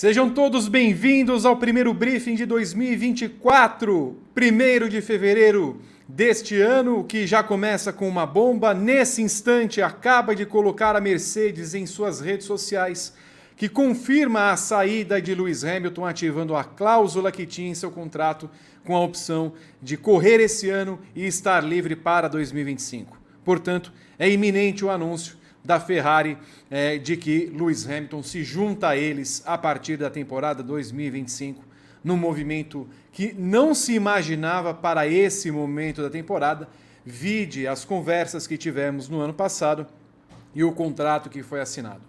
Sejam todos bem-vindos ao primeiro briefing de 2024, 1 de fevereiro deste ano, que já começa com uma bomba. Nesse instante, acaba de colocar a Mercedes em suas redes sociais, que confirma a saída de Lewis Hamilton, ativando a cláusula que tinha em seu contrato com a opção de correr esse ano e estar livre para 2025. Portanto, é iminente o anúncio da Ferrari é, de que Lewis Hamilton se junta a eles a partir da temporada 2025, num movimento que não se imaginava para esse momento da temporada, vide as conversas que tivemos no ano passado e o contrato que foi assinado.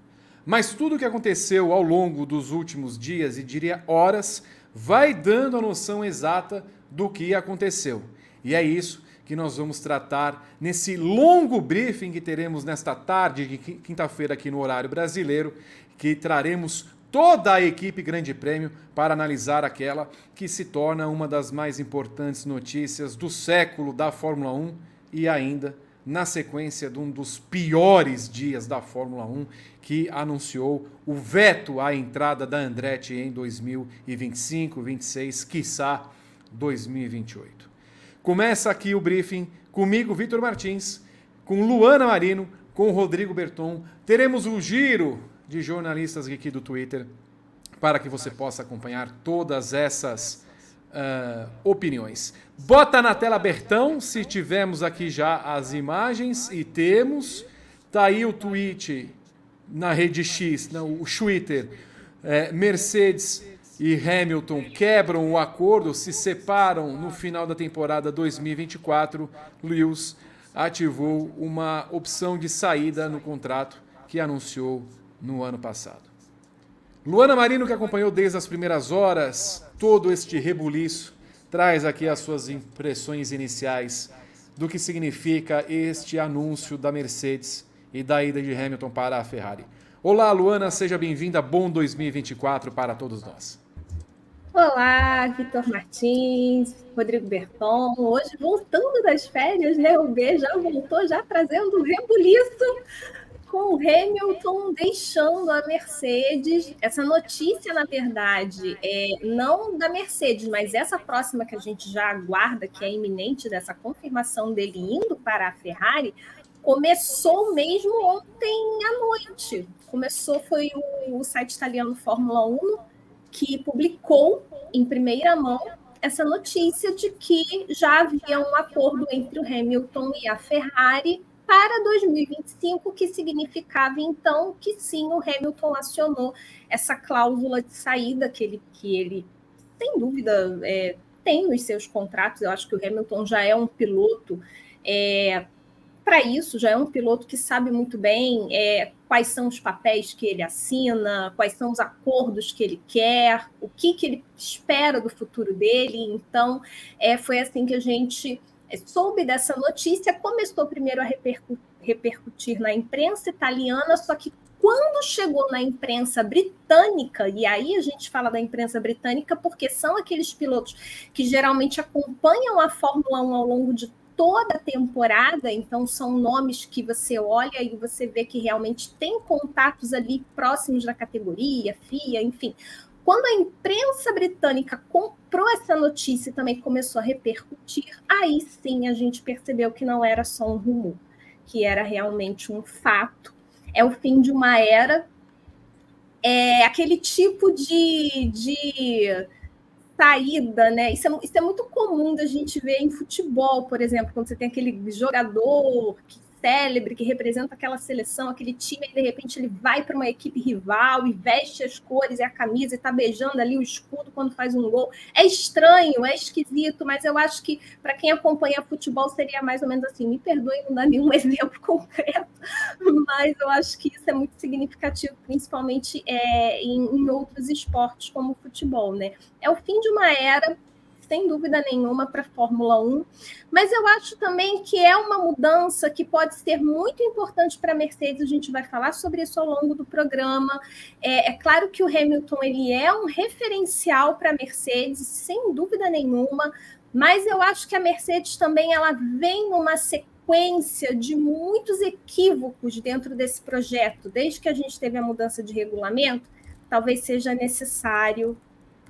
Mas tudo o que aconteceu ao longo dos últimos dias e diria horas vai dando a noção exata do que aconteceu. E é isso que nós vamos tratar nesse longo briefing que teremos nesta tarde de quinta-feira aqui no horário brasileiro, que traremos toda a equipe Grande Prêmio para analisar aquela que se torna uma das mais importantes notícias do século da Fórmula 1 e ainda na sequência de um dos piores dias da Fórmula 1, que anunciou o veto à entrada da Andretti em 2025, 26, quiçá 2028. Começa aqui o briefing comigo, Vitor Martins, com Luana Marino, com Rodrigo Berton. Teremos um giro de jornalistas aqui do Twitter para que você possa acompanhar todas essas uh, opiniões. Bota na tela Bertão, se tivermos aqui já as imagens, e temos. Tá aí o tweet na rede X, não, o Twitter. É, Mercedes e Hamilton quebram o acordo, se separam no final da temporada 2024, Lewis ativou uma opção de saída no contrato que anunciou no ano passado. Luana Marino, que acompanhou desde as primeiras horas todo este rebuliço, traz aqui as suas impressões iniciais do que significa este anúncio da Mercedes e da ida de Hamilton para a Ferrari. Olá, Luana, seja bem-vinda. Bom 2024 para todos nós. Olá, Vitor Martins, Rodrigo Berton. Hoje, voltando das férias, né? O B já voltou, já trazendo um rebuliço com o Hamilton deixando a Mercedes. Essa notícia, na verdade, é não da Mercedes, mas essa próxima que a gente já aguarda, que é iminente dessa confirmação dele indo para a Ferrari, começou mesmo ontem à noite. Começou, foi o, o site italiano Fórmula 1 que publicou em primeira mão essa notícia de que já havia um acordo entre o Hamilton e a Ferrari para 2025, que significava então que sim, o Hamilton acionou essa cláusula de saída que ele, que ele sem dúvida, é, tem nos seus contratos. Eu acho que o Hamilton já é um piloto é, para isso, já é um piloto que sabe muito bem é, quais são os papéis que ele assina, quais são os acordos que ele quer, o que, que ele espera do futuro dele. Então, é, foi assim que a gente é, soube dessa notícia, começou primeiro a repercu repercutir na imprensa italiana, só que quando chegou na imprensa britânica, e aí a gente fala da imprensa britânica porque são aqueles pilotos que geralmente acompanham a Fórmula 1 ao longo de toda a temporada, então são nomes que você olha e você vê que realmente tem contatos ali próximos da categoria, FIA, enfim. Quando a imprensa britânica comprou essa notícia e também começou a repercutir, aí sim a gente percebeu que não era só um rumor, que era realmente um fato. É o fim de uma era, é aquele tipo de, de saída, né? Isso é, isso é muito comum da gente ver em futebol, por exemplo, quando você tem aquele jogador que célebre que representa aquela seleção, aquele time, e de repente ele vai para uma equipe rival e veste as cores e a camisa e está beijando ali o escudo quando faz um gol. É estranho, é esquisito, mas eu acho que para quem acompanha futebol seria mais ou menos assim. Me perdoe não dar nenhum exemplo concreto, mas eu acho que isso é muito significativo, principalmente é, em, em outros esportes como o futebol, né? É o fim de uma era sem dúvida nenhuma, para a Fórmula 1. Mas eu acho também que é uma mudança que pode ser muito importante para a Mercedes. A gente vai falar sobre isso ao longo do programa. É, é claro que o Hamilton ele é um referencial para a Mercedes, sem dúvida nenhuma. Mas eu acho que a Mercedes também ela vem numa sequência de muitos equívocos dentro desse projeto, desde que a gente teve a mudança de regulamento talvez seja necessário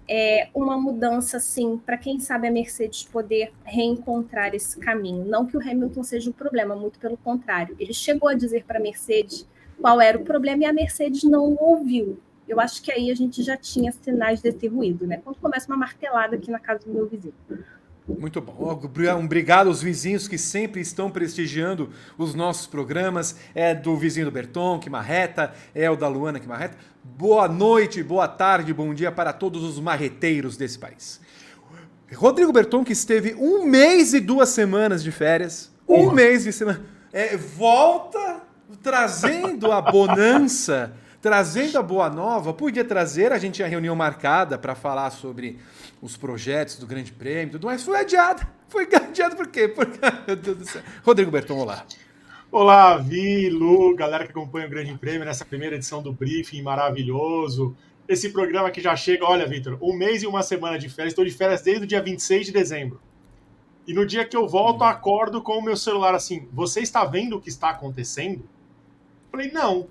é, uma mudança, assim, para quem sabe a Mercedes poder reencontrar esse caminho. Não que o Hamilton seja um problema, muito pelo contrário. Ele chegou a dizer para a Mercedes qual era o problema e a Mercedes não ouviu. Eu acho que aí a gente já tinha sinais desse ruído, né? Quando começa uma martelada aqui na casa do meu vizinho. Muito bom. Obrigado aos vizinhos que sempre estão prestigiando os nossos programas. É do vizinho do Berton, que marreta, é o da Luana, que marreta. Boa noite, boa tarde, bom dia para todos os marreteiros desse país. Rodrigo Berton, que esteve um mês e duas semanas de férias. Um mês de semana. É, volta trazendo a bonança, trazendo a boa nova. Podia trazer, a gente tinha reunião marcada para falar sobre os projetos do Grande Prêmio tudo mais. Foi adiado. Foi adiado por quê? Porque, meu Deus do céu. Rodrigo Berton, olá. Olá, Vi, Lu, galera que acompanha o Grande Prêmio nessa primeira edição do Briefing maravilhoso. Esse programa que já chega, olha, Vitor, um mês e uma semana de férias. Estou de férias desde o dia 26 de dezembro. E no dia que eu volto, acordo com o meu celular assim: Você está vendo o que está acontecendo? Falei, não.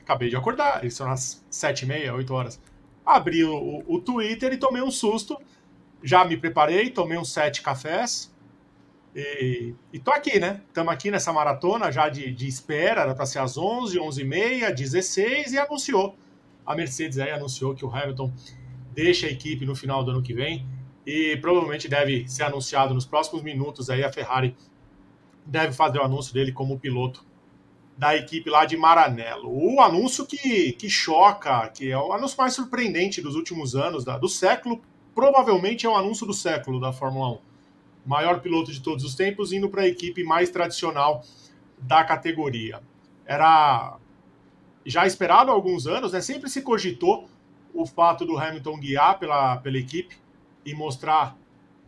Acabei de acordar, eles são às sete e meia, oito horas. Abri o, o, Twitter e tomei um susto. Já me preparei, tomei uns sete cafés. E, e tô aqui, né? Estamos aqui nessa maratona já de, de espera, era para ser às 11, 11 e meia, 16 e anunciou. A Mercedes aí anunciou que o Hamilton deixa a equipe no final do ano que vem e provavelmente deve ser anunciado nos próximos minutos aí a Ferrari deve fazer o anúncio dele como piloto da equipe lá de Maranello. O anúncio que, que choca, que é o anúncio mais surpreendente dos últimos anos, da, do século, provavelmente é o anúncio do século da Fórmula 1. Maior piloto de todos os tempos, indo para a equipe mais tradicional da categoria. Era já esperado há alguns anos, né? sempre se cogitou o fato do Hamilton guiar pela, pela equipe e mostrar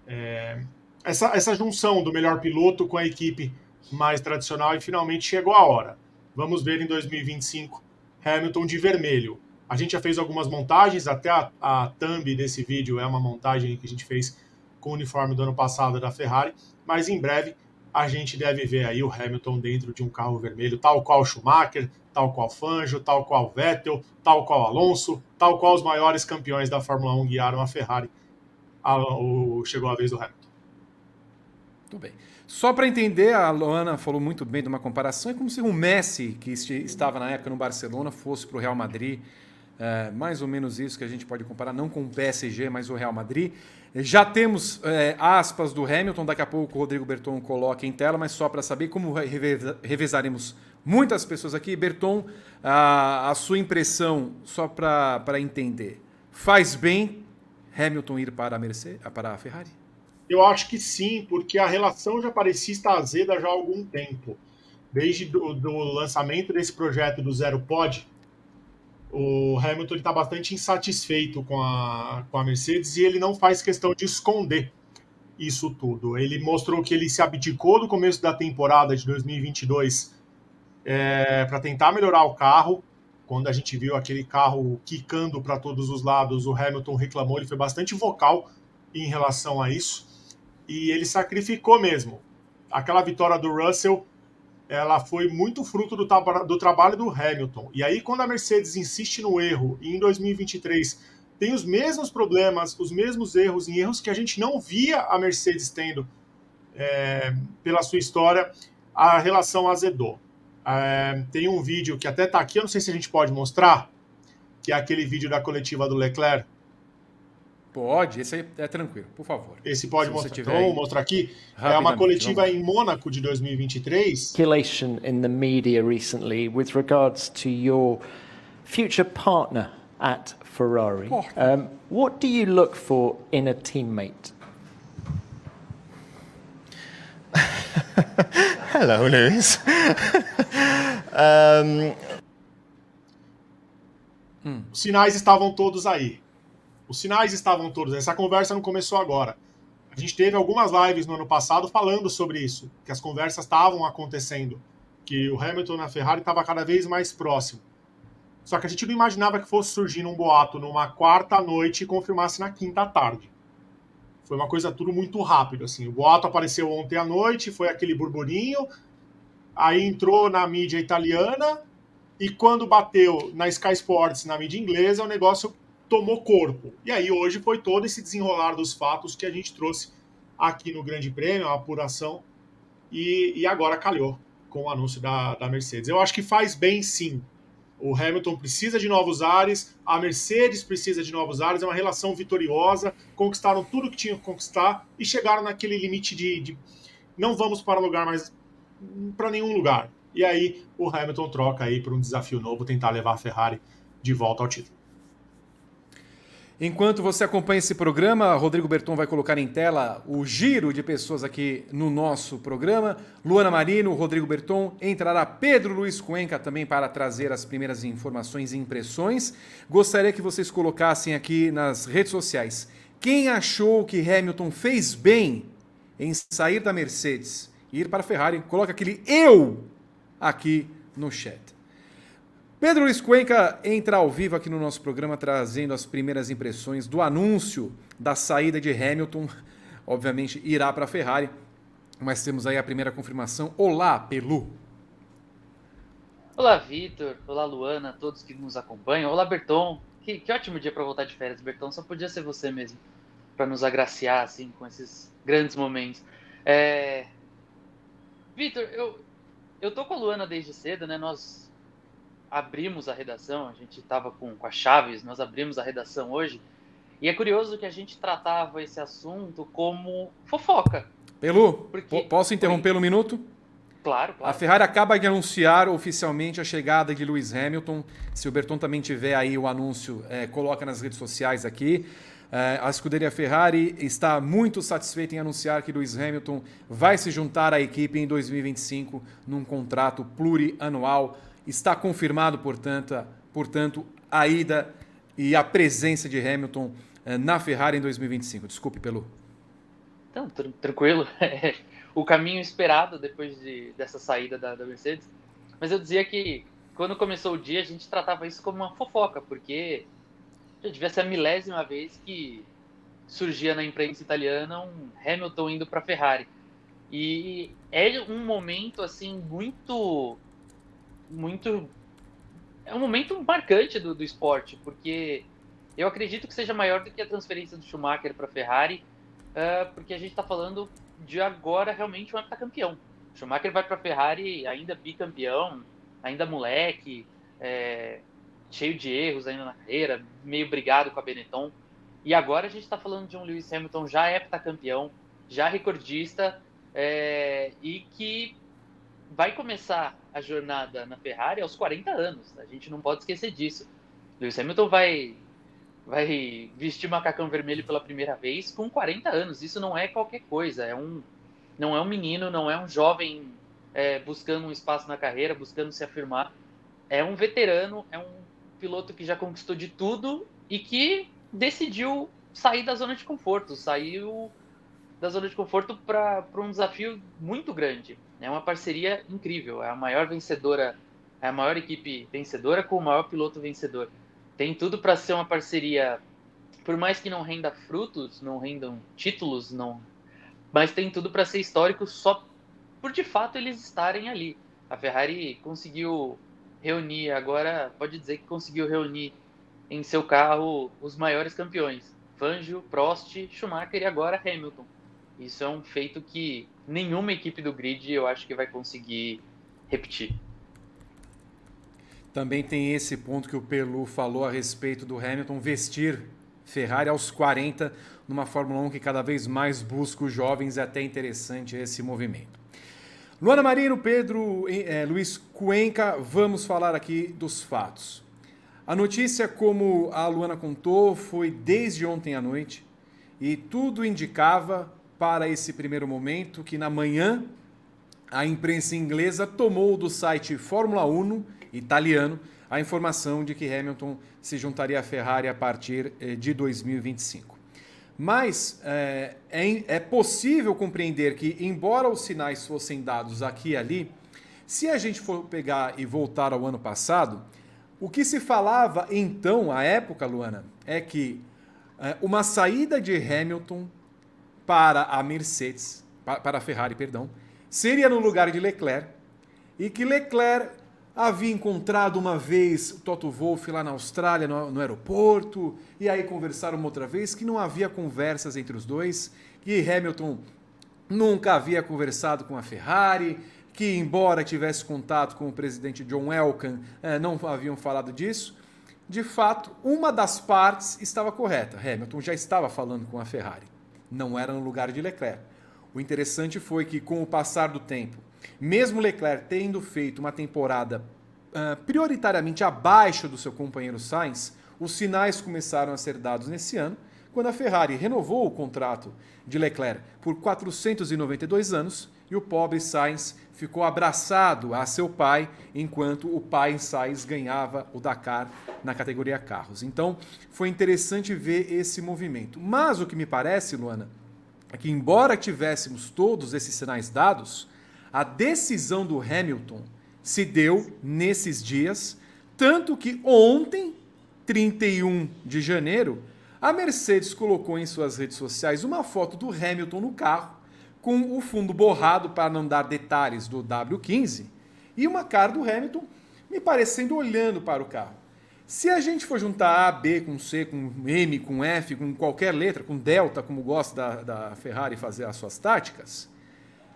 é, essa, essa junção do melhor piloto com a equipe mais tradicional e finalmente chegou a hora. Vamos ver em 2025 Hamilton de vermelho. A gente já fez algumas montagens, até a, a thumb desse vídeo é uma montagem que a gente fez com o uniforme do ano passado da Ferrari, mas em breve a gente deve ver aí o Hamilton dentro de um carro vermelho, tal qual Schumacher, tal qual Fangio, tal qual Vettel, tal qual Alonso, tal qual os maiores campeões da Fórmula 1 guiaram a Ferrari. A, o, chegou a vez do Hamilton. Muito bem. Só para entender, a Luana falou muito bem de uma comparação, é como se o Messi, que estava na época no Barcelona, fosse para o Real Madrid. É, mais ou menos isso que a gente pode comparar, não com o PSG, mas o Real Madrid. Já temos é, aspas do Hamilton, daqui a pouco o Rodrigo Berton coloca em tela, mas só para saber como reveza, revezaremos muitas pessoas aqui. Berton, a, a sua impressão, só para entender, faz bem Hamilton ir para a, Mercedes, para a Ferrari? Eu acho que sim, porque a relação já parecia estar azeda já há algum tempo. Desde do, do lançamento desse projeto do Zero Pod, o Hamilton está bastante insatisfeito com a, com a Mercedes e ele não faz questão de esconder isso tudo. Ele mostrou que ele se abdicou no começo da temporada de 2022 é, para tentar melhorar o carro. Quando a gente viu aquele carro quicando para todos os lados, o Hamilton reclamou, ele foi bastante vocal em relação a isso e ele sacrificou mesmo. Aquela vitória do Russell, ela foi muito fruto do, do trabalho do Hamilton. E aí, quando a Mercedes insiste no erro e em 2023 tem os mesmos problemas, os mesmos erros, em erros que a gente não via a Mercedes tendo é, pela sua história, a relação azedou. É, tem um vídeo que até está aqui, eu não sei se a gente pode mostrar, que é aquele vídeo da coletiva do Leclerc, Pode, esse aí é tranquilo, por favor. Esse pode mostrar. Então, vamos mostrar aqui. É uma coletiva em Mônaco de 2023. Speculation in the media recently with regards to your future partner at Ferrari. Um, what do you look for in a teammate? Hello, Lewis. um, hum. Os sinais estavam todos aí. Os sinais estavam todos. Essa conversa não começou agora. A gente teve algumas lives no ano passado falando sobre isso, que as conversas estavam acontecendo, que o Hamilton na Ferrari estava cada vez mais próximo. Só que a gente não imaginava que fosse surgir um boato numa quarta noite e confirmasse na quinta tarde. Foi uma coisa tudo muito rápido, assim. O boato apareceu ontem à noite, foi aquele burburinho, aí entrou na mídia italiana, e quando bateu na Sky Sports, na mídia inglesa, o negócio tomou corpo. E aí hoje foi todo esse desenrolar dos fatos que a gente trouxe aqui no Grande Prêmio, a apuração, e, e agora calhou com o anúncio da, da Mercedes. Eu acho que faz bem sim. O Hamilton precisa de novos ares, a Mercedes precisa de novos ares, é uma relação vitoriosa, conquistaram tudo que tinham que conquistar e chegaram naquele limite de, de não vamos para lugar mais para nenhum lugar. E aí o Hamilton troca aí para um desafio novo, tentar levar a Ferrari de volta ao título. Enquanto você acompanha esse programa, Rodrigo Berton vai colocar em tela o giro de pessoas aqui no nosso programa. Luana Marino, Rodrigo Berton, entrará Pedro Luiz Cuenca também para trazer as primeiras informações e impressões. Gostaria que vocês colocassem aqui nas redes sociais quem achou que Hamilton fez bem em sair da Mercedes e ir para a Ferrari. Coloca aquele eu aqui no chat. Pedro Luiz Cuenca entra ao vivo aqui no nosso programa trazendo as primeiras impressões do anúncio da saída de Hamilton. Obviamente irá para a Ferrari, mas temos aí a primeira confirmação. Olá, Pelu. Olá, Vitor. Olá, Luana, todos que nos acompanham. Olá, Berton. Que, que ótimo dia para voltar de férias, Berton. Só podia ser você mesmo para nos agraciar assim com esses grandes momentos. É... Vitor, eu, eu tô com a Luana desde cedo, né? Nós abrimos a redação, a gente estava com, com as chaves, nós abrimos a redação hoje, e é curioso que a gente tratava esse assunto como fofoca. Pelu, porque... posso interromper um minuto? Claro, claro. A Ferrari acaba de anunciar oficialmente a chegada de Lewis Hamilton. Se o Berton também tiver aí o anúncio, é, coloca nas redes sociais aqui. É, a escuderia Ferrari está muito satisfeita em anunciar que Lewis Hamilton vai se juntar à equipe em 2025 num contrato plurianual Está confirmado, portanto, a, portanto, a ida e a presença de Hamilton eh, na Ferrari em 2025. Desculpe, Pelo. Então, tr tranquilo. o caminho esperado depois de, dessa saída da, da Mercedes. Mas eu dizia que quando começou o dia a gente tratava isso como uma fofoca, porque já devia ser a milésima vez que surgia na imprensa italiana um Hamilton indo para Ferrari. E é um momento assim muito muito. É um momento marcante do, do esporte, porque eu acredito que seja maior do que a transferência do Schumacher para a Ferrari, uh, porque a gente está falando de agora realmente um heptacampeão. Schumacher vai para a Ferrari ainda bicampeão, ainda moleque, é, cheio de erros ainda na carreira, meio brigado com a Benetton. E agora a gente está falando de um Lewis Hamilton já heptacampeão, já recordista, é, e que vai começar a jornada na Ferrari aos 40 anos. A gente não pode esquecer disso. Lewis Hamilton vai vai vestir macacão vermelho pela primeira vez com 40 anos. Isso não é qualquer coisa. É um não é um menino, não é um jovem é, buscando um espaço na carreira, buscando se afirmar. É um veterano, é um piloto que já conquistou de tudo e que decidiu sair da zona de conforto, saiu da zona de conforto para um desafio muito grande. É uma parceria incrível. É a maior vencedora, é a maior equipe vencedora com o maior piloto vencedor. Tem tudo para ser uma parceria, por mais que não renda frutos, não rendam títulos, não, mas tem tudo para ser histórico só por de fato eles estarem ali. A Ferrari conseguiu reunir, agora pode dizer que conseguiu reunir em seu carro os maiores campeões: Fangio, Prost, Schumacher e agora Hamilton. Isso é um feito que nenhuma equipe do grid eu acho que vai conseguir repetir. Também tem esse ponto que o Pelu falou a respeito do Hamilton vestir Ferrari aos 40 numa Fórmula 1 que cada vez mais busca os jovens, é até interessante esse movimento. Luana Marino, Pedro, é, Luiz Cuenca, vamos falar aqui dos fatos. A notícia, como a Luana contou, foi desde ontem à noite e tudo indicava para esse primeiro momento que na manhã a imprensa inglesa tomou do site Fórmula 1 italiano a informação de que Hamilton se juntaria à Ferrari a partir eh, de 2025. Mas é, é, é, possível compreender que, embora os sinais fossem dados aqui e ali, se a gente for pegar e voltar ao ano passado, o que se falava então, à época, Luana, é que é, uma saída de Hamilton para a Mercedes, para a Ferrari, perdão, seria no lugar de Leclerc, e que Leclerc havia encontrado uma vez Toto Wolff lá na Austrália, no, no, aeroporto, e aí conversaram uma outra vez que não havia conversas entre os dois, que Hamilton nunca havia conversado com a Ferrari, que embora tivesse contato com o presidente John Elkann, eh, não haviam falado disso. De fato, uma das partes estava correta. Hamilton já estava falando com a Ferrari. Não era no lugar de Leclerc. O interessante foi que, com o passar do tempo, mesmo Leclerc tendo feito uma temporada uh, prioritariamente abaixo do seu companheiro Sainz, os sinais começaram a ser dados nesse ano, quando a Ferrari renovou o contrato de Leclerc por 492 anos e o pobre Sainz ficou abraçado a seu pai, enquanto o pai Sainz ganhava o Dakar na categoria carros. Então, foi interessante ver esse movimento. Mas o que me parece, Luana, é que embora tivéssemos todos esses sinais dados, a decisão do Hamilton se deu nesses dias, tanto que ontem, 31 de janeiro, a Mercedes colocou em suas redes sociais uma foto do Hamilton no carro, com o fundo borrado para não dar detalhes do W15, e uma cara do Hamilton me parecendo olhando para o carro. Se a gente for juntar A, B com C, com M, com F, com qualquer letra, com delta, como gosta da, da Ferrari fazer as suas táticas,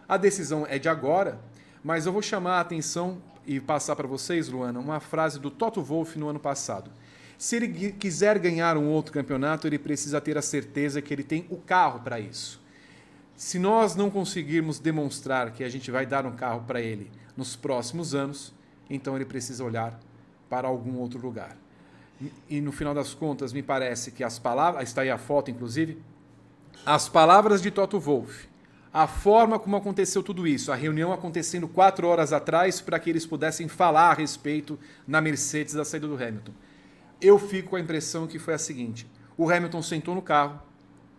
a decisão é de agora, mas eu vou chamar a atenção e passar para vocês, Luana, uma frase do Toto Wolff no ano passado. Se ele quiser ganhar um outro campeonato, ele precisa ter a certeza que ele tem o carro para isso. Se nós não conseguirmos demonstrar que a gente vai dar um carro para ele nos próximos anos, então ele precisa olhar para algum outro lugar. E no final das contas, me parece que as palavras, está aí a foto inclusive, as palavras de Toto Wolff a forma como aconteceu tudo isso, a reunião acontecendo quatro horas atrás para que eles pudessem falar a respeito na Mercedes da saída do Hamilton. Eu fico com a impressão que foi a seguinte: o Hamilton sentou no carro,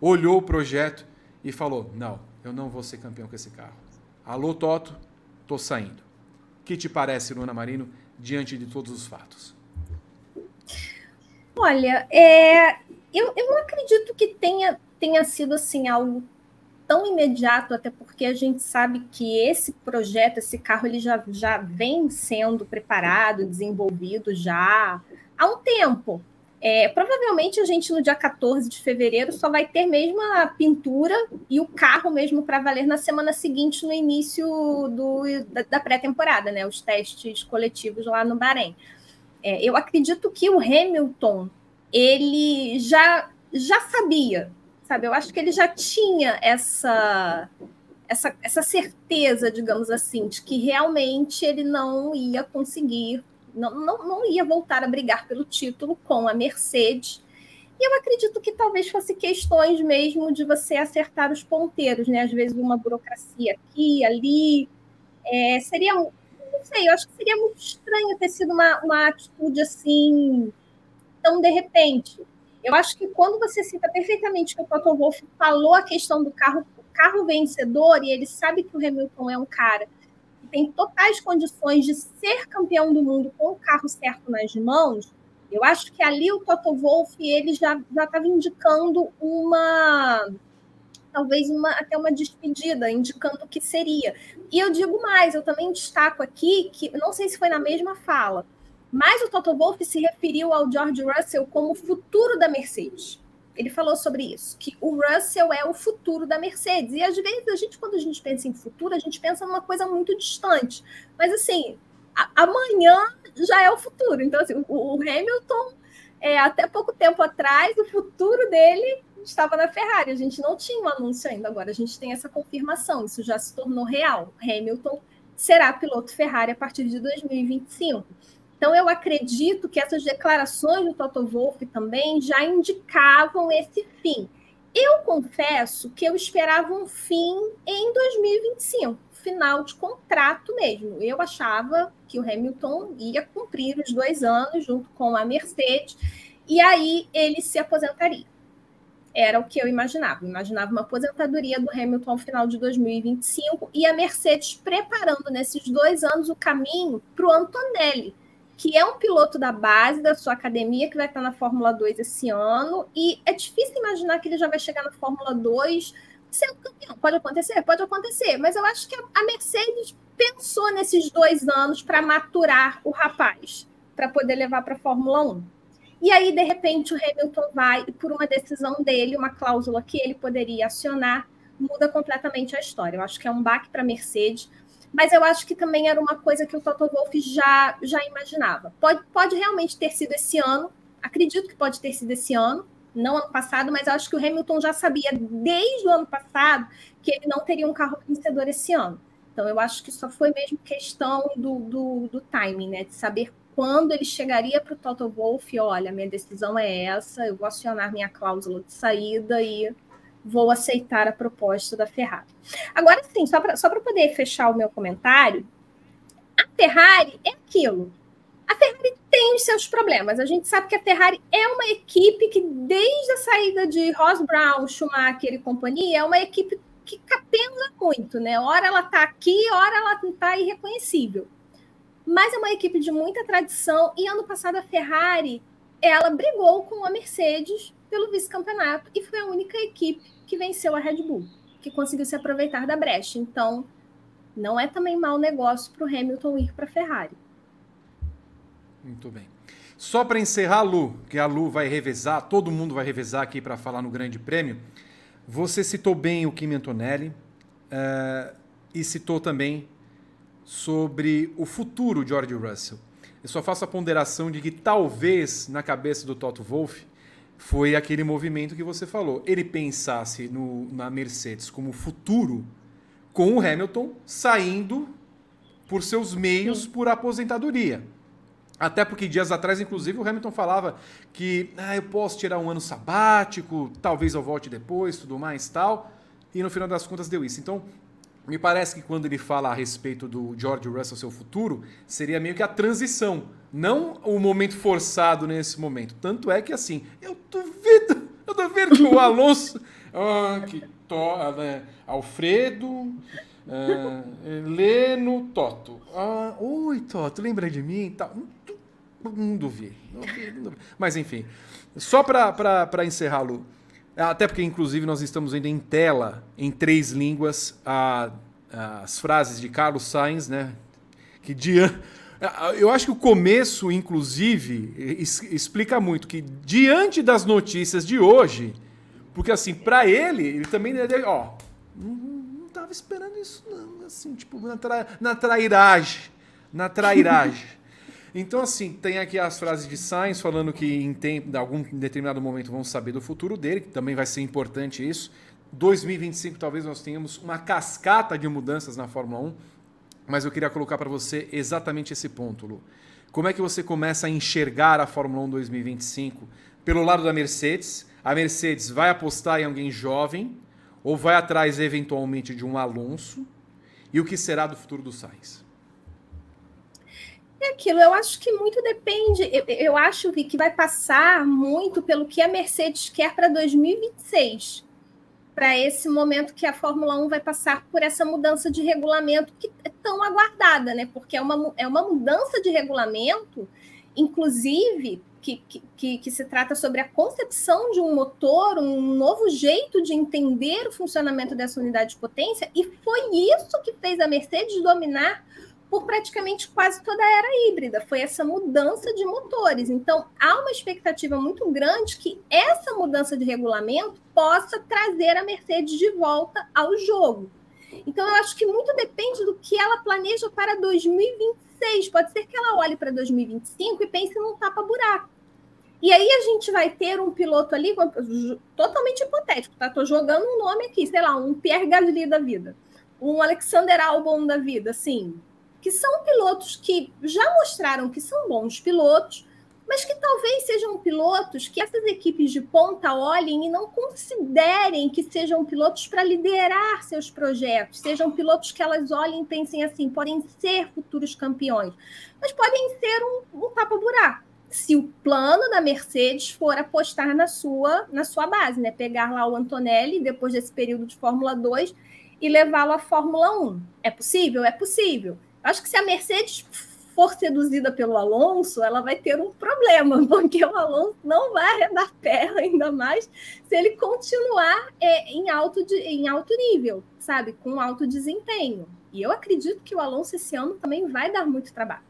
olhou o projeto e falou: Não, eu não vou ser campeão com esse carro. Alô, Toto, tô saindo. Que te parece, Luna Marino, diante de todos os fatos? Olha, é, eu, eu não acredito que tenha, tenha sido assim algo tão imediato, até porque a gente sabe que esse projeto, esse carro, ele já, já vem sendo preparado, desenvolvido já há um tempo. É, provavelmente a gente no dia 14 de fevereiro só vai ter mesmo a pintura e o carro mesmo para valer na semana seguinte, no início do, da, da pré-temporada, né? Os testes coletivos lá no Bahrein. É, eu acredito que o Hamilton ele já, já sabia sabe? Eu acho que ele já tinha essa, essa, essa certeza, digamos assim, de que realmente ele não ia conseguir, não, não, não ia voltar a brigar pelo título com a Mercedes. E eu acredito que talvez fosse questões mesmo de você acertar os ponteiros, né? Às vezes uma burocracia aqui, ali. É, seria, não sei, eu acho que seria muito estranho ter sido uma, uma atitude assim tão de repente. Eu acho que quando você cita perfeitamente que o Toto Wolff falou a questão do carro, o carro vencedor, e ele sabe que o Hamilton é um cara tem totais condições de ser campeão do mundo com o carro certo nas mãos, eu acho que ali o Toto Wolff ele já estava indicando uma talvez uma até uma despedida, indicando o que seria. E eu digo mais, eu também destaco aqui que não sei se foi na mesma fala, mas o Toto Wolff se referiu ao George Russell como futuro da Mercedes. Ele falou sobre isso, que o Russell é o futuro da Mercedes. E às vezes a gente, quando a gente pensa em futuro, a gente pensa numa coisa muito distante. Mas assim, a, amanhã já é o futuro. Então, assim, o, o Hamilton, é, até pouco tempo atrás, o futuro dele estava na Ferrari. A gente não tinha um anúncio ainda, agora a gente tem essa confirmação. Isso já se tornou real. Hamilton será piloto Ferrari a partir de 2025. Então, eu acredito que essas declarações do Toto Wolff também já indicavam esse fim. Eu confesso que eu esperava um fim em 2025, final de contrato mesmo. Eu achava que o Hamilton ia cumprir os dois anos junto com a Mercedes e aí ele se aposentaria. Era o que eu imaginava. Imaginava uma aposentadoria do Hamilton ao final de 2025 e a Mercedes preparando nesses dois anos o caminho para o Antonelli, que é um piloto da base da sua academia, que vai estar na Fórmula 2 esse ano, e é difícil imaginar que ele já vai chegar na Fórmula 2 sendo campeão. Pode acontecer? Pode acontecer. Mas eu acho que a Mercedes pensou nesses dois anos para maturar o rapaz, para poder levar para a Fórmula 1. E aí, de repente, o Hamilton vai, e por uma decisão dele, uma cláusula que ele poderia acionar, muda completamente a história. Eu acho que é um baque para a Mercedes, mas eu acho que também era uma coisa que o Toto Wolff já, já imaginava. Pode, pode realmente ter sido esse ano, acredito que pode ter sido esse ano, não ano passado, mas acho que o Hamilton já sabia desde o ano passado que ele não teria um carro vencedor esse ano. Então, eu acho que só foi mesmo questão do, do, do timing, né? De saber quando ele chegaria para o Toto Wolff, olha, minha decisão é essa, eu vou acionar minha cláusula de saída e vou aceitar a proposta da Ferrari. Agora sim, só para só poder fechar o meu comentário, a Ferrari é aquilo. A Ferrari tem os seus problemas. A gente sabe que a Ferrari é uma equipe que, desde a saída de Ross Brown, Schumacher e companhia, é uma equipe que capenga muito, né? Ora ela está aqui, ora ela está irreconhecível. Mas é uma equipe de muita tradição e ano passado a Ferrari ela brigou com a Mercedes pelo vice-campeonato e foi a única equipe que venceu a Red Bull, que conseguiu se aproveitar da brecha. Então, não é também mau negócio para o Hamilton ir para a Ferrari. Muito bem. Só para encerrar, Lu, que a Lu vai revezar, todo mundo vai revezar aqui para falar no Grande Prêmio. Você citou bem o Kimi Antonelli uh, e citou também sobre o futuro de George Russell. Eu só faço a ponderação de que talvez na cabeça do Toto Wolff foi aquele movimento que você falou. Ele pensasse no, na Mercedes como futuro com o Hamilton saindo por seus meios por aposentadoria. Até porque dias atrás, inclusive, o Hamilton falava que ah, eu posso tirar um ano sabático, talvez eu volte depois, tudo mais tal. E no final das contas deu isso. Então, me parece que quando ele fala a respeito do George Russell, seu futuro, seria meio que a transição, não o momento forçado nesse momento. Tanto é que assim, eu duvido, eu duvido que o Alonso, ah, que to, né, Alfredo, ah, Leno, Toto. Ah, Oi, Toto, lembra de mim? Tá, não duvido. Mas enfim, só para encerrar, Lu. Até porque, inclusive, nós estamos vendo em tela, em três línguas, a, as frases de Carlos Sainz, né? Que dia. Eu acho que o começo, inclusive, explica muito que diante das notícias de hoje, porque assim, para ele, ele também ó, não, não tava esperando isso não, assim, tipo na, tra, na trairagem, na trairagem. Então, assim, tem aqui as frases de Sainz falando que em, tempo, em algum determinado momento vão saber do futuro dele, que também vai ser importante isso. 2025 talvez nós tenhamos uma cascata de mudanças na Fórmula 1, mas eu queria colocar para você exatamente esse ponto, Lu. Como é que você começa a enxergar a Fórmula 1 2025 pelo lado da Mercedes? A Mercedes vai apostar em alguém jovem ou vai atrás eventualmente de um Alonso? E o que será do futuro do Sainz? É aquilo, eu acho que muito depende. Eu, eu acho que vai passar muito pelo que a Mercedes quer para 2026, para esse momento que a Fórmula 1 vai passar por essa mudança de regulamento que é tão aguardada, né? Porque é uma, é uma mudança de regulamento, inclusive, que, que, que se trata sobre a concepção de um motor, um novo jeito de entender o funcionamento dessa unidade de potência, e foi isso que fez a Mercedes dominar por praticamente quase toda a era híbrida. Foi essa mudança de motores. Então, há uma expectativa muito grande que essa mudança de regulamento possa trazer a Mercedes de volta ao jogo. Então, eu acho que muito depende do que ela planeja para 2026. Pode ser que ela olhe para 2025 e pense num tapa-buraco. E aí a gente vai ter um piloto ali, totalmente hipotético, tá? Tô jogando um nome aqui, sei lá, um Pierre Gasly da vida, um Alexander Albon da vida, assim, que são pilotos que já mostraram que são bons pilotos, mas que talvez sejam pilotos que essas equipes de ponta olhem e não considerem que sejam pilotos para liderar seus projetos, sejam pilotos que elas olhem e pensem assim, podem ser futuros campeões, mas podem ser um, um tapa-buraco. Se o plano da Mercedes for apostar na sua, na sua base, né? Pegar lá o Antonelli depois desse período de Fórmula 2 e levá-lo à Fórmula 1. É possível? É possível. Acho que se a Mercedes for seduzida pelo Alonso, ela vai ter um problema, porque o Alonso não vai arredar terra ainda mais se ele continuar é, em, alto de, em alto nível, sabe? Com alto desempenho. E eu acredito que o Alonso esse ano também vai dar muito trabalho,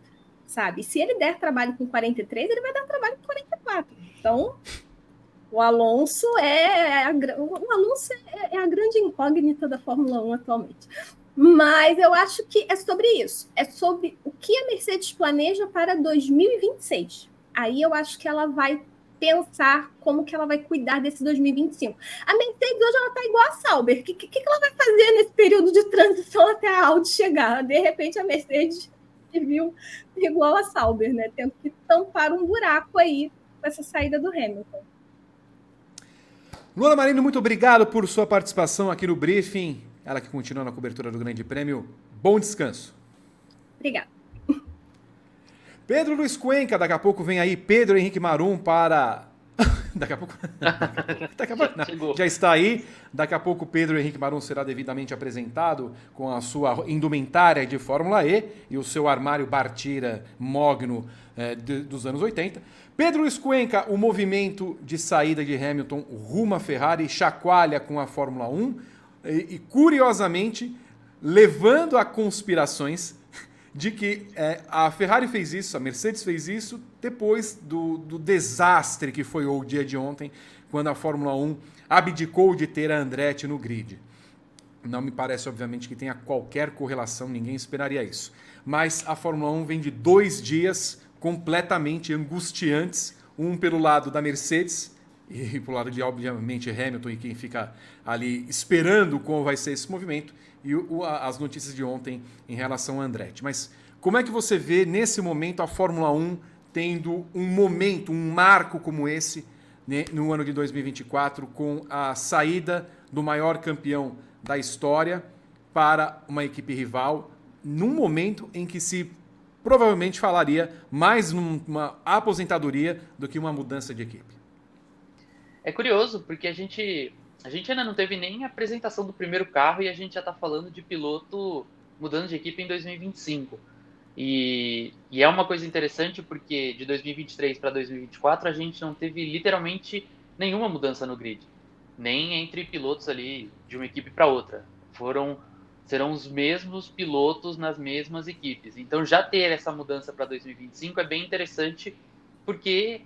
sabe? Se ele der trabalho com 43, ele vai dar trabalho com 44. Então, o Alonso é, a, o Alonso é, é a grande incógnita da Fórmula 1 atualmente. Mas eu acho que é sobre isso. É sobre o que a Mercedes planeja para 2026. Aí eu acho que ela vai pensar como que ela vai cuidar desse 2025. A Mercedes hoje ela está igual a Sauber. O que, que, que, ela vai fazer nesse período de transição até a Audi chegar? De repente a Mercedes viu igual a Sauber, né? Tendo que tampar um buraco aí com essa saída do Hamilton. Luana Marino, muito obrigado por sua participação aqui no briefing. Ela que continua na cobertura do Grande Prêmio. Bom descanso. Obrigada. Pedro Luiz Cuenca, daqui a pouco vem aí Pedro Henrique Marum para. daqui a pouco. daqui a pouco... Não, já está aí. Daqui a pouco Pedro Henrique Marum será devidamente apresentado com a sua indumentária de Fórmula E e o seu armário Bartira Mogno eh, de, dos anos 80. Pedro Luiz Cuenca, o movimento de saída de Hamilton rumo à Ferrari chacoalha com a Fórmula 1 e, e curiosamente, levando a conspirações de que é, a Ferrari fez isso, a Mercedes fez isso depois do, do, desastre que foi o dia de ontem, quando a Fórmula 1 abdicou de ter a Andretti no grid. Não me parece, obviamente, que tenha qualquer correlação, ninguém esperaria isso. Mas a Fórmula 1 vem de dois dias completamente angustiantes, um pelo lado da Mercedes e pro lado de, obviamente, Hamilton e quem fica ali esperando como vai ser esse movimento, e o, as notícias de ontem em relação a Andretti. Mas como é que você vê nesse momento a Fórmula 1 tendo um momento, um marco como esse né, no ano de 2024, com a saída do maior campeão da história para uma equipe rival, num momento em que se provavelmente falaria mais numa aposentadoria do que uma mudança de equipe? É curioso, porque a gente, a gente ainda não teve nem a apresentação do primeiro carro e a gente já está falando de piloto mudando de equipe em 2025. E, e é uma coisa interessante porque de 2023 para 2024 a gente não teve literalmente nenhuma mudança no grid, nem entre pilotos ali de uma equipe para outra. Foram serão os mesmos pilotos nas mesmas equipes. Então já ter essa mudança para 2025 é bem interessante porque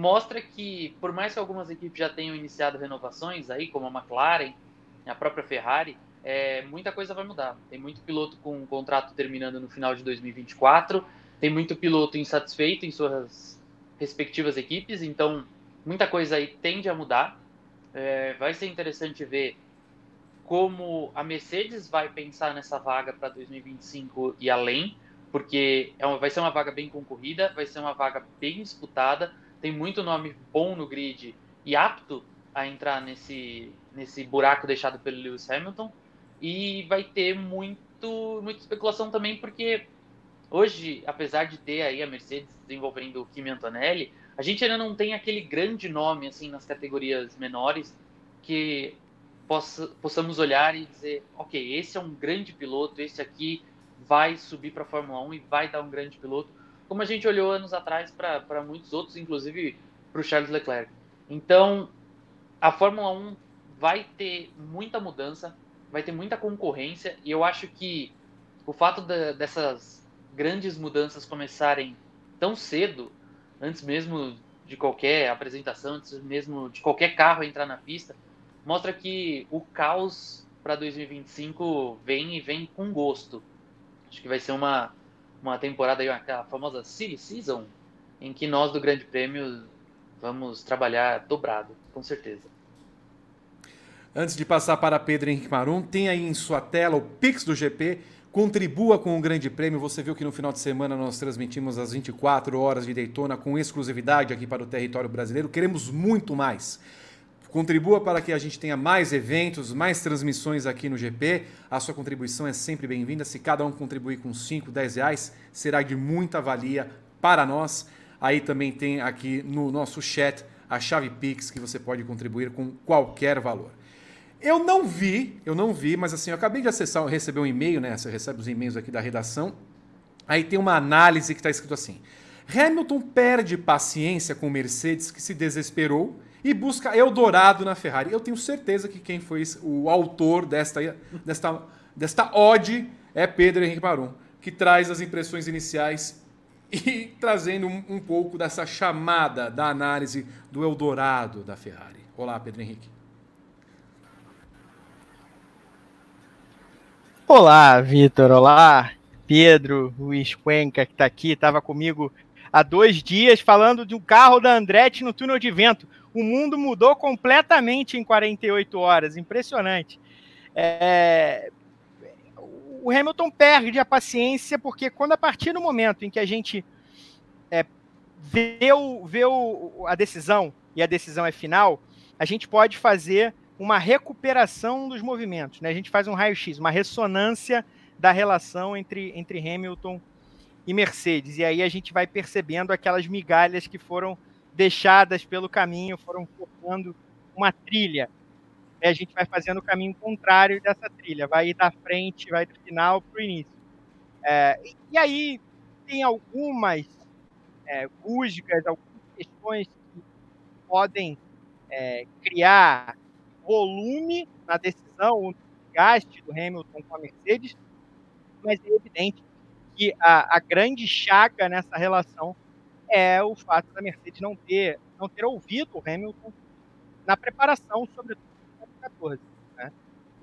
mostra que, por mais que algumas equipes já tenham iniciado renovações aí, como a McLaren, a própria Ferrari, é, muita coisa vai mudar. Tem muito piloto com um contrato terminando no final de 2024, tem muito piloto insatisfeito em suas respectivas equipes, então muita coisa aí tende a mudar. É, vai ser interessante ver como a Mercedes vai pensar nessa vaga para 2025 e além, porque é uma, vai ser uma vaga bem concorrida, vai ser uma vaga bem disputada tem muito nome bom no grid e apto a entrar nesse, nesse buraco deixado pelo Lewis Hamilton. E vai ter muito, muita especulação também, porque hoje, apesar de ter aí a Mercedes desenvolvendo o Kimi Antonelli, a gente ainda não tem aquele grande nome assim nas categorias menores que possa, possamos olhar e dizer, ok, esse é um grande piloto, esse aqui vai subir para a Fórmula 1 e vai dar um grande piloto como a gente olhou anos atrás para muitos outros, inclusive para o Charles Leclerc. Então, a Fórmula 1 vai ter muita mudança, vai ter muita concorrência, e eu acho que o fato de, dessas grandes mudanças começarem tão cedo, antes mesmo de qualquer apresentação, antes mesmo de qualquer carro entrar na pista, mostra que o caos para 2025 vem e vem com gosto. Acho que vai ser uma, uma temporada aí, a famosa City Season, em que nós do Grande Prêmio vamos trabalhar dobrado, com certeza. Antes de passar para Pedro Henrique Marum, tem aí em sua tela o Pix do GP. Contribua com o Grande Prêmio. Você viu que no final de semana nós transmitimos as 24 horas de Daytona com exclusividade aqui para o território brasileiro. Queremos muito mais. Contribua para que a gente tenha mais eventos, mais transmissões aqui no GP. A sua contribuição é sempre bem-vinda. Se cada um contribuir com 5, 10 reais, será de muita valia para nós. Aí também tem aqui no nosso chat a chave Pix que você pode contribuir com qualquer valor. Eu não vi, eu não vi, mas assim, eu acabei de acessar, receber um e-mail, né? Você recebe os e-mails aqui da redação. Aí tem uma análise que está escrito assim: Hamilton perde paciência com Mercedes, que se desesperou e busca Eldorado na Ferrari. Eu tenho certeza que quem foi o autor desta, desta, desta ode é Pedro Henrique Barum, que traz as impressões iniciais e trazendo um, um pouco dessa chamada da análise do Eldorado da Ferrari. Olá, Pedro Henrique. Olá, Vitor. Olá, Pedro, Luiz Cuenca, que está aqui, estava comigo há dois dias falando de um carro da Andretti no túnel de vento. O mundo mudou completamente em 48 horas, impressionante. É... O Hamilton perde a paciência porque quando a partir do momento em que a gente é, vê, o, vê o, a decisão e a decisão é final, a gente pode fazer uma recuperação dos movimentos. Né? A gente faz um raio-x, uma ressonância da relação entre, entre Hamilton e Mercedes. E aí a gente vai percebendo aquelas migalhas que foram deixadas pelo caminho, foram formando uma trilha. E a gente vai fazendo o caminho contrário dessa trilha, vai da frente, vai do final para o início. É, e aí tem algumas é, rusgas, algumas questões que podem é, criar volume na decisão, o gaste do Hamilton com a Mercedes, mas é evidente que a, a grande chaga nessa relação é o fato da Mercedes não ter, não ter ouvido o Hamilton na preparação, sobretudo em 2014. Né?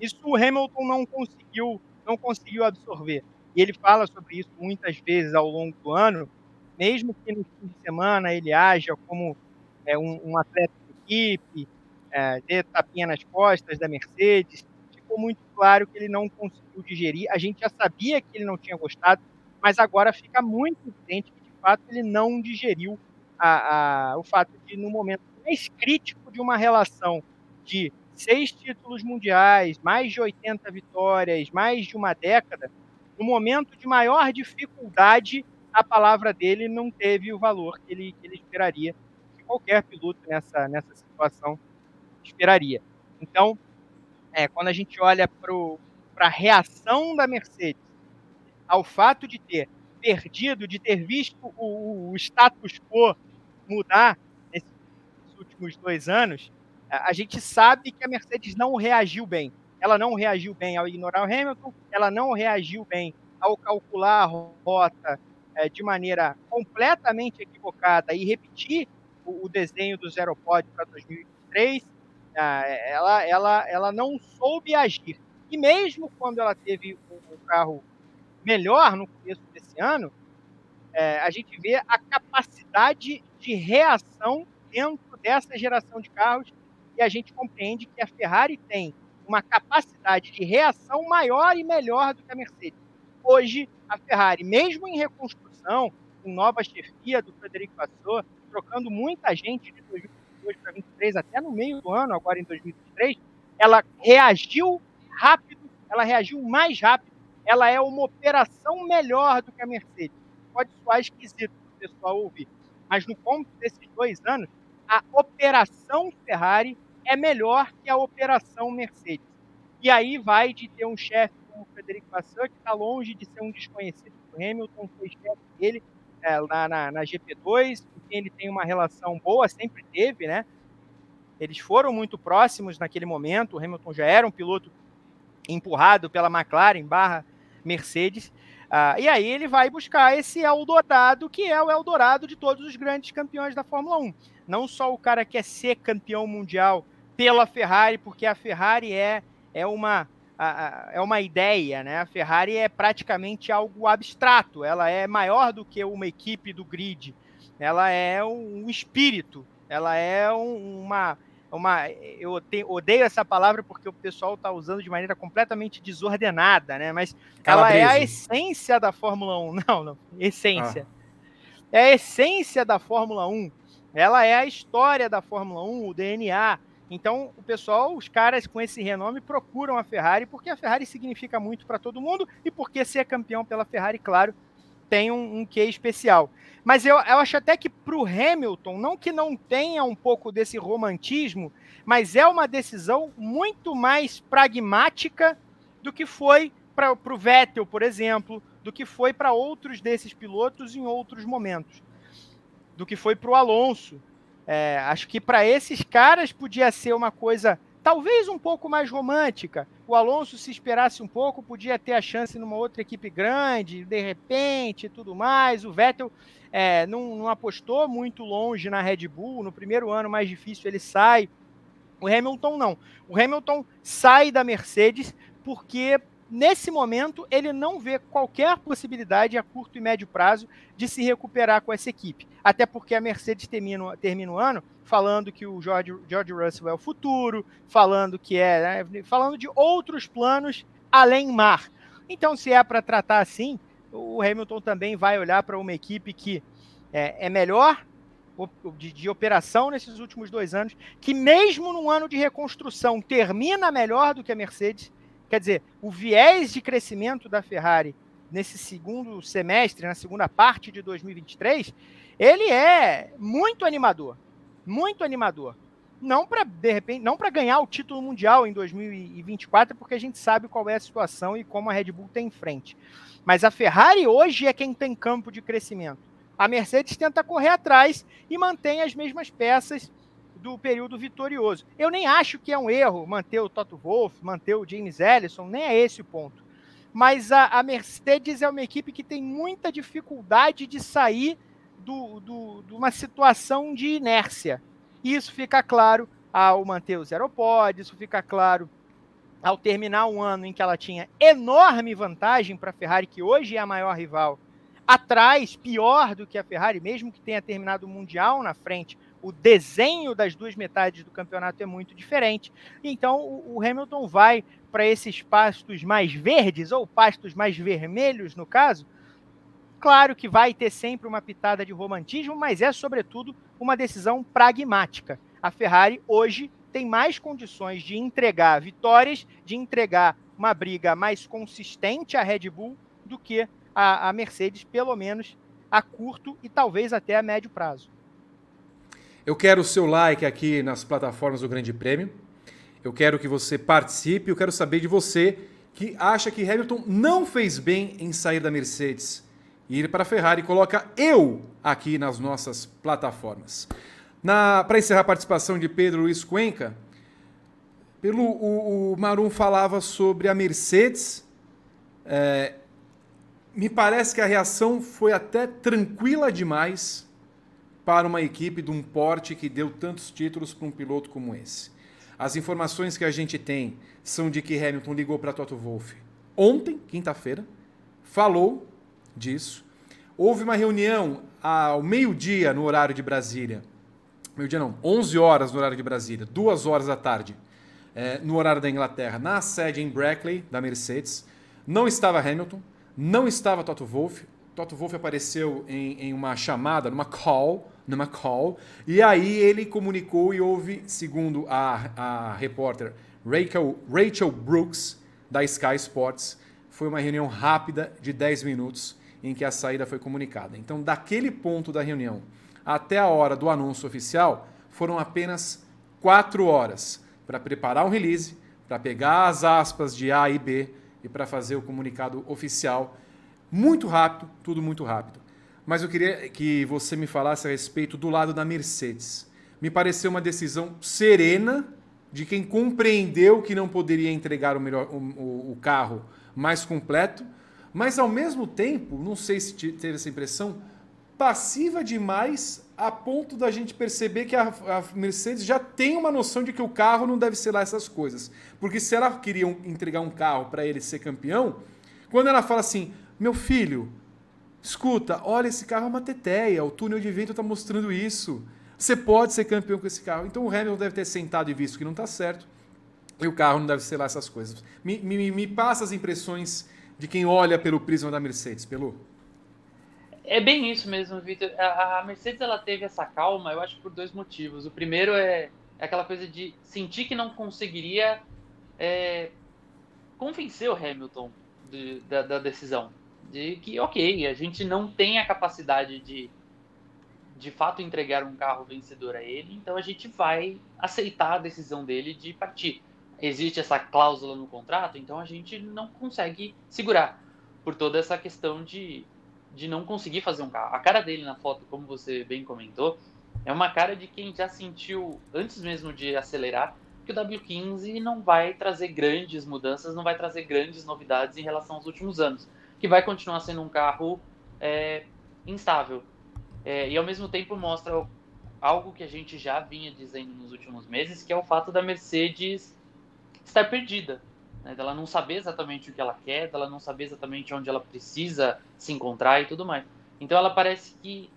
Isso o Hamilton não conseguiu, não conseguiu absorver. E ele fala sobre isso muitas vezes ao longo do ano, mesmo que no fim de semana ele haja como é, um, um, atleta de equipe, é, tapinha nas costas da Mercedes, ficou muito claro que ele não conseguiu digerir. A gente já sabia que ele não tinha gostado, mas agora fica muito evidente fato, ele não digeriu a, a, o fato de, no momento mais crítico de uma relação de seis títulos mundiais, mais de 80 vitórias, mais de uma década, no momento de maior dificuldade, a palavra dele não teve o valor que ele, que ele esperaria, que qualquer piloto nessa, nessa situação esperaria. Então, é, quando a gente olha para a reação da Mercedes ao fato de ter perdido, de ter visto o, o status quo mudar nesses últimos dois anos, a gente sabe que a Mercedes não reagiu bem. Ela não reagiu bem ao ignorar o Hamilton, ela não reagiu bem ao calcular a rota é, de maneira completamente equivocada e repetir o, o desenho do Zero Pod para 2023. Ah, ela, ela, ela não soube agir. E mesmo quando ela teve o carro melhor no começo desse ano, é, a gente vê a capacidade de reação dentro dessa geração de carros e a gente compreende que a Ferrari tem uma capacidade de reação maior e melhor do que a Mercedes. Hoje, a Ferrari, mesmo em reconstrução, com nova chefia do Frederico Vasseur, trocando muita gente de 2022 para 2023, até no meio do ano, agora em 2023, ela reagiu rápido, ela reagiu mais rápido ela é uma operação melhor do que a Mercedes. Pode soar esquisito para o pessoal ouvir, mas no ponto desses dois anos, a operação Ferrari é melhor que a operação Mercedes. E aí vai de ter um chefe como o Frederico Vasseur, que está longe de ser um desconhecido do Hamilton, foi chefe dele é, lá na, na GP2, com quem ele tem uma relação boa, sempre teve, né? Eles foram muito próximos naquele momento, o Hamilton já era um piloto empurrado pela McLaren barra Mercedes. Uh, e aí ele vai buscar esse Eldorado, que é o Eldorado de todos os grandes campeões da Fórmula 1. Não só o cara quer ser campeão mundial pela Ferrari, porque a Ferrari é, é, uma, é uma ideia, né? A Ferrari é praticamente algo abstrato, ela é maior do que uma equipe do grid, ela é um espírito, ela é uma, uma eu tenho, odeio essa palavra porque o pessoal está usando de maneira completamente desordenada, né? Mas ela é a essência da Fórmula 1. Não, não, essência. Ah. É a essência da Fórmula 1. Ela é a história da Fórmula 1, o DNA. Então, o pessoal, os caras com esse renome procuram a Ferrari porque a Ferrari significa muito para todo mundo e porque ser campeão pela Ferrari, claro, tem um, um quê especial. Mas eu, eu acho até que para o Hamilton, não que não tenha um pouco desse romantismo, mas é uma decisão muito mais pragmática do que foi para o Vettel, por exemplo, do que foi para outros desses pilotos em outros momentos, do que foi para o Alonso. É, acho que para esses caras podia ser uma coisa talvez um pouco mais romântica. O Alonso, se esperasse um pouco, podia ter a chance numa outra equipe grande, de repente, tudo mais. O Vettel é, não, não, apostou muito longe na Red Bull. No primeiro ano mais difícil ele sai. O Hamilton não. O Hamilton sai da Mercedes porque nesse momento ele não vê qualquer possibilidade a curto e médio prazo de se recuperar com essa equipe. Até porque a Mercedes termina, termina o ano falando que o George, George Russell é o futuro, falando que é, né, falando de outros planos além mar. Então, se é para tratar assim, o Hamilton também vai olhar para uma equipe que é, é melhor de, de, operação nesses últimos dois anos, que mesmo num ano de reconstrução termina melhor do que a Mercedes. Quer dizer, o viés de crescimento da Ferrari nesse segundo semestre, na segunda parte de 2023, ele é muito animador muito animador. Não para de repente, não para ganhar o título mundial em 2024, porque a gente sabe qual é a situação e como a Red Bull tem em frente. Mas a Ferrari hoje é quem tem campo de crescimento. A Mercedes tenta correr atrás e mantém as mesmas peças do período vitorioso. Eu nem acho que é um erro manter o Toto Wolff, manter o James Ellison, nem é esse o ponto. Mas a, a Mercedes é uma equipe que tem muita dificuldade de sair do, do, de uma situação de inércia. Isso fica claro ao manter os aeroportos, isso fica claro ao terminar um ano em que ela tinha enorme vantagem para a Ferrari, que hoje é a maior rival, atrás, pior do que a Ferrari, mesmo que tenha terminado o Mundial na frente, o desenho das duas metades do campeonato é muito diferente. Então o Hamilton vai para esses pastos mais verdes, ou pastos mais vermelhos, no caso, Claro que vai ter sempre uma pitada de romantismo, mas é, sobretudo, uma decisão pragmática. A Ferrari hoje tem mais condições de entregar vitórias, de entregar uma briga mais consistente à Red Bull do que a, a Mercedes, pelo menos a curto e talvez até a médio prazo. Eu quero o seu like aqui nas plataformas do Grande Prêmio. Eu quero que você participe. Eu quero saber de você que acha que Hamilton não fez bem em sair da Mercedes e ir para a Ferrari. Coloca eu aqui nas nossas plataformas. Para encerrar a participação de Pedro Luiz Cuenca, pelo, o, o Marum falava sobre a Mercedes. É, me parece que a reação foi até tranquila demais para uma equipe de um porte que deu tantos títulos para um piloto como esse. As informações que a gente tem são de que Hamilton ligou para Toto Wolff ontem, quinta-feira, falou disso. Houve uma reunião ao meio-dia no horário de Brasília. Meio-dia não, 11 horas no horário de Brasília, 2 horas da tarde, é, no horário da Inglaterra, na sede em Brackley, da Mercedes. Não estava Hamilton, não estava Toto Wolff. Toto Wolff apareceu em, em uma chamada, numa call, numa call, e aí ele comunicou e houve, segundo a, a repórter Rachel, Rachel Brooks, da Sky Sports, foi uma reunião rápida de 10 minutos em que a saída foi comunicada. Então, daquele ponto da reunião até a hora do anúncio oficial, foram apenas quatro horas para preparar um release, para pegar as aspas de A e B e para fazer o comunicado oficial. Muito rápido, tudo muito rápido. Mas eu queria que você me falasse a respeito do lado da Mercedes. Me pareceu uma decisão serena de quem compreendeu que não poderia entregar o, melhor, o, o, carro mais completo mas ao mesmo tempo, não sei se teve essa impressão, passiva demais a ponto da gente perceber que a, a, Mercedes já tem uma noção de que o carro não deve ser lá essas coisas. Porque se ela queria entregar um carro para ele ser campeão, quando ela fala assim, meu filho, escuta, olha, esse carro é uma teteia, o túnel de vento está mostrando isso. Você pode ser campeão com esse carro. Então o Hamilton deve ter sentado e visto que não está certo. E o carro não deve ser lá essas coisas. Me, me, me passa as impressões de quem olha pelo prisma da Mercedes, pelo? É bem isso mesmo, Vitor. A, Mercedes ela teve essa calma, eu acho, por dois motivos. O primeiro é, é aquela coisa de sentir que não conseguiria é, convencer o Hamilton de, da, da, decisão. De que, ok, a gente não tem a capacidade de de fato entregar um carro vencedor a ele, então a gente vai aceitar a decisão dele de partir existe essa cláusula no contrato, então a gente não consegue segurar. por toda essa questão de, de não conseguir fazer um carro. A cara dele na foto, como você bem comentou, é uma cara de quem já sentiu, antes mesmo de acelerar, que o W15 não vai trazer grandes mudanças, não vai trazer grandes novidades em relação aos últimos anos, que vai continuar sendo um carro é, instável. É, e ao mesmo tempo mostra algo que a gente já vinha dizendo nos últimos meses, que é o fato da Mercedes estar perdida, né, dela não saber exatamente o que ela quer, dela não saber exatamente onde ela precisa se encontrar e tudo mais. Então ela parece que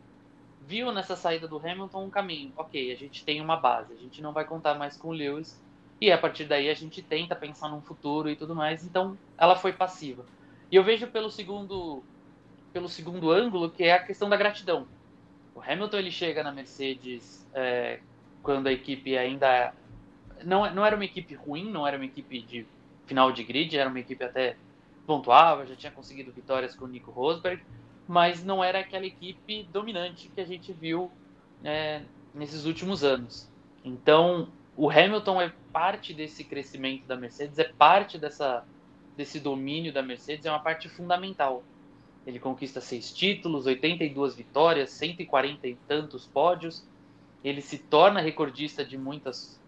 viu nessa saída do Hamilton um caminho. Ok, a gente tem uma base, a gente não vai contar mais com o Lewis e a partir daí a gente tenta pensar num futuro e tudo mais. Então ela foi passiva. E eu vejo pelo segundo pelo segundo ângulo que é a questão da gratidão. O Hamilton ele chega na Mercedes é, quando a equipe ainda não, não era uma equipe ruim, não era uma equipe de final de grid, era uma equipe até pontuável, já tinha conseguido vitórias com o Nico Rosberg, mas não era aquela equipe dominante que a gente viu é, nesses últimos anos. Então, o Hamilton é parte desse crescimento da Mercedes, é parte dessa, desse domínio da Mercedes, é uma parte fundamental. Ele conquista seis títulos, 82 vitórias, 140 e tantos pódios. Ele se torna recordista de muitas,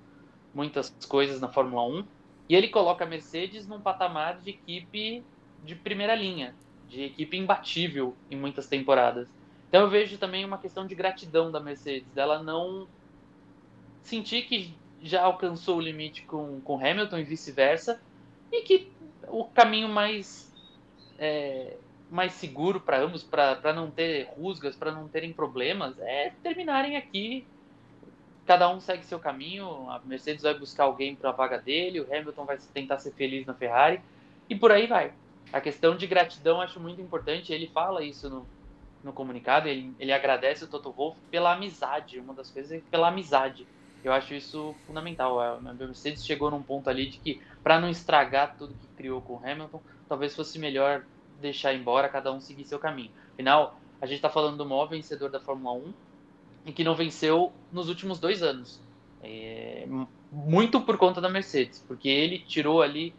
muitas coisas na Fórmula 1. E ele coloca a Mercedes num patamar de equipe de primeira linha, de equipe imbatível em muitas temporadas. Então eu vejo também uma questão de gratidão da Mercedes, dela não sentir que já alcançou o limite com, com Hamilton e vice-versa, e que o caminho mais é, mais seguro para ambos, para não ter rusgas, para não terem problemas, é terminarem aqui. Cada um segue seu caminho. A Mercedes vai buscar alguém para a vaga dele, o Hamilton vai tentar ser feliz na Ferrari e por aí vai. A questão de gratidão acho muito importante. Ele fala isso no, no comunicado. Ele, ele agradece o Toto Wolff pela amizade. Uma das coisas é pela amizade. Eu acho isso fundamental. A Mercedes chegou num ponto ali de que, para não estragar tudo que criou com o Hamilton, talvez fosse melhor deixar embora, cada um seguir seu caminho. Afinal, a gente está falando do maior vencedor da Fórmula 1 e que não venceu nos últimos dois anos. É, muito por conta da Mercedes, porque ele tirou ali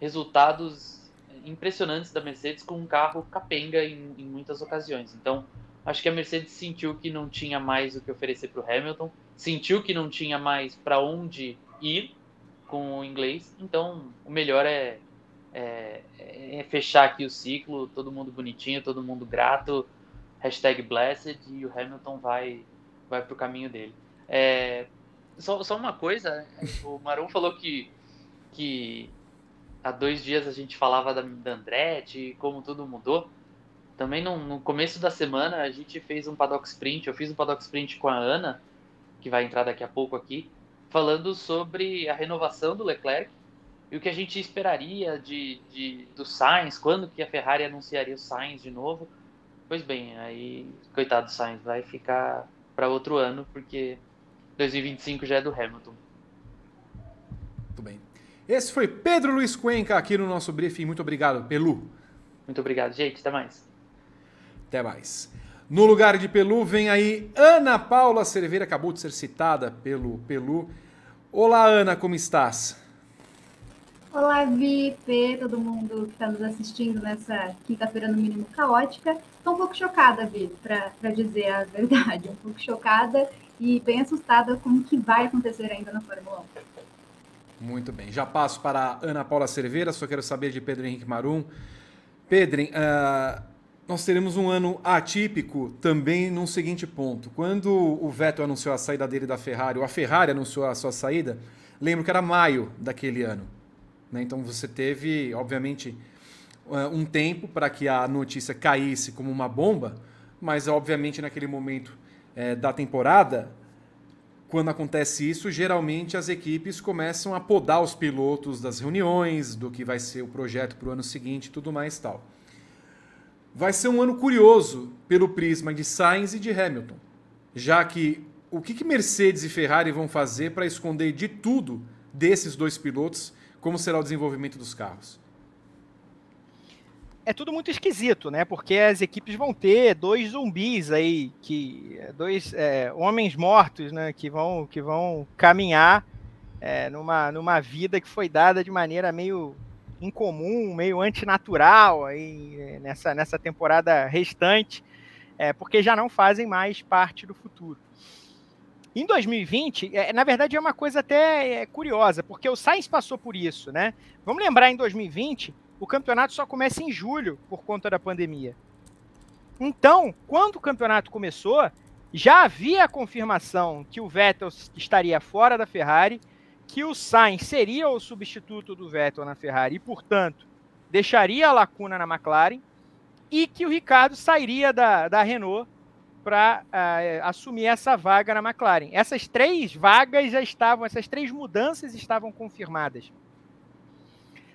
resultados impressionantes da Mercedes com um carro capenga em, em muitas ocasiões. Então, acho que a Mercedes sentiu que não tinha mais o que oferecer para o Hamilton, sentiu que não tinha mais para onde ir com o inglês. Então, o melhor é é, é, fechar aqui o ciclo, todo mundo bonitinho, todo mundo grato, hashtag blessed, e o Hamilton vai, vai pro caminho dele. É, só, só uma coisa, o Marum falou que, que há dois dias a gente falava da, da Andretti, como tudo mudou. Também no, no, começo da semana a gente fez um paddock sprint, eu fiz um paddock sprint com a Ana, que vai entrar daqui a pouco aqui, falando sobre a renovação do Leclerc e o que a gente esperaria de, de, do Sainz, quando que a Ferrari anunciaria o Sainz de novo. Pois bem, aí, coitado do Sainz, vai ficar para outro ano, porque 2025 já é do Hamilton. Muito bem. Esse foi Pedro Luiz Cuenca aqui no nosso briefing. Muito obrigado, Pelu. Muito obrigado, gente. Até mais. Até mais. No lugar de Pelu vem aí Ana Paula Cerveira, acabou de ser citada pelo Pelu. Olá, Ana, como estás? Olá, Vipe, todo mundo que está nos assistindo nessa quinta-feira, no mínimo caótica. Estou um pouco chocada, Vi, para dizer a verdade. Um pouco chocada e bem assustada com o que vai acontecer ainda na Fórmula 1. Muito bem. Já passo para a Ana Paula Cerveira, só quero saber de Pedro Henrique Marum. Pedro, uh, nós teremos um ano atípico também num seguinte ponto. Quando o Vettel anunciou a saída dele da Ferrari, ou a Ferrari anunciou a sua saída, lembro que era maio daquele ano. Né? Então você teve, obviamente, eh, um tempo para que a notícia caísse como uma bomba, mas obviamente naquele momento é, da temporada, quando acontece isso, geralmente as equipes começam a podar os pilotos das reuniões, do que vai ser o projeto para o ano seguinte e tudo mais tal. Vai ser um ano curioso pelo prisma de Sainz e de Hamilton, já que o que, que Mercedes e Ferrari vão fazer para esconder de tudo desses dois pilotos como será o desenvolvimento dos carros? É tudo muito esquisito, né? Porque as equipes vão ter dois zumbis aí, que dois é, homens mortos, né? Que vão, que vão caminhar é, numa, numa vida que foi dada de maneira meio incomum, meio antinatural aí nessa, nessa temporada restante, é, porque já não fazem mais parte do futuro. Em 2020, é, na verdade é uma coisa até é, curiosa, porque o Sainz passou por isso, né? Vamos lembrar, em 2020, o campeonato só começa em julho por conta da pandemia. Então, quando o campeonato começou, já havia a confirmação que o Vettel estaria fora da Ferrari, que o Sainz seria o substituto do Vettel na Ferrari e, portanto, deixaria a lacuna na McLaren e que o Ricardo sairia da, da Renault para uh, eh, assumir essa vaga na McLaren. Essas três vagas já estavam, essas três mudanças estavam confirmadas.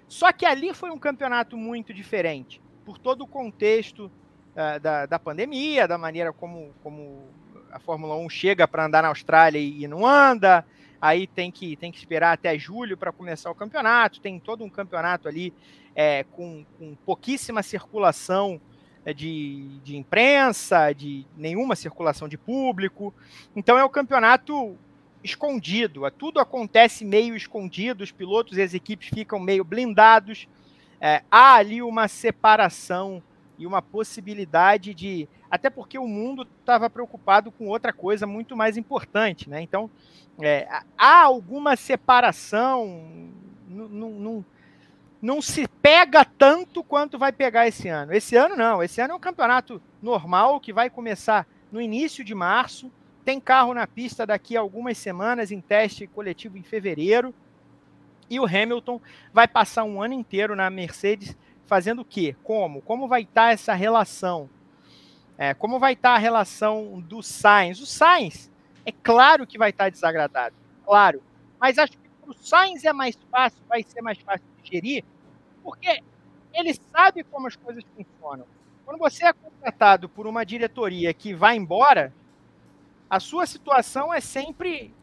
Só que ali foi um campeonato muito diferente, por todo o contexto uh, da, da pandemia, da maneira como, como a Fórmula 1 chega para andar na Austrália e não anda, aí tem que, tem que esperar até julho para começar o campeonato, tem todo um campeonato ali é, com, com, pouquíssima circulação é, de, de imprensa, de nenhuma circulação de público. Então é o campeonato escondido, tudo acontece meio escondido, os pilotos e as equipes ficam meio blindados. É, há ali uma separação e uma possibilidade de. Até porque o mundo estava preocupado com outra coisa muito mais importante, né? Então, é, há alguma separação, não, não se pega tanto quanto vai pegar esse ano. Esse ano não, esse ano é um campeonato normal que vai começar no início de março, tem carro na pista daqui a algumas semanas em teste coletivo em fevereiro. E o Hamilton vai passar um ano inteiro na Mercedes fazendo o quê? Como? Como vai estar tá essa relação? É, como vai estar tá a relação do Sainz? O Sainz é claro que vai estar desagradado, claro. Mas acho que para o Sainz é mais fácil, vai ser mais fácil de gerir, porque ele sabe como as coisas funcionam. Quando você é contratado por uma diretoria que vai embora, a sua situação é sempre,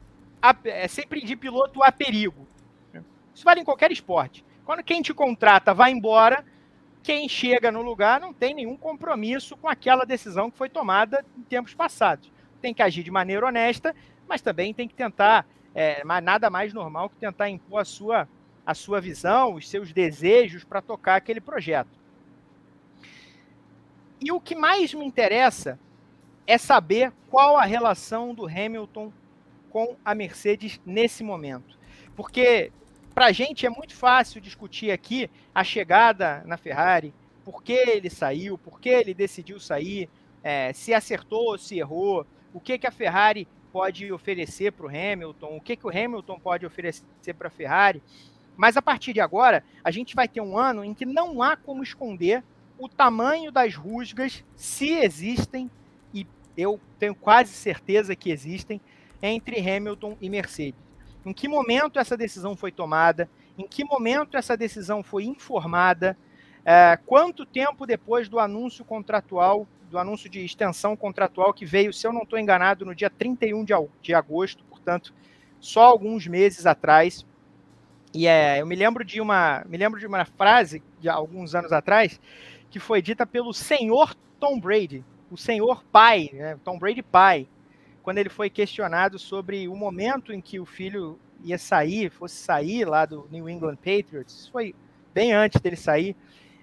é sempre de piloto a perigo. Isso vale em qualquer esporte. Quando quem te contrata vai embora, quem chega no lugar não tem nenhum compromisso com aquela decisão que foi tomada em tempos passados tem que agir de maneira honesta, mas também tem que tentar, é, nada mais normal que tentar impor a sua, a sua visão, os seus desejos para tocar aquele projeto. E o que mais me interessa é saber qual a relação do Hamilton com a Mercedes nesse momento. Porque para a gente é muito fácil discutir aqui a chegada na Ferrari, por que ele saiu, por que ele decidiu sair, é, se acertou ou se errou, o que, que a Ferrari pode oferecer para o Hamilton, o que, que o Hamilton pode oferecer para a Ferrari. Mas a partir de agora, a gente vai ter um ano em que não há como esconder o tamanho das rusgas, se existem, e eu tenho quase certeza que existem, entre Hamilton e Mercedes. Em que momento essa decisão foi tomada? Em que momento essa decisão foi informada? É, quanto tempo depois do anúncio contratual do anúncio de extensão contratual que veio, se eu não estou enganado, no dia 31 de, de agosto, portanto, só alguns meses atrás. E é, eu me lembro de uma, me lembro de uma frase de alguns anos atrás que foi dita pelo senhor Tom Brady, o senhor pai, né, Tom Brady pai, quando ele foi questionado sobre o momento em que o filho ia sair, fosse sair lá do New England Patriots, isso foi bem antes dele sair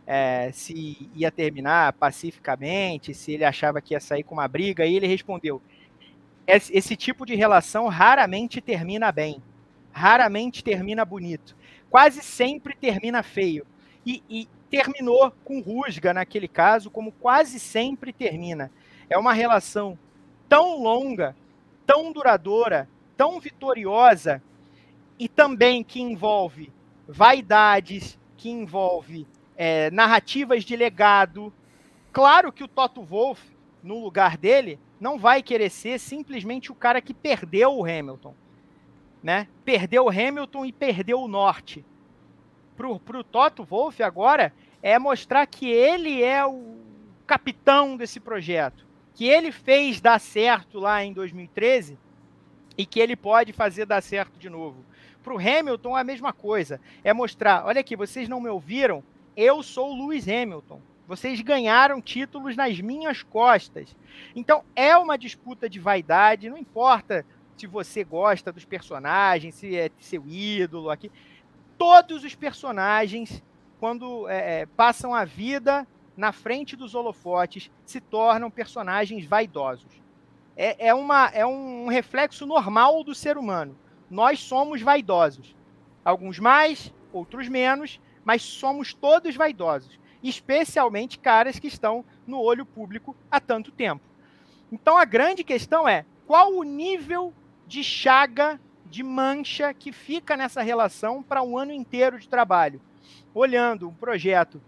é, se ia terminar pacificamente, se ele achava que ia sair com uma briga, e ele respondeu: esse, tipo de relação raramente termina bem, raramente termina bonito, quase sempre termina feio. E, e terminou com rusga naquele caso, como quase sempre termina. É uma relação tão longa, tão duradoura, tão vitoriosa e também que envolve vaidades, que envolve é, narrativas de legado. Claro que o Toto Wolff, no lugar dele, não vai querer ser simplesmente o cara que perdeu o Hamilton. Né? Perdeu o Hamilton e perdeu o Norte. Para o Toto Wolff agora é mostrar que ele é o capitão desse projeto, que ele fez dar certo lá em 2013 e que ele pode fazer dar certo de novo. Para o Hamilton, a mesma coisa. É mostrar: olha aqui, vocês não me ouviram, eu sou o Lewis Hamilton. Vocês ganharam títulos nas minhas costas. Então é uma disputa de vaidade, não importa se você gosta dos personagens, se é seu ídolo aqui. Todos os personagens quando é, é, passam a vida na frente dos holofotes, se tornam personagens vaidosos. É, é, uma, é um reflexo normal do ser humano. Nós somos vaidosos. Alguns mais, outros menos, mas somos todos vaidosos. Especialmente caras que estão no olho público há tanto tempo. Então a grande questão é qual o nível de chaga, de mancha que fica nessa relação para um ano inteiro de trabalho. Olhando um projeto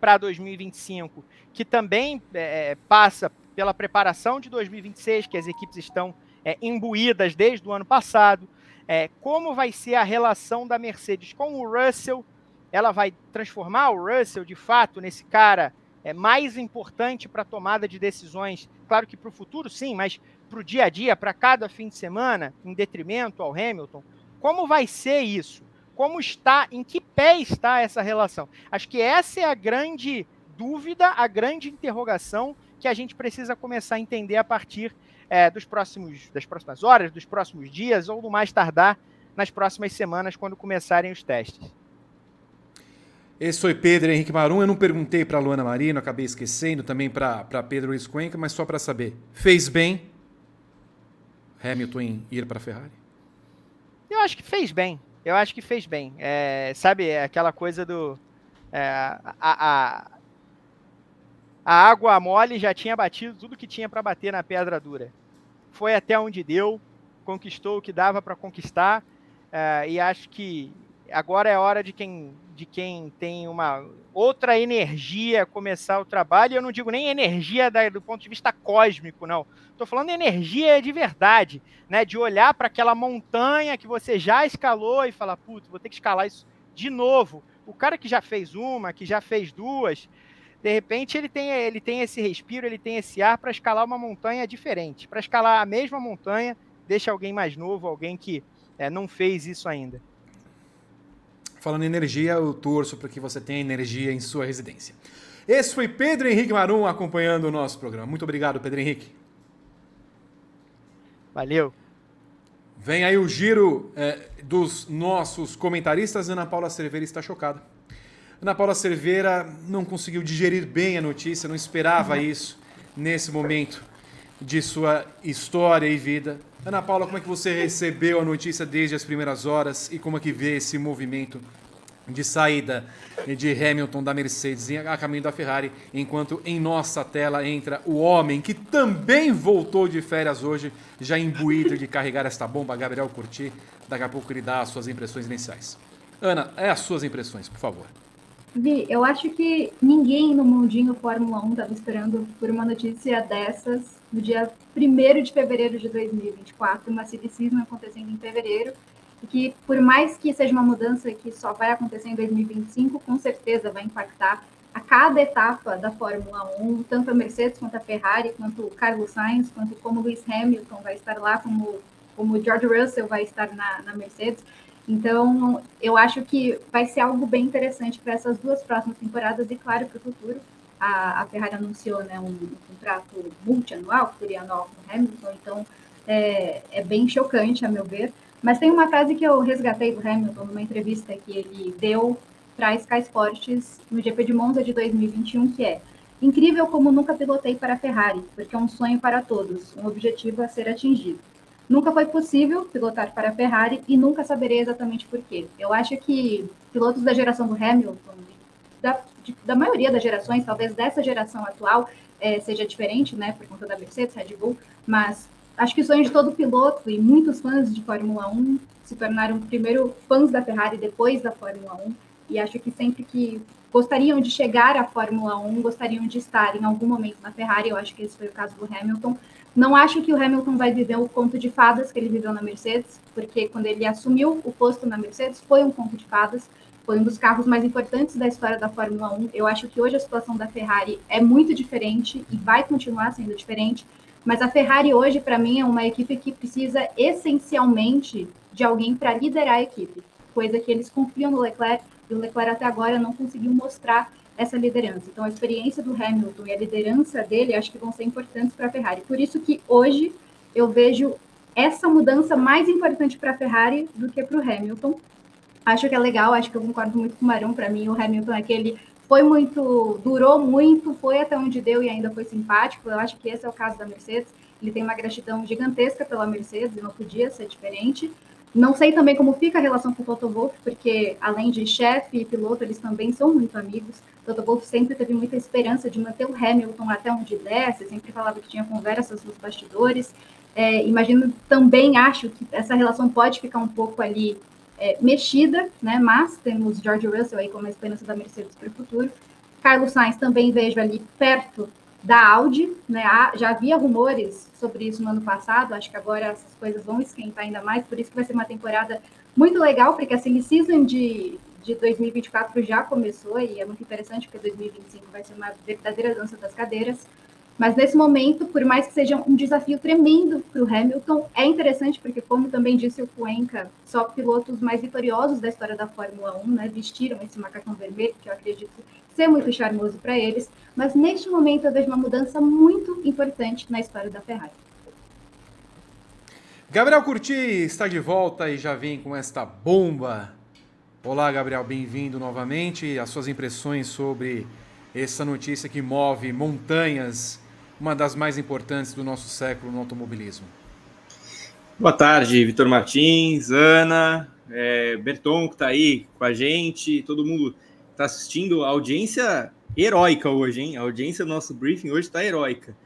para 2025, que também é, passa pela preparação de 2026, que as equipes estão é, imbuídas desde o ano passado, é, como vai ser a relação da Mercedes com o Russell, ela vai transformar o Russell de fato nesse cara é, mais importante para a tomada de decisões, claro que para o futuro sim, mas para o dia a dia, para cada fim de semana, em detrimento ao Hamilton, como vai ser isso? Como está, em que pé está essa relação? Acho que essa é a grande dúvida, a grande interrogação que a gente precisa começar a entender a partir é, dos próximos, das próximas horas, dos próximos dias, ou do mais tardar nas próximas semanas, quando começarem os testes. Esse foi Pedro Henrique Marum. Eu não perguntei para Luana Marino, acabei esquecendo também para Pedro Luiz Cuenca, mas só para saber. Fez bem Hamilton ir para a Ferrari? Eu acho que fez bem. Eu acho que fez bem. É, sabe, é aquela coisa do. É, a, a, a água mole já tinha batido tudo que tinha para bater na pedra dura. Foi até onde deu, conquistou o que dava para conquistar, é, e acho que agora é hora de quem, de quem tem uma outra energia começar o trabalho. Eu não digo nem energia da, do ponto de vista cósmico, não. Estou falando energia de verdade, né? De olhar para aquela montanha que você já escalou e falar, putz, vou ter que escalar isso de novo. O cara que já fez uma, que já fez duas, de repente ele tem, ele tem esse respiro, ele tem esse ar para escalar uma montanha diferente. Para escalar a mesma montanha, deixa alguém mais novo, alguém que é, não fez isso ainda. Falando em energia, eu torço para que você tenha energia em sua residência. Esse foi Pedro Henrique Marum acompanhando o nosso programa. Muito obrigado, Pedro Henrique. Valeu. Vem aí o giro é, dos nossos comentaristas. Ana Paula Cerveira está chocada. Ana Paula Cerveira não conseguiu digerir bem a notícia, não esperava isso nesse momento de sua história e vida. Ana Paula, como é que você recebeu a notícia desde as primeiras horas e como é que vê esse movimento de saída de Hamilton da Mercedes a caminho da Ferrari, enquanto em nossa tela entra o homem que também voltou de férias hoje, já imbuído de carregar esta bomba, Gabriel Curti. Daqui a pouco ele dá as suas impressões iniciais. Ana, é as suas impressões, por favor. Vi, eu acho que ninguém no mundinho Fórmula 1 estava esperando por uma notícia dessas no dia 1 de fevereiro de 2024, uma season acontecendo em fevereiro, e que por mais que seja uma mudança que só vai acontecer em 2025, com certeza vai impactar a cada etapa da Fórmula 1, tanto a Mercedes quanto a Ferrari, quanto o Carlos Sainz, quanto como o Lewis Hamilton vai estar lá, como, como o George Russell vai estar na, na Mercedes. Então, eu acho que vai ser algo bem interessante para essas duas próximas temporadas e, claro, para o futuro a, a Ferrari anunciou né, um, contrato multianual, plurianual com Hamilton, então é, é bem chocante, a meu ver. Mas tem uma frase que eu resgatei do Hamilton numa entrevista que ele deu para Sky Sports no GP de Monza de 2021, que é incrível como nunca pilotei para a Ferrari, porque é um sonho para todos, um objetivo a ser atingido. Nunca foi possível pilotar para a Ferrari e nunca saberei exatamente por quê. Eu acho que pilotos da geração do Hamilton, da da maioria das gerações, talvez dessa geração atual é, seja diferente, né, por conta da Mercedes, Red Bull, mas acho que o sonho de todo piloto e muitos fãs de Fórmula 1 se tornaram primeiro fãs da Ferrari depois da Fórmula 1 e acho que sempre que gostariam de chegar à Fórmula 1, gostariam de estar em algum momento na Ferrari, eu acho que esse foi o caso do Hamilton. Não acho que o Hamilton vai viver o conto de fadas que ele viveu na Mercedes, porque quando ele assumiu o posto na Mercedes foi um conto de fadas foi um dos carros mais importantes da história da Fórmula 1. Eu acho que hoje a situação da Ferrari é muito diferente e vai continuar sendo diferente, mas a Ferrari hoje, para mim, é uma equipe que precisa essencialmente de alguém para liderar a equipe, coisa que eles confiam no Leclerc e o Leclerc até agora não conseguiu mostrar essa liderança. Então, a experiência do Hamilton e a liderança dele acho que vão ser importantes para a Ferrari. Por isso que hoje eu vejo essa mudança mais importante para a Ferrari do que para o Hamilton, Acho que é legal, acho que eu concordo muito com o Marão. Para mim, o Hamilton é aquele foi muito, durou muito, foi até onde deu e ainda foi simpático. Eu acho que esse é o caso da Mercedes. Ele tem uma gratidão gigantesca pela Mercedes e não podia ser diferente. Não sei também como fica a relação com o Toto Wolff, porque além de chefe e piloto, eles também são muito amigos. Toto Wolff sempre teve muita esperança de manter o Hamilton até onde desse, sempre falava que tinha conversas nos bastidores. É, imagino também, acho que essa relação pode ficar um pouco ali é, mexida, né? Mas temos George Russell aí como a esperança da Mercedes para o futuro. Carlos Sainz também vejo ali perto da Audi, né? Já havia rumores sobre isso no ano passado, acho que agora essas coisas vão esquentar ainda mais, por isso que vai ser uma temporada muito legal, porque a silly season de, de 2024 já começou e é muito interessante, porque 2025 vai ser uma verdadeira dança das cadeiras. Mas nesse momento, por mais que seja um desafio tremendo para o Hamilton, é interessante porque, como também disse o Cuenca, só pilotos mais vitoriosos da história da Fórmula 1 né, vestiram esse macacão vermelho, que eu acredito ser muito charmoso para eles. Mas neste momento eu vejo uma mudança muito importante na história da Ferrari. Gabriel Curti está de volta e já vem com esta bomba. Olá, Gabriel, bem-vindo novamente. As suas impressões sobre essa notícia que move montanhas, uma das mais importantes do nosso século no automobilismo. Boa tarde, Vitor Martins, Ana, é, Berton, que está aí com a gente, todo mundo está assistindo. A audiência heróica hoje, hein? A audiência do nosso briefing hoje está heróica.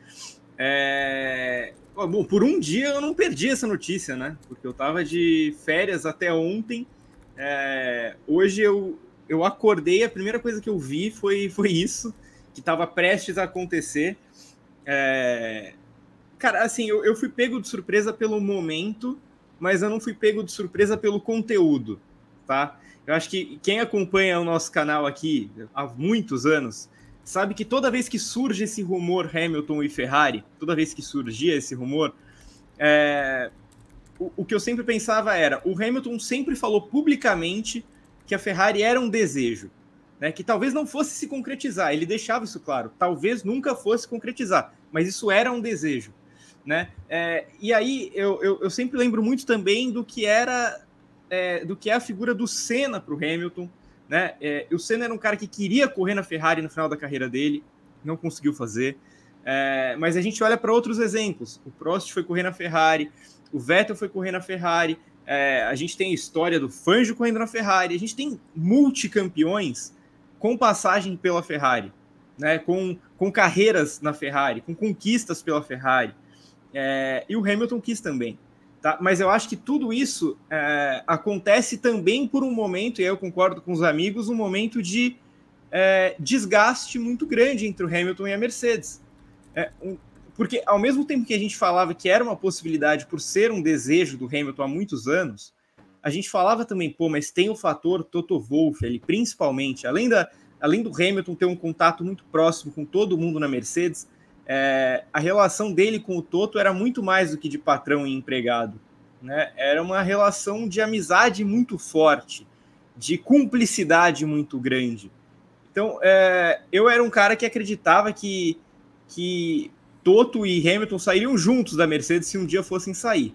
É... Bom, por um dia eu não perdi essa notícia, né? Porque eu estava de férias até ontem. É... Hoje eu, eu acordei, a primeira coisa que eu vi foi, foi isso, que estava prestes a acontecer. É... Cara, assim, eu, eu fui pego de surpresa pelo momento, mas eu não fui pego de surpresa pelo conteúdo, tá? Eu acho que quem acompanha o nosso canal aqui há muitos anos sabe que toda vez que surge esse rumor Hamilton e Ferrari, toda vez que surgia esse rumor, é... o, o que eu sempre pensava era: o Hamilton sempre falou publicamente que a Ferrari era um desejo, né, que talvez não fosse se concretizar. Ele deixava isso claro, talvez nunca fosse concretizar, mas isso era um desejo. Né? É, e aí eu, eu, eu, sempre lembro muito também do que era é, do que é a figura do Senna para o Hamilton. Né? É, o Senna era um cara que queria correr na Ferrari no final da carreira dele, não conseguiu fazer. É, mas a gente olha para outros exemplos. O Prost foi correr na Ferrari, o Vettel foi correr na Ferrari, é, a gente tem a história do Fangio correndo na Ferrari, a gente tem multicampeões com passagem pela Ferrari, né? com, com carreiras na Ferrari, com conquistas pela Ferrari. É, e o Hamilton quis também. Tá? Mas eu acho que tudo isso é, acontece também por um momento, e eu concordo com os amigos, um momento de é, desgaste muito grande entre o Hamilton e a Mercedes. É, um, porque ao mesmo tempo que a gente falava que era uma possibilidade por ser um desejo do Hamilton há muitos anos, a gente falava também, pô, mas tem o fator Toto Wolff ali, principalmente, além, da, além do Hamilton ter um contato muito próximo com todo mundo na Mercedes, é, a relação dele com o Toto era muito mais do que de patrão e empregado. Né? Era uma relação de amizade muito forte, de cumplicidade muito grande. Então, é, eu era um cara que acreditava que, que Toto e Hamilton sairiam juntos da Mercedes se um dia fossem sair.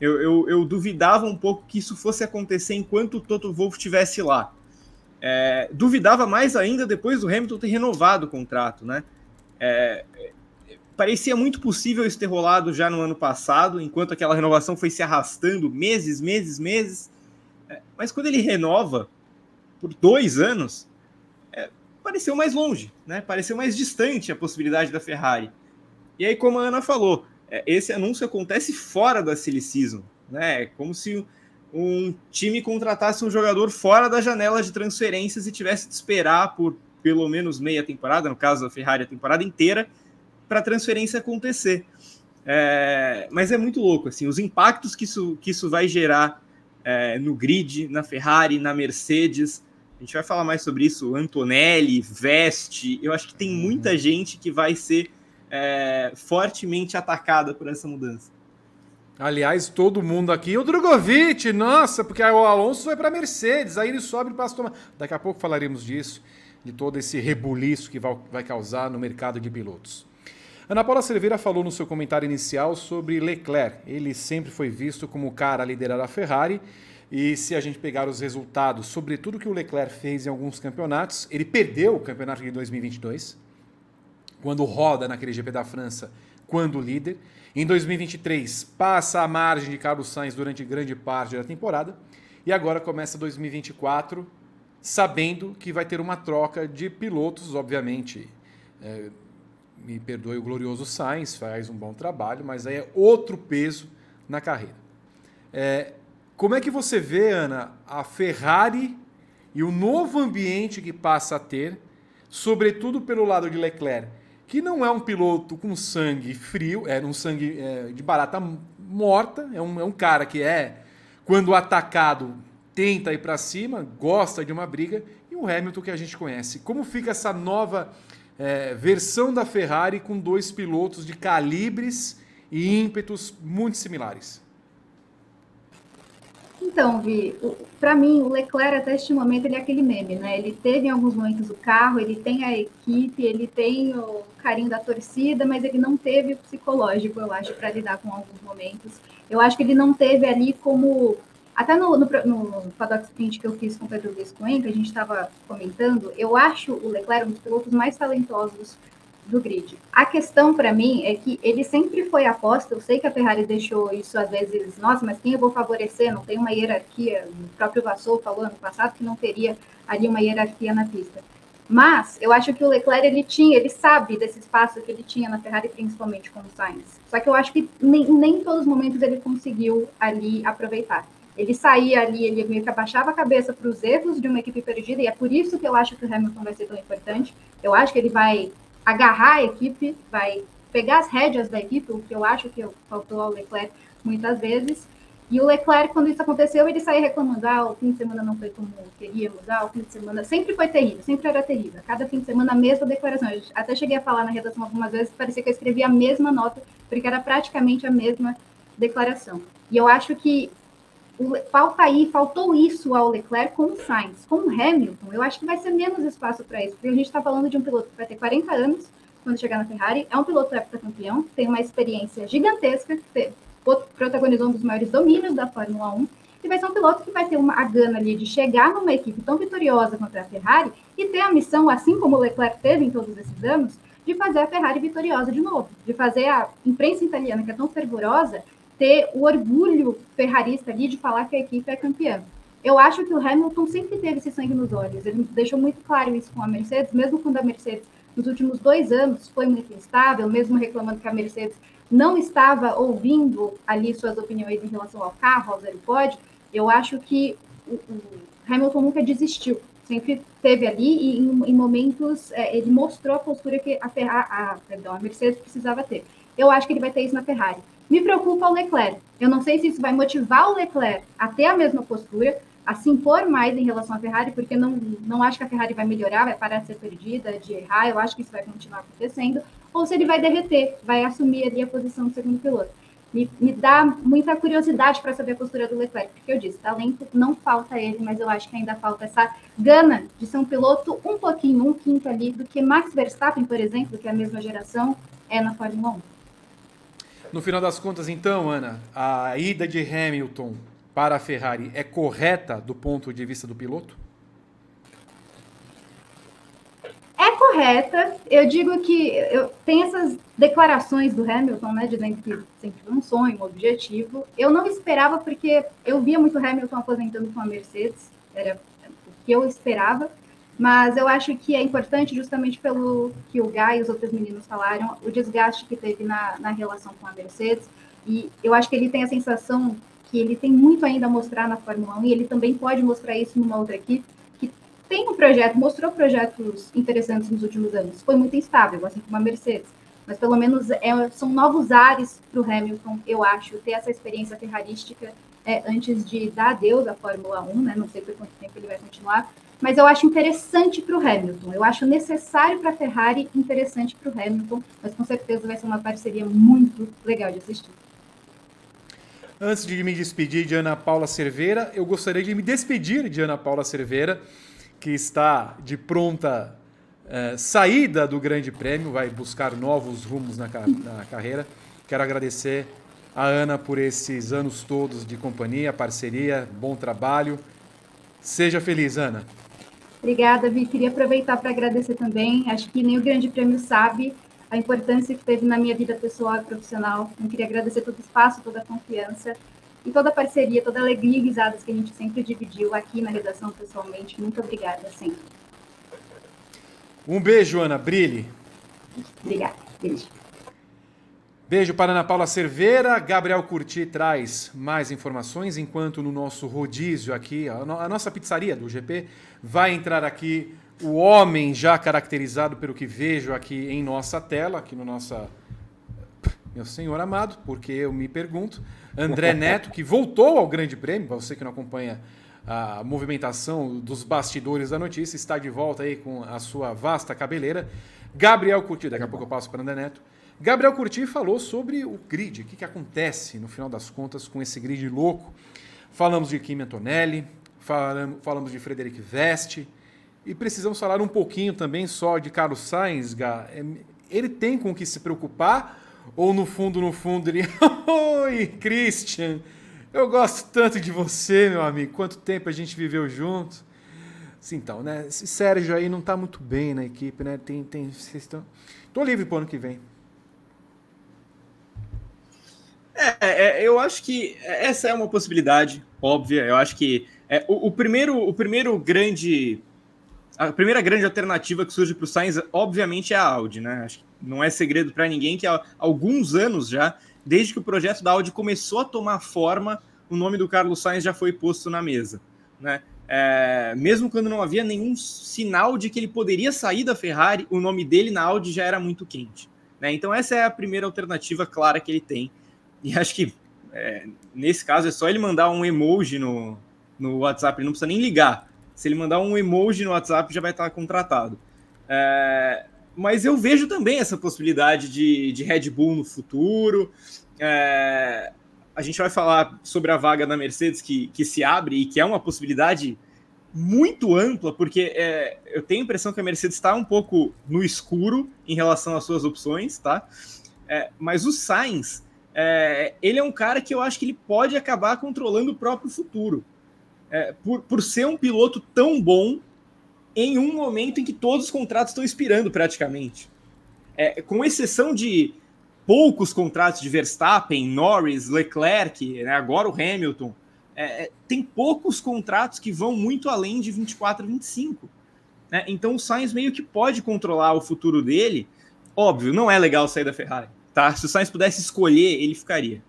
Eu, eu, eu duvidava um pouco que isso fosse acontecer enquanto o Toto Wolff estivesse lá. É, duvidava mais ainda depois do Hamilton ter renovado o contrato, né? É, parecia muito possível isso ter rolado já no ano passado, enquanto aquela renovação foi se arrastando meses, meses, meses. É, mas quando ele renova por dois anos, é, pareceu mais longe, né? Pareceu mais distante a possibilidade da Ferrari. E aí, como a Ana falou, esse anúncio acontece fora da silly season, né? É como se um time contratasse um jogador fora da janela de transferências e tivesse de esperar por pelo menos meia temporada, no caso da Ferrari, a temporada inteira, para a transferência acontecer. É, mas é muito louco, assim, os impactos que isso, que isso vai gerar é, no grid, na Ferrari, na Mercedes. A gente vai falar mais sobre isso, Antonelli, Veste. Eu acho que tem muita uhum. gente que vai ser é, fortemente atacada por essa mudança. Aliás, todo mundo aqui. O Drogovic, nossa, porque o Alonso vai para a Mercedes, aí ele sobe para Aston Daqui a pouco falaremos disso de todo esse rebuliço que vai causar no mercado de pilotos. Ana Paula Cerveira falou no seu comentário inicial sobre Leclerc. Ele sempre foi visto como o cara a liderar a Ferrari, E se a gente pegar os resultados, sobretudo que o Leclerc fez em alguns campeonatos, ele perdeu o campeonato de 2022, quando roda naquele GP da França, quando líder. Em 2023, passa a margem de Carlos Sainz durante grande parte da temporada. E agora começa 2024, sabendo que vai ter uma troca de pilotos, obviamente. É, me perdoe o glorioso Sainz, faz um bom trabalho, mas aí é outro peso na carreira. É, como é que você vê, Ana, a Ferrari e o novo ambiente que passa a ter, sobretudo pelo lado de Leclerc, que não é um piloto com sangue frio, é um sangue é, de barata morta, é um, é um cara que é, quando atacado, tenta ir para cima, gosta de uma briga, e o Hamilton que a gente conhece. Como fica essa nova é, versão da Ferrari com dois pilotos de calibres e ímpetos muito similares? Então, Vi, para mim, o Leclerc até este momento ele é aquele meme, né? Ele teve em alguns momentos o carro, ele tem a equipe, ele tem o carinho da torcida, mas ele não teve o psicológico, eu acho, para lidar com alguns momentos. Eu acho que ele não teve ali como. Até no, no, no Paddock Sprint que eu fiz com o Pedro Luiz que a gente estava comentando, eu acho o Leclerc um dos pilotos mais talentosos do grid. A questão para mim é que ele sempre foi aposta. Eu sei que a Ferrari deixou isso às vezes, nossa, mas quem eu vou favorecer? Não tem uma hierarquia. O próprio Vassou falou ano passado que não teria ali uma hierarquia na pista. Mas eu acho que o Leclerc ele tinha, ele sabe desse espaço que ele tinha na Ferrari, principalmente com o Sainz. Só que eu acho que nem, nem em todos os momentos ele conseguiu ali aproveitar. Ele saía ali, ele meio que abaixava a cabeça para os erros de uma equipe perdida, e é por isso que eu acho que o Hamilton vai ser tão importante. Eu acho que ele vai agarrar a equipe, vai pegar as rédeas da equipe, o que eu acho que faltou ao Leclerc muitas vezes. E o Leclerc, quando isso aconteceu, ele saía reclamando: ah, o fim de semana não foi como queríamos, ah, o fim de semana sempre foi terrível, sempre era terrível. Cada fim de semana a mesma declaração. Eu até cheguei a falar na redação algumas vezes, parecia que eu escrevia a mesma nota, porque era praticamente a mesma declaração. E eu acho que falta aí, faltou isso ao Leclerc com o Sainz. Com o Hamilton, eu acho que vai ser menos espaço para isso, porque a gente está falando de um piloto que vai ter 40 anos quando chegar na Ferrari, é um piloto campeão, tem uma experiência gigantesca, protagonizou um dos maiores domínios da Fórmula 1, e vai ser um piloto que vai ter uma a gana ali de chegar numa equipe tão vitoriosa contra a Ferrari e ter a missão, assim como o Leclerc teve em todos esses anos, de fazer a Ferrari vitoriosa de novo, de fazer a imprensa italiana, que é tão fervorosa, ter o orgulho ferrarista ali de falar que a equipe é campeã. Eu acho que o Hamilton sempre teve esse sangue nos olhos. Ele deixou muito claro isso com a Mercedes, mesmo quando a Mercedes, nos últimos dois anos, foi muito instável, mesmo reclamando que a Mercedes não estava ouvindo ali suas opiniões em relação ao carro, ao zero pod. Eu acho que o, o Hamilton nunca desistiu. Sempre teve ali e em, em momentos é, ele mostrou a postura que a, Ferrari, a, perdão, a Mercedes precisava ter. Eu acho que ele vai ter isso na Ferrari. Me preocupa o Leclerc. Eu não sei se isso vai motivar o Leclerc a ter a mesma postura, a se impor mais em relação à Ferrari, porque não, não acho que a Ferrari vai melhorar, vai parar de ser perdida, de errar, eu acho que isso vai continuar acontecendo, ou se ele vai derreter, vai assumir ali a posição do segundo piloto. Me, me dá muita curiosidade para saber a postura do Leclerc, porque eu disse, talento não falta ele, mas eu acho que ainda falta essa gana de ser um piloto um pouquinho, um quinto ali, do que Max Verstappen, por exemplo, que é a mesma geração, é na Fórmula 1. No final das contas, então, Ana, a ida de Hamilton para a Ferrari é correta do ponto de vista do piloto? É correta. Eu digo que eu tem essas declarações do Hamilton, né, dizendo que sempre um sonho, um objetivo. Eu não esperava porque eu via muito Hamilton aposentando com a Mercedes, era o que eu esperava. Mas eu acho que é importante, justamente pelo que o Guy e os outros meninos falaram, o desgaste que teve na, na relação com a Mercedes. E eu acho que ele tem a sensação que ele tem muito ainda a mostrar na Fórmula 1 e ele também pode mostrar isso numa outra equipe que tem um projeto, mostrou projetos interessantes nos últimos anos. Foi muito instável, assim como a Mercedes. Mas pelo menos é, são novos ares para o Hamilton, eu acho, ter essa experiência ferrarística é, antes de dar adeus à Fórmula 1, né? Não sei por quanto tempo ele vai continuar, mas eu acho interessante para o Hamilton. Eu acho necessário para a Ferrari, interessante para o Hamilton, mas com certeza vai ser uma parceria muito legal de assistir. Antes de me despedir de Ana Paula Cerveira, eu gostaria de me despedir de Ana Paula Cerveira, que está de pronta eh, saída do Grande Prêmio, vai buscar novos rumos na, na carreira. Quero agradecer a Ana por esses anos todos de companhia, parceria, bom trabalho. Seja feliz, Ana. Obrigada, Vi. Queria aproveitar para agradecer também. Acho que nem o Grande Prêmio sabe a importância que teve na minha vida pessoal e profissional. Eu queria agradecer todo o espaço, toda a confiança e toda a parceria, toda a alegria e risadas que a gente sempre dividiu aqui na redação pessoalmente. Muito obrigada, sempre. Um beijo, Ana. Brilhe. Obrigada. Beijo. Beijo para Ana Paula Cerveira. Gabriel Curti traz mais informações, enquanto no nosso rodízio aqui, a, no, a nossa pizzaria do GP, vai entrar aqui o homem já caracterizado pelo que vejo aqui em nossa tela, aqui no nossa. Meu senhor amado, porque eu me pergunto. André Neto, que voltou ao Grande Prêmio, você que não acompanha a movimentação dos bastidores da notícia, está de volta aí com a sua vasta cabeleira. Gabriel Curti, daqui a pouco eu passo para André Neto. Gabriel Curti falou sobre o grid, o que, que acontece no final das contas com esse grid louco. Falamos de Kim Antonelli, falamos, de Frederic Veste e precisamos falar um pouquinho também só de Carlos Sainz. É, ele tem com o que se preocupar ou no fundo, no fundo, ele. Oi, Christian! Eu gosto tanto de você, meu amigo. Quanto tempo a gente viveu junto. Sim, então, né? Esse Sérgio aí não tá muito bem na equipe, né? Tem, tem, vocês estão... Tô livre pro ano que vem. É, é, eu acho que essa é uma possibilidade óbvia. Eu acho que é, o, o, primeiro, o primeiro grande, a primeira grande alternativa que surge para o Sainz, obviamente, é a Audi, né? Acho que não é segredo para ninguém que há alguns anos já, desde que o projeto da Audi começou a tomar forma, o nome do Carlos Sainz já foi posto na mesa, né? É, mesmo quando não havia nenhum sinal de que ele poderia sair da Ferrari, o nome dele na Audi já era muito quente. Né? Então, essa é a primeira alternativa clara que ele tem. E acho que é, nesse caso é só ele mandar um emoji no, no WhatsApp, ele não precisa nem ligar. Se ele mandar um emoji no WhatsApp, já vai estar contratado. É, mas eu vejo também essa possibilidade de, de Red Bull no futuro. É, a gente vai falar sobre a vaga da Mercedes que, que se abre e que é uma possibilidade muito ampla, porque é, eu tenho a impressão que a Mercedes está um pouco no escuro em relação às suas opções, tá? É, mas o Sainz, é, ele é um cara que eu acho que ele pode acabar controlando o próprio futuro. É, por, por ser um piloto tão bom em um momento em que todos os contratos estão expirando praticamente. É, com exceção de poucos contratos de Verstappen, Norris, Leclerc, né, agora o Hamilton, é, é tem poucos contratos que vão muito além de 24 a 25. Né? Então o Sainz meio que pode controlar o futuro dele. Óbvio, não é legal sair da Ferrari. Tá? Se o Sainz pudesse escolher, ele ficaria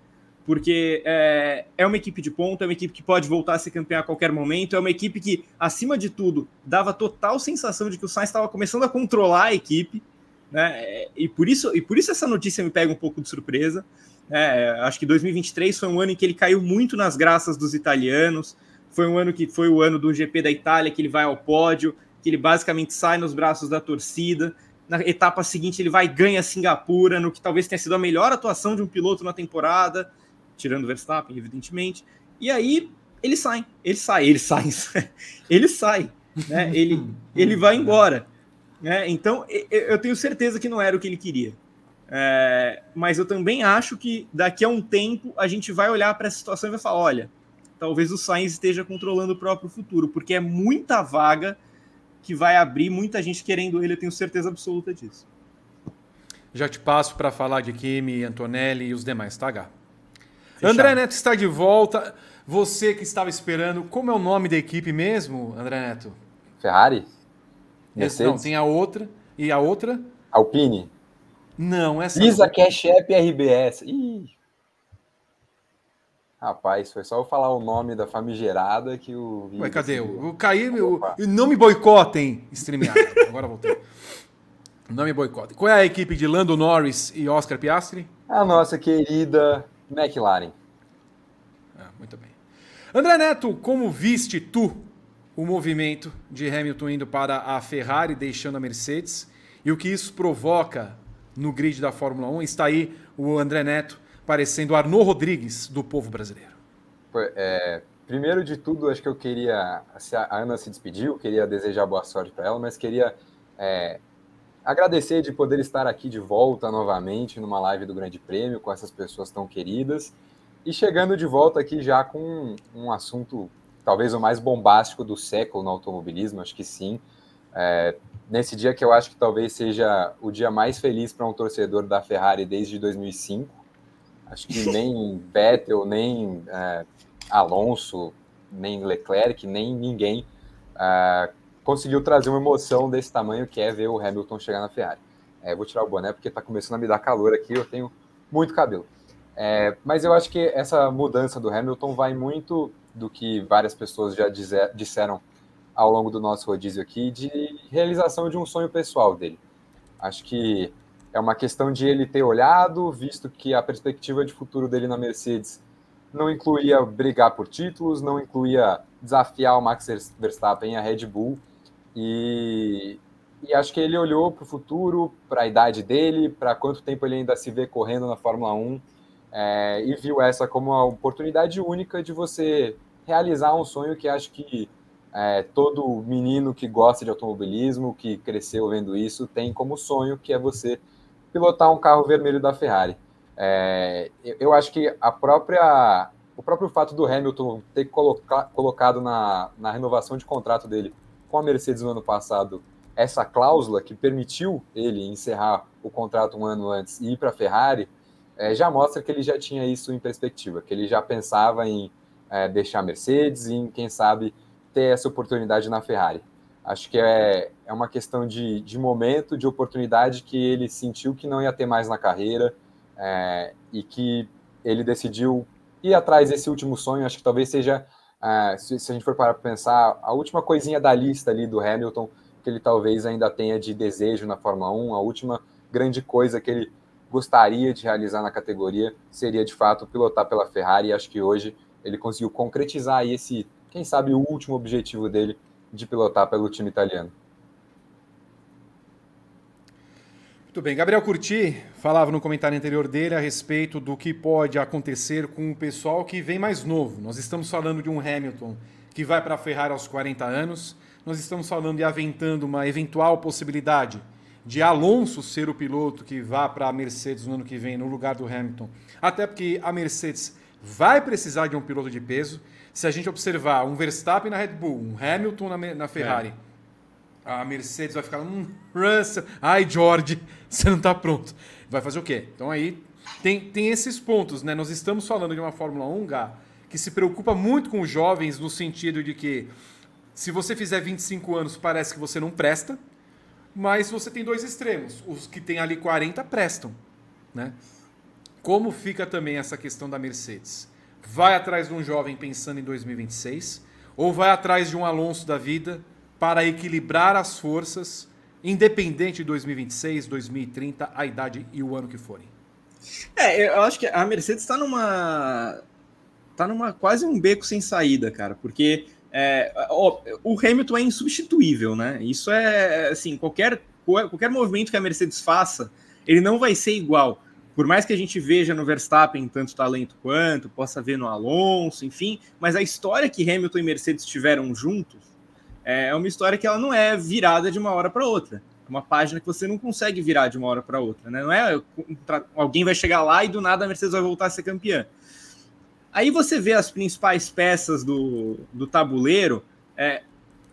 porque é, é uma equipe de ponta, é uma equipe que pode voltar a ser campeã a qualquer momento, é uma equipe que, acima de tudo, dava total sensação de que o Sainz estava começando a controlar a equipe, né? E por isso, e por isso essa notícia me pega um pouco de surpresa. Né? Acho que 2023 foi um ano em que ele caiu muito nas graças dos italianos. Foi um ano que foi o ano do GP da Itália, que ele vai ao pódio, que ele basicamente sai nos braços da torcida. Na etapa seguinte, ele vai e ganha Singapura, no que talvez tenha sido a melhor atuação de um piloto na temporada tirando o Verstappen, evidentemente. E aí ele sai, ele sai, ele sai, ele sai, né? Ele, ele vai embora. Né? Então eu tenho certeza que não era o que ele queria. É, mas eu também acho que daqui a um tempo a gente vai olhar para essa situação e vai falar: olha, talvez o Sainz esteja controlando o próprio futuro, porque é muita vaga que vai abrir, muita gente querendo ele, eu tenho certeza absoluta disso. Já te passo para falar de Kimi, Antonelli e os demais, tá, Gá? Fechado. André Neto está de volta. Você que estava esperando, como é o nome da equipe mesmo, André Neto? Ferrari? Esse, não, tem a outra. E a outra? Alpine. Não, essa Isa não. Cash App RBS. Ih. Rapaz, foi só eu falar o nome da famigerada que o. Ué, cadê? O caí, o, não me boicotem, StreamYard. Agora voltei. Não me boicotem. Qual é a equipe de Lando Norris e Oscar Piastri? A nossa querida McLaren. Ah, muito bem. André Neto, como viste tu o movimento de Hamilton indo para a Ferrari, deixando a Mercedes, e o que isso provoca no grid da Fórmula 1? Está aí o André Neto parecendo Arnaud Rodrigues do povo brasileiro. É, primeiro de tudo, acho que eu queria. A Ana se despediu, queria desejar boa sorte para ela, mas queria é, agradecer de poder estar aqui de volta novamente numa live do Grande Prêmio com essas pessoas tão queridas e chegando de volta aqui já com um assunto talvez o mais bombástico do século no automobilismo, acho que sim. É, nesse dia que eu acho que talvez seja o dia mais feliz para um torcedor da Ferrari desde 2005. Acho que nem Vettel, nem é, Alonso, nem Leclerc, nem ninguém é, conseguiu trazer uma emoção desse tamanho que é ver o Hamilton chegar na Ferrari. É, vou tirar o boné porque está começando a me dar calor aqui, eu tenho muito cabelo. É, mas eu acho que essa mudança do Hamilton vai muito do que várias pessoas já dizer, disseram ao longo do nosso rodízio aqui, de realização de um sonho pessoal dele. Acho que é uma questão de ele ter olhado, visto que a perspectiva de futuro dele na Mercedes não incluía brigar por títulos, não incluía desafiar o Max Verstappen e a Red Bull. E, e acho que ele olhou para o futuro, para a idade dele, para quanto tempo ele ainda se vê correndo na Fórmula 1, é, e viu essa como uma oportunidade única de você realizar um sonho que acho que é, todo menino que gosta de automobilismo, que cresceu vendo isso, tem como sonho, que é você pilotar um carro vermelho da Ferrari. É, eu acho que a própria, o próprio fato do Hamilton ter coloca, colocado na, na renovação de contrato dele com a Mercedes no ano passado essa cláusula que permitiu ele encerrar o contrato um ano antes e ir para a Ferrari, é, já mostra que ele já tinha isso em perspectiva, que ele já pensava em é, deixar a Mercedes e em, quem sabe, ter essa oportunidade na Ferrari. Acho que é, é uma questão de, de momento, de oportunidade que ele sentiu que não ia ter mais na carreira é, e que ele decidiu ir atrás desse último sonho. Acho que talvez seja, é, se, se, a gente for parar para pensar, a última coisinha da lista ali do Hamilton que ele talvez ainda tenha de desejo na Fórmula 1, a última grande coisa que ele gostaria de realizar na categoria seria de fato pilotar pela Ferrari. Acho que hoje ele conseguiu concretizar esse quem sabe, o último objetivo dele de pilotar pelo time italiano. Muito bem, Gabriel Curti falava no comentário anterior dele a respeito do que pode acontecer com o pessoal que vem mais novo. Nós estamos falando de um Hamilton que vai para a Ferrari aos 40 anos, nós estamos falando e aventando uma eventual possibilidade de Alonso ser o piloto que vá para a Mercedes no ano que vem no lugar do Hamilton. Até porque a Mercedes vai precisar de um piloto de peso se a gente observar um Verstappen na Red Bull, um Hamilton na, na Ferrari, é. a Mercedes vai ficar, um Russell, ai George, você não está pronto. Vai fazer o quê? Então aí tem, tem esses pontos, né? Nós estamos falando de uma Fórmula 1, Gá, que se preocupa muito com os jovens no sentido de que se você fizer 25 anos parece que você não presta, mas você tem dois extremos. Os que têm ali 40 prestam, né? Como fica também essa questão da Mercedes? Vai atrás de um jovem pensando em 2026 ou vai atrás de um Alonso da vida para equilibrar as forças, independente de 2026, 2030, a idade e o ano que forem? É, eu acho que a Mercedes está numa tá numa quase um beco sem saída, cara, porque é, ó, o Hamilton é insubstituível, né? Isso é assim, qualquer qualquer movimento que a Mercedes faça, ele não vai ser igual por mais que a gente veja no Verstappen tanto talento quanto, possa ver no Alonso, enfim, mas a história que Hamilton e Mercedes tiveram juntos é uma história que ela não é virada de uma hora para outra. É uma página que você não consegue virar de uma hora para outra, né? Não é alguém vai chegar lá e do nada a Mercedes vai voltar a ser campeã. Aí você vê as principais peças do, do tabuleiro é,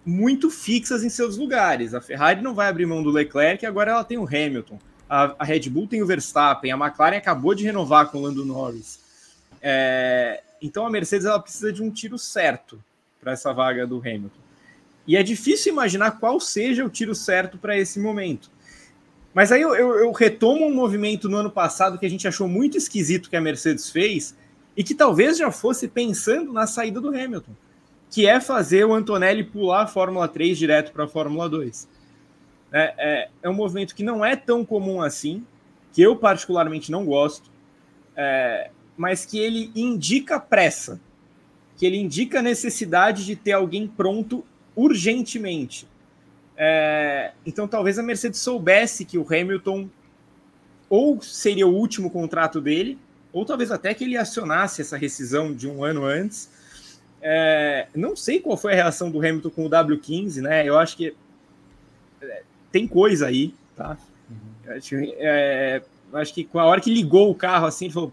muito fixas em seus lugares. A Ferrari não vai abrir mão do Leclerc, agora ela tem o Hamilton a, a, Red Bull tem o Verstappen, a McLaren acabou de renovar com o Lando Norris. É, então a Mercedes ela precisa de um tiro certo para essa vaga do Hamilton. E é difícil imaginar qual seja o tiro certo para esse momento. Mas aí eu, eu, eu, retomo um movimento no ano passado que a gente achou muito esquisito que a Mercedes fez e que talvez já fosse pensando na saída do Hamilton, que é fazer o Antonelli pular a Fórmula 3 direto para a Fórmula 2. É, é, é, um movimento que não é tão comum assim, que eu particularmente não gosto, é, mas que ele indica pressa, que ele indica a necessidade de ter alguém pronto urgentemente. É, então talvez a Mercedes soubesse que o Hamilton ou seria o último contrato dele, ou talvez até que ele acionasse essa rescisão de um ano antes. É, não sei qual foi a reação do Hamilton com o W15, né? Eu acho que tem coisa aí, tá? Uhum. Acho, é, acho que com a hora que ligou o carro assim, ele falou,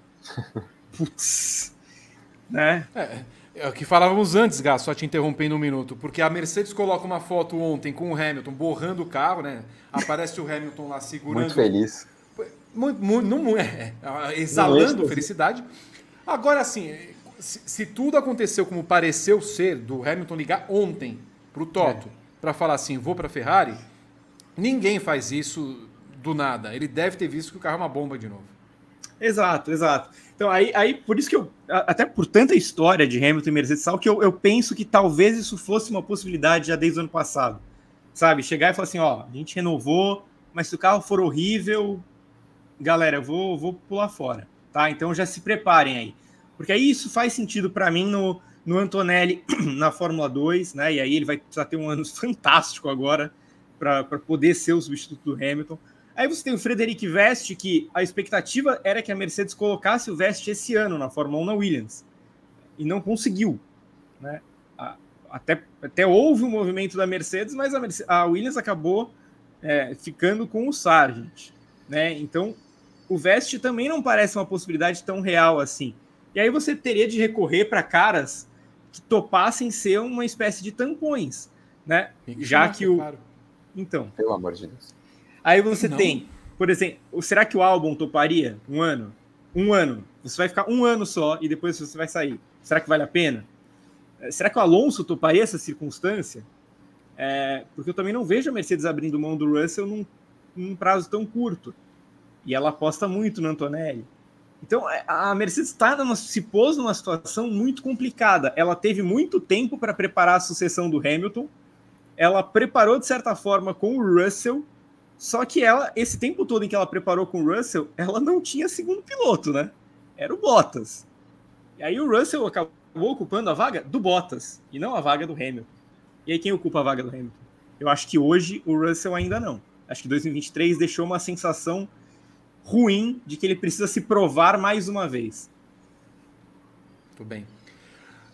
putz, né? É, é o que falávamos antes, Gá, só te interrompendo um minuto, porque a Mercedes coloca uma foto ontem com o Hamilton borrando o carro, né? Aparece o Hamilton lá segurando. Muito feliz. Muito, muito, não, é, é exalando felicidade. Agora, assim, se, se, tudo aconteceu como pareceu ser, do Hamilton ligar ontem para o Toto, é. para falar assim, vou para a Ferrari, ninguém faz isso do nada. Ele deve ter visto que o carro é uma bomba de novo. Exato, exato. Então, aí, aí por isso que eu, até por tanta história de Hamilton e Mercedes tal, que eu, eu penso que talvez isso fosse uma possibilidade já desde o ano passado. Sabe? Chegar e falar assim: ó, a gente renovou, mas se o carro for horrível, galera, eu vou, vou pular fora. Tá? Então já se preparem aí. Porque aí isso faz sentido para mim no, no Antonelli na Fórmula 2, né? E aí ele vai precisar ter um ano fantástico agora para poder ser o substituto do Hamilton. Aí você tem o Frederic Vest, que a expectativa era que a Mercedes colocasse o Vest esse ano na Fórmula 1 na Williams. E não conseguiu. Né? Até, até houve um movimento da Mercedes, mas a, Mercedes, a Williams acabou é, ficando com o Sargent. Né? Então, o Vest também não parece uma possibilidade tão real assim. E aí você teria de recorrer para caras que topassem ser uma espécie de tampões, né? Já que o. Claro. Então. Pelo amor de Deus. Aí você não. tem, por exemplo, será que o álbum toparia um ano? Um ano. Você vai ficar um ano só e depois você vai sair. Será que vale a pena? Eh, será que o Alonso toparia essa circunstância? É, porque eu também não vejo a Mercedes abrindo mão do Russell num, num prazo tão curto. E ela aposta muito no Antonelli. Então, é, a Mercedes tá numa, se pôs numa situação muito complicada. Ela teve muito tempo para preparar a sucessão do Hamilton. Ela preparou, de certa forma, com o Russell só que ela, esse tempo todo em que ela preparou com o Russell, ela não tinha segundo piloto, né? Era o Bottas. E aí o Russell acabou ocupando a vaga do Bottas e não a vaga do Hamilton. E aí quem ocupa a vaga do Hamilton? Eu acho que hoje o Russell ainda não. Acho que 2023 deixou uma sensação ruim de que ele precisa se provar mais uma vez. Muito bem.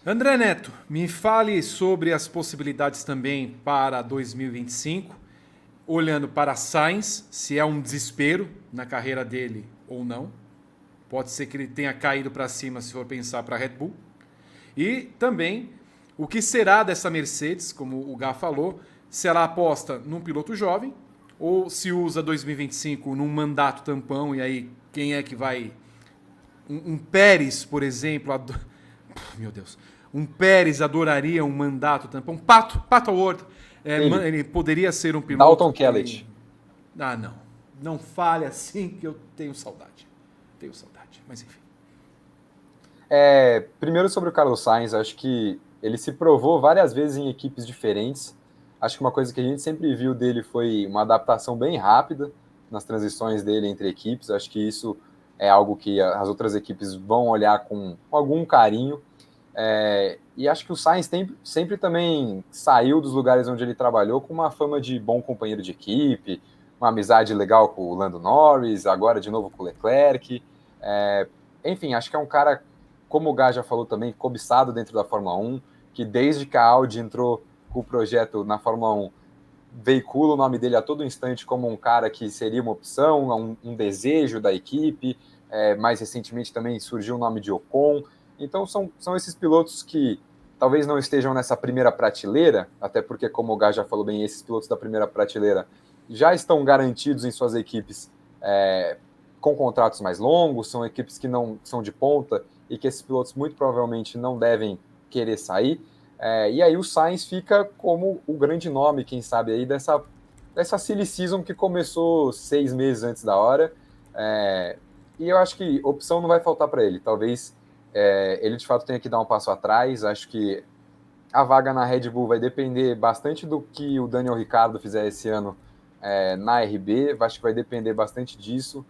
André Neto, me fale sobre as possibilidades também para 2025 olhando para Sainz, se é um desespero na carreira dele ou não. Pode ser que ele tenha caído para cima se for pensar para a Red Bull. E também o que será dessa Mercedes, como o Gá falou, se ela aposta num piloto jovem ou se usa 2025 num mandato tampão e aí quem é que vai. Um, um Pérez, por exemplo, ad... meu Deus, um Pérez adoraria um mandato tampão. Pato, Pato Award é, ele. poderia ser um piloto. Dalton Kellett. Ah, não. Não fale assim que eu tenho saudade. Tenho saudade, mas enfim. É, primeiro sobre o Carlos Sainz, acho que ele se provou várias vezes em equipes diferentes. Acho que uma coisa que a gente sempre viu dele foi uma adaptação bem rápida nas transições dele entre equipes. Acho que isso é algo que as outras equipes vão olhar com algum carinho. É, e acho que o Sainz tem, sempre também saiu dos lugares onde ele trabalhou com uma fama de bom companheiro de equipe, uma amizade legal com o Lando Norris, agora de novo com o Leclerc. É, enfim, acho que é um cara, como o Gá já falou também, cobiçado dentro da Fórmula 1, que desde que a Audi entrou com o projeto na Fórmula 1, veicula o nome dele a todo instante como um cara que seria uma opção, um, um desejo da equipe. É, mais recentemente também surgiu o nome de Ocon. Então são, são esses pilotos que talvez não estejam nessa primeira prateleira, até porque, como o Gá já falou bem, esses pilotos da primeira prateleira já estão garantidos em suas equipes é, com contratos mais longos, são equipes que não são de ponta e que esses pilotos muito provavelmente não devem querer sair. É, e aí o Sainz fica como o grande nome, quem sabe, aí dessa, dessa silly season que começou seis meses antes da hora. É, e eu acho que opção não vai faltar para ele. Talvez é, ele de fato tem que dar um passo atrás. Acho que a vaga na Red Bull vai depender bastante do que o Daniel Ricardo fizer esse ano é, na RB. Acho que vai depender bastante disso.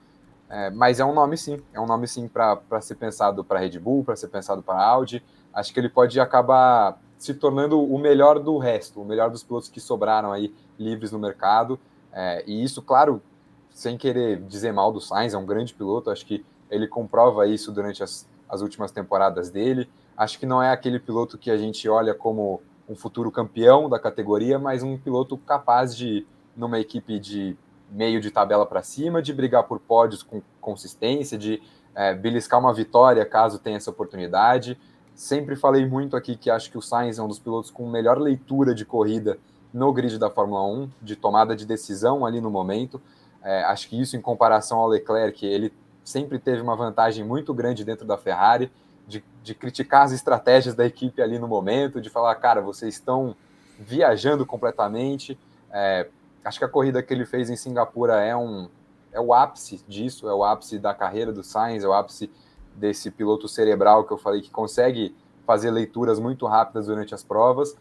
É, mas é um nome sim, é um nome sim para ser pensado para Red Bull, para ser pensado para Audi. Acho que ele pode acabar se tornando o melhor do resto, o melhor dos pilotos que sobraram aí livres no mercado. É, e isso, claro, sem querer dizer mal do Sainz, é um grande piloto. Acho que ele comprova isso durante as as últimas temporadas dele. Acho que não é aquele piloto que a gente olha como um futuro campeão da categoria, mas um piloto capaz de, numa equipe de meio de tabela para cima, de brigar por pódios com consistência, de é, beliscar uma vitória caso tenha essa oportunidade. Sempre falei muito aqui que acho que o Sainz é um dos pilotos com melhor leitura de corrida no grid da Fórmula 1, de tomada de decisão ali no momento. É, acho que isso, em comparação ao Leclerc, ele sempre teve uma vantagem muito grande dentro da Ferrari, de, de criticar as estratégias da equipe ali no momento, de falar, cara, vocês estão viajando completamente. É, acho que a corrida que ele fez em Singapura é um é o ápice disso, é o ápice da carreira do Sainz, é o ápice desse piloto cerebral que eu falei que consegue fazer leituras muito rápidas durante as provas.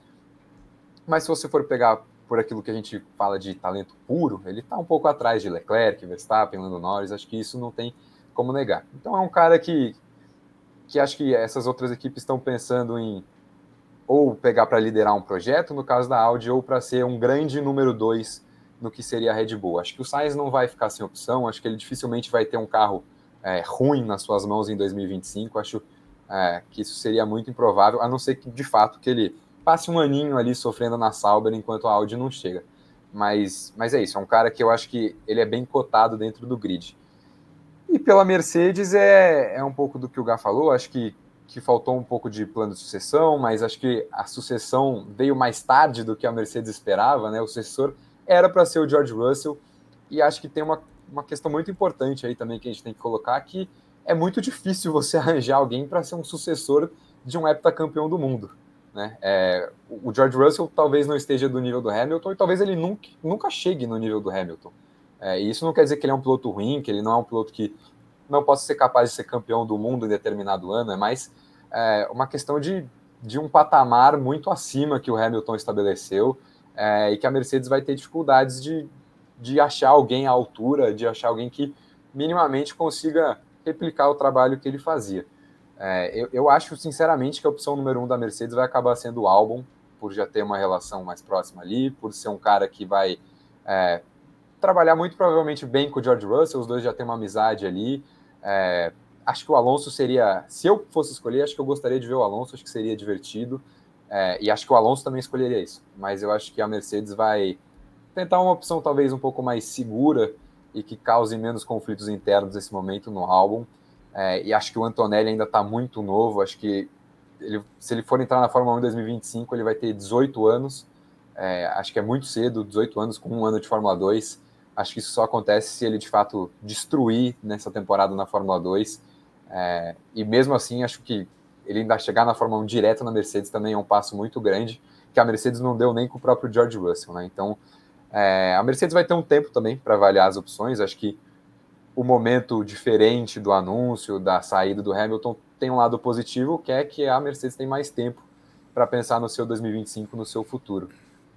Mas se você for pegar por aquilo que a gente fala de talento puro, ele está um pouco atrás de Leclerc, Verstappen, Lando Norris, acho que isso não tem como negar. Então é um cara que que acho que essas outras equipes estão pensando em ou pegar para liderar um projeto, no caso da Audi, ou para ser um grande número dois no que seria a Red Bull. Acho que o Sainz não vai ficar sem opção, acho que ele dificilmente vai ter um carro é, ruim nas suas mãos em 2025, acho é, que isso seria muito improvável, a não ser que, de fato, que ele passe um aninho ali sofrendo na Sauber enquanto a Audi não chega. Mas, mas é isso, é um cara que eu acho que ele é bem cotado dentro do grid. E pela Mercedes é, é um pouco do que o Gá falou, acho que que faltou um pouco de plano de sucessão, mas acho que a sucessão veio mais tarde do que a Mercedes esperava, né? O sucessor era para ser o George Russell, e acho que tem uma, uma questão muito importante aí também que a gente tem que colocar, que é muito difícil você arranjar alguém para ser um sucessor de um heptacampeão do mundo. Né? É, o George Russell talvez não esteja do nível do Hamilton e talvez ele nunca, nunca chegue no nível do Hamilton. É, e isso não quer dizer que ele é um piloto ruim, que ele não é um piloto que não possa ser capaz de ser campeão do mundo em determinado ano, é mais é, uma questão de, de um patamar muito acima que o Hamilton estabeleceu é, e que a Mercedes vai ter dificuldades de, de achar alguém à altura, de achar alguém que minimamente consiga replicar o trabalho que ele fazia. É, eu, eu, acho, sinceramente, que a opção número um da Mercedes vai acabar sendo o Albon, por já ter uma relação mais próxima ali, por ser um cara que vai é, trabalhar muito provavelmente bem com o George Russell, os dois já têm uma amizade ali. É, acho que o Alonso seria, se eu fosse escolher, acho que eu gostaria de ver o Alonso, acho que seria divertido. É, e acho que o Alonso também escolheria isso. Mas eu acho que a Mercedes vai tentar uma opção talvez um pouco mais segura e que cause menos conflitos internos nesse momento no álbum. É, e acho que o Antonelli ainda está muito novo. Acho que ele, se ele for entrar na Fórmula 1 em 2025, ele vai ter 18 anos. É, acho que é muito cedo, 18 anos com um ano de Fórmula 2. Acho que isso só acontece se ele de fato destruir nessa temporada na Fórmula 2. É, e mesmo assim, acho que ele ainda chegar na Fórmula 1 direto na Mercedes também é um passo muito grande, que a Mercedes não deu nem com o próprio George Russell, né? Então, é, a Mercedes vai ter um tempo também para avaliar as opções. Acho que o momento diferente do anúncio, da saída do Hamilton, tem um lado positivo, que é que a Mercedes tem mais tempo para pensar no seu 2025, no seu futuro.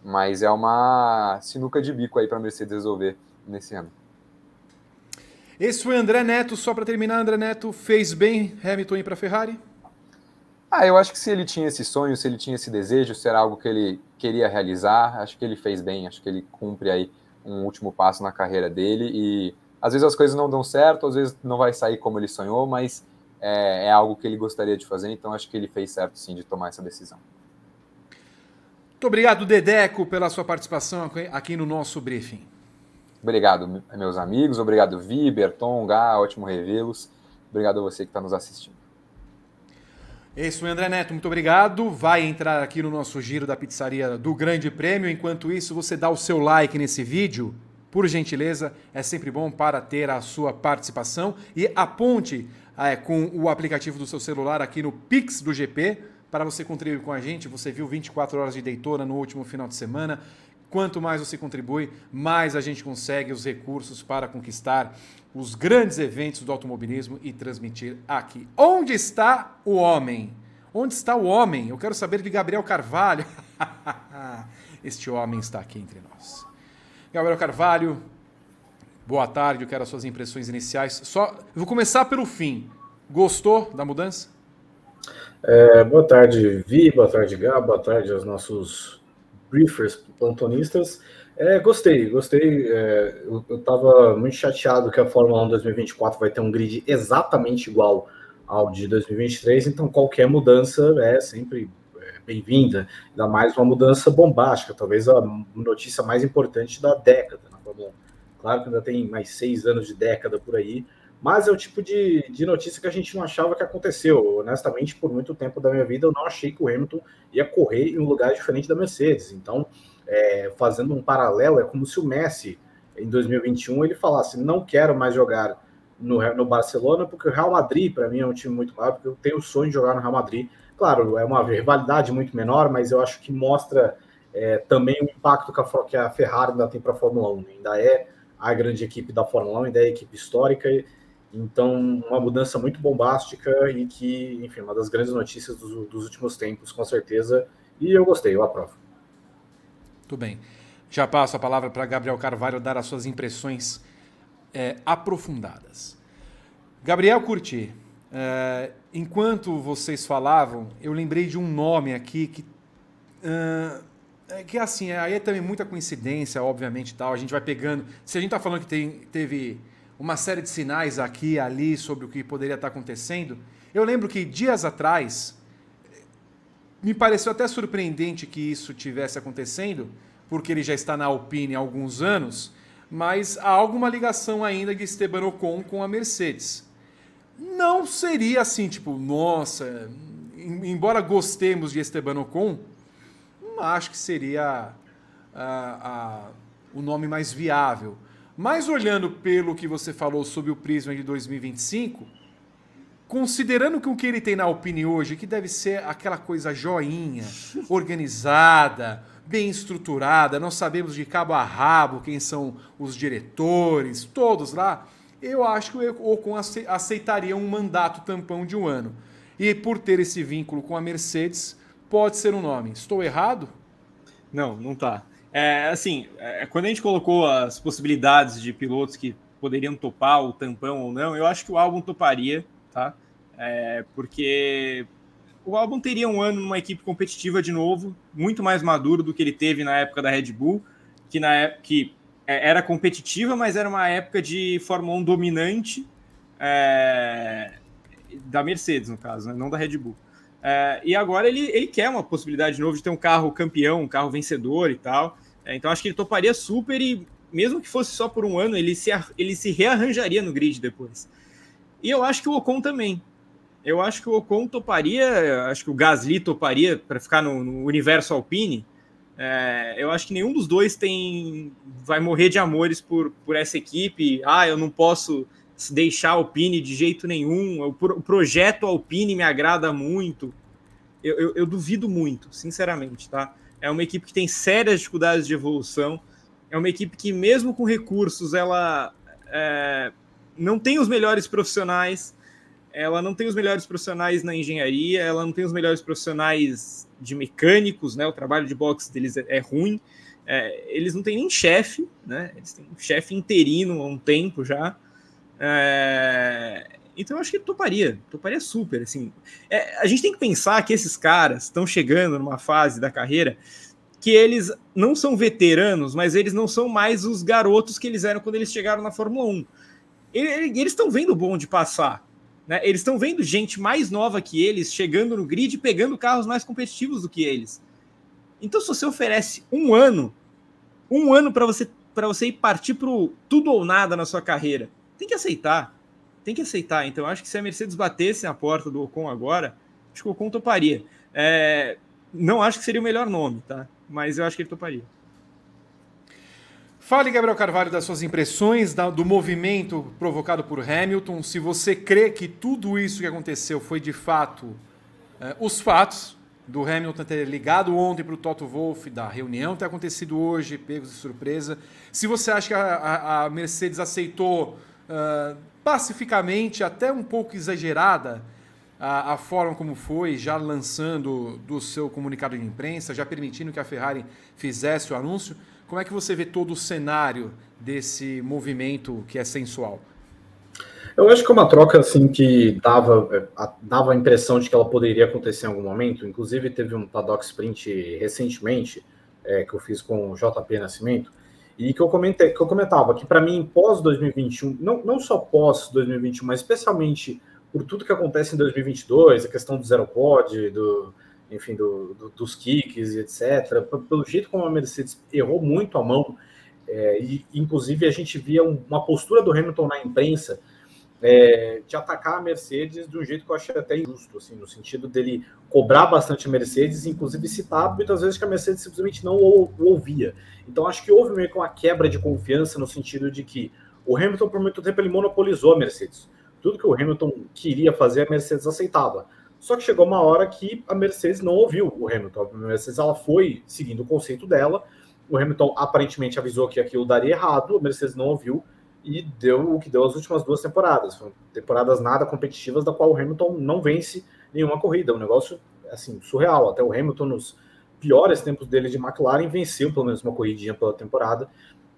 Mas é uma sinuca de bico aí para a Mercedes resolver nesse ano. Esse foi André Neto, só para terminar, André Neto fez bem Hamilton ir para Ferrari? Ah, eu acho que se ele tinha esse sonho, se ele tinha esse desejo, se era algo que ele queria realizar, acho que ele fez bem, acho que ele cumpre aí um último passo na carreira dele e às vezes as coisas não dão certo, às vezes não vai sair como ele sonhou, mas é, é algo que ele gostaria de fazer, então acho que ele fez certo sim de tomar essa decisão. Muito obrigado, Dedeco, pela sua participação aqui no nosso briefing. Obrigado, meus amigos. Obrigado, Vi, Berton, Gá, ótimo revê-los. Obrigado a você que está nos assistindo. Isso, André Neto, muito obrigado. Vai entrar aqui no nosso giro da pizzaria do Grande Prêmio. Enquanto isso, você dá o seu like nesse vídeo, por gentileza. É sempre bom para ter a sua participação. E aponte é, com o aplicativo do seu celular aqui no Pix do GP para você contribuir com a gente. Você viu 24 horas de Daytona no último final de semana. Quanto mais você contribui, mais a gente consegue os recursos para conquistar os grandes eventos do automobilismo e transmitir aqui. Onde está o homem? Onde está o homem? Eu quero saber de Gabriel Carvalho. este homem está aqui entre nós. Gabriel Carvalho, boa tarde. Eu quero as suas impressões iniciais. Só, vou começar pelo fim. Gostou da mudança? É, boa tarde, Vi. Boa tarde, Gá. Boa tarde aos nossos briefers plantonistas. É, gostei, gostei. É, eu, estava muito chateado que a Fórmula 1 2024 vai ter um grid exatamente igual ao de 2023, então qualquer mudança é sempre é, bem-vinda, ainda mais uma mudança bombástica, talvez a notícia mais importante da década na Fórmula 1. Claro que ainda tem mais seis anos de década por aí, mas é o tipo de, de notícia que a gente não achava que aconteceu. Honestamente, por muito tempo da minha vida, eu não achei que o Hamilton ia correr em um lugar diferente da Mercedes. Então, é, fazendo um paralelo, é como se o Messi, em 2021, ele falasse: não quero mais jogar no, no Barcelona, porque o Real Madrid, para mim, é um time muito maior, porque eu tenho o sonho de jogar no Real Madrid. Claro, é uma rivalidade muito menor, mas eu acho que mostra é, também o impacto que a, que a Ferrari ainda tem para a Fórmula 1. Ainda é a grande equipe da Fórmula 1, ainda é a equipe histórica. Então, uma mudança muito bombástica e que, enfim, uma das grandes notícias dos, dos últimos tempos, com certeza. E eu gostei, eu aprovo. Muito bem. Já passo a palavra para Gabriel Carvalho dar as suas impressões é, aprofundadas. Gabriel Curti, é, enquanto vocês falavam, eu lembrei de um nome aqui que. Uh, que assim, aí é também muita coincidência, obviamente, tal. A gente vai pegando. Se a gente está falando que tem, teve uma série de sinais aqui e ali sobre o que poderia estar acontecendo. Eu lembro que dias atrás me pareceu até surpreendente que isso tivesse acontecendo, porque ele já está na Alpine há alguns anos, mas há alguma ligação ainda de Esteban Ocon com a Mercedes. Não seria assim, tipo, nossa, embora gostemos de Esteban Ocon, acho que seria o nome mais viável. Mas olhando pelo que você falou sobre o Prisma de 2025, considerando que o que ele tem na Alpine hoje, que deve ser aquela coisa joinha, organizada, bem estruturada, nós sabemos de cabo a rabo quem são os diretores, todos lá, eu acho que o Ocon aceitaria um mandato tampão de um ano. E por ter esse vínculo com a Mercedes, pode ser um nome. Estou errado? Não, não tá. É, assim, é, quando a gente colocou as possibilidades de pilotos que poderiam topar o tampão ou não, eu acho que o álbum toparia, tá? É, porque o álbum teria um ano numa equipe competitiva de novo, muito mais maduro do que ele teve na época da Red Bull, que na que é, era competitiva, mas era uma época de Fórmula 1 dominante é, da Mercedes, no caso, né? não da Red Bull. É, e agora ele, ele quer uma possibilidade de novo de ter um carro campeão, um carro vencedor e tal. É, então acho que ele toparia super e, mesmo que fosse só por um ano, ele se, ele se rearranjaria no grid depois. E eu acho que o Ocon também. Eu acho que o Ocon toparia, acho que o Gasly toparia para ficar no, no, universo Alpine. É, eu acho que nenhum dos dois tem vai morrer de amores por, por essa equipe. Ah, eu não posso deixar a Alpine de jeito nenhum. O, o projeto Alpine me agrada muito. Eu, eu, eu duvido muito, sinceramente, tá? É uma equipe que tem sérias dificuldades de evolução. É uma equipe que, mesmo com recursos, ela é, não tem os melhores profissionais. Ela não tem os melhores profissionais na engenharia. Ela não tem os melhores profissionais de mecânicos, né? O trabalho de boxe deles é, é ruim. É, eles não têm nem chefe, né? Eles têm um chefe interino há um tempo já. É, então eu acho que toparia, toparia super. Assim, é, a gente tem que pensar que esses caras estão chegando numa fase da carreira que eles não são veteranos, mas eles não são mais os garotos que eles eram quando eles chegaram na Fórmula 1. Eles estão vendo o bonde passar. Né? Eles estão vendo gente mais nova que eles chegando no grid pegando carros mais competitivos do que eles. Então, se você oferece um ano, um ano para você para você ir partir para tudo ou nada na sua carreira, tem que aceitar tem que aceitar. Então, acho que se a Mercedes batesse na porta do Ocon agora, acho que o Ocon toparia. É, não acho que seria o melhor nome, tá? Mas eu acho que ele toparia. Fale, Gabriel Carvalho, das suas impressões do movimento provocado por Hamilton. Se você crê que tudo isso que aconteceu foi de fato é, os fatos do Hamilton ter ligado ontem para o Toto Wolff, da reunião ter acontecido hoje, pegos de surpresa. Se você acha que a, a, a Mercedes aceitou uh, pacificamente, até um pouco exagerada, a, a, forma como foi, já lançando do seu comunicado de imprensa, já permitindo que a Ferrari fizesse o anúncio. Como é que você vê todo o cenário desse movimento que é sensual? Eu acho que é uma troca assim que dava, é, dava a impressão de que ela poderia acontecer em algum momento. Inclusive, teve um paddock sprint recentemente é, que eu fiz com o JP Nascimento, e que eu comentei, que eu comentava que para mim pós 2021, não, não só pós 2021, mas especialmente por tudo que acontece em 2022, a questão do zero pod, do enfim, do, do, dos kicks e etc. Pelo jeito como a Mercedes errou muito a mão, É, e, inclusive, a gente via um, uma postura do Hamilton na imprensa é, de atacar a Mercedes de um jeito que eu achei até injusto, assim, no sentido dele cobrar bastante a Mercedes, inclusive citar muitas vezes que a Mercedes simplesmente não o, o ouvia. Então, acho que houve meio que uma quebra de confiança no sentido de que o Hamilton, por muito tempo, ele monopolizou a Mercedes. Tudo que o Hamilton queria fazer, a Mercedes aceitava. Só que chegou uma hora que a Mercedes não ouviu o Hamilton. A Mercedes ela foi seguindo o conceito dela. O Hamilton aparentemente avisou que aquilo daria errado, a Mercedes não ouviu e deu o que deu as últimas duas temporadas. Foram temporadas nada competitivas, da qual o Hamilton não vence nenhuma corrida. Um negócio assim surreal. Até o Hamilton nos piores tempos dele de McLaren venceu pelo menos uma corridinha pela temporada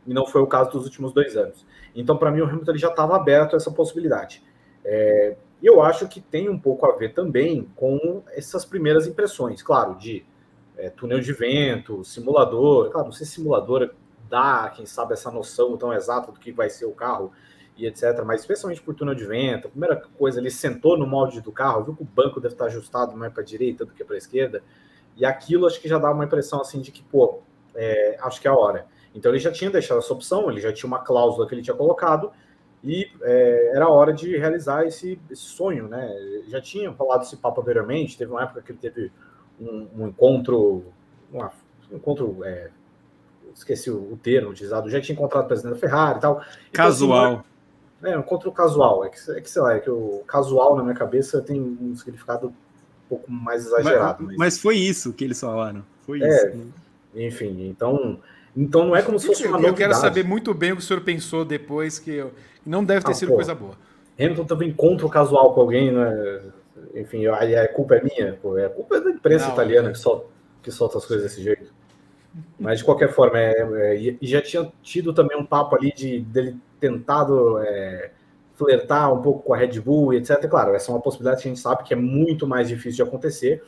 e não foi o caso dos últimos dois anos. Então, para mim, o Hamilton já estava aberto a essa possibilidade. É, e eu acho que tem um pouco a ver também com essas primeiras impressões, claro, de é, túnel de vento, simulador. Claro, não sei se simulador dá, quem sabe, essa noção tão exata do que vai ser o carro e etc. Mas especialmente por túnel de vento, a primeira coisa, ele sentou no molde do carro, viu que o banco deve estar ajustado mais para a direita do que para a esquerda, e aquilo acho que já dá uma impressão assim de que, pô, é, acho que é a hora. Então ele já tinha deixado essa opção, ele já tinha uma cláusula que ele tinha colocado, e é, era hora de realizar esse, esse, sonho, né? Já tinha falado esse papo anteriormente, teve uma época que ele teve um, um encontro, um encontro, é, esqueci o, o, termo utilizado, já tinha encontrado o presidente da Ferrari e tal. Casual. Então, assim, é, um encontro casual, é que, é que sei lá, é que o casual na minha cabeça tem um significado um pouco mais exagerado. Mas, mas... mas foi isso que eles falaram, foi é, isso. Né? Enfim, então... Então não é como se fosse uma Eu novidade. quero saber muito bem o que o senhor pensou depois, que não deve ter ah, sido pô, coisa boa. Hamilton teve um encontro casual com alguém, né? Enfim, aí a culpa é minha, pô. A culpa é da imprensa não, italiana que, solta, que solta as coisas desse jeito. Mas de qualquer forma, é, é, e já tinha tido também um papo ali de dele tentado é, flertar um pouco com a Red Bull e etc. Claro, essa é uma possibilidade que a gente sabe que é muito mais difícil de acontecer,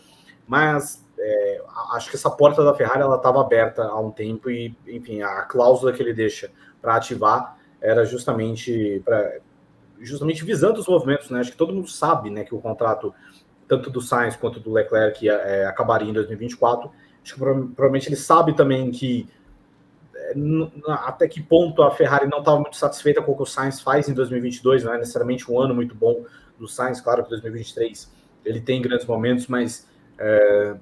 mas é, acho que essa porta da Ferrari ela estava aberta há um tempo e, enfim, a cláusula que ele deixa para ativar era justamente para justamente visando os movimentos, né? Acho que todo mundo sabe, né, que o contrato tanto do Sainz quanto do Leclerc é, acabaria em 2024. Acho que provavelmente ele sabe também que é, até que ponto a Ferrari não estava muito satisfeita com o que o Sainz faz em 2022, não é necessariamente um ano muito bom do Sainz, claro que 2023 ele tem grandes momentos, mas é,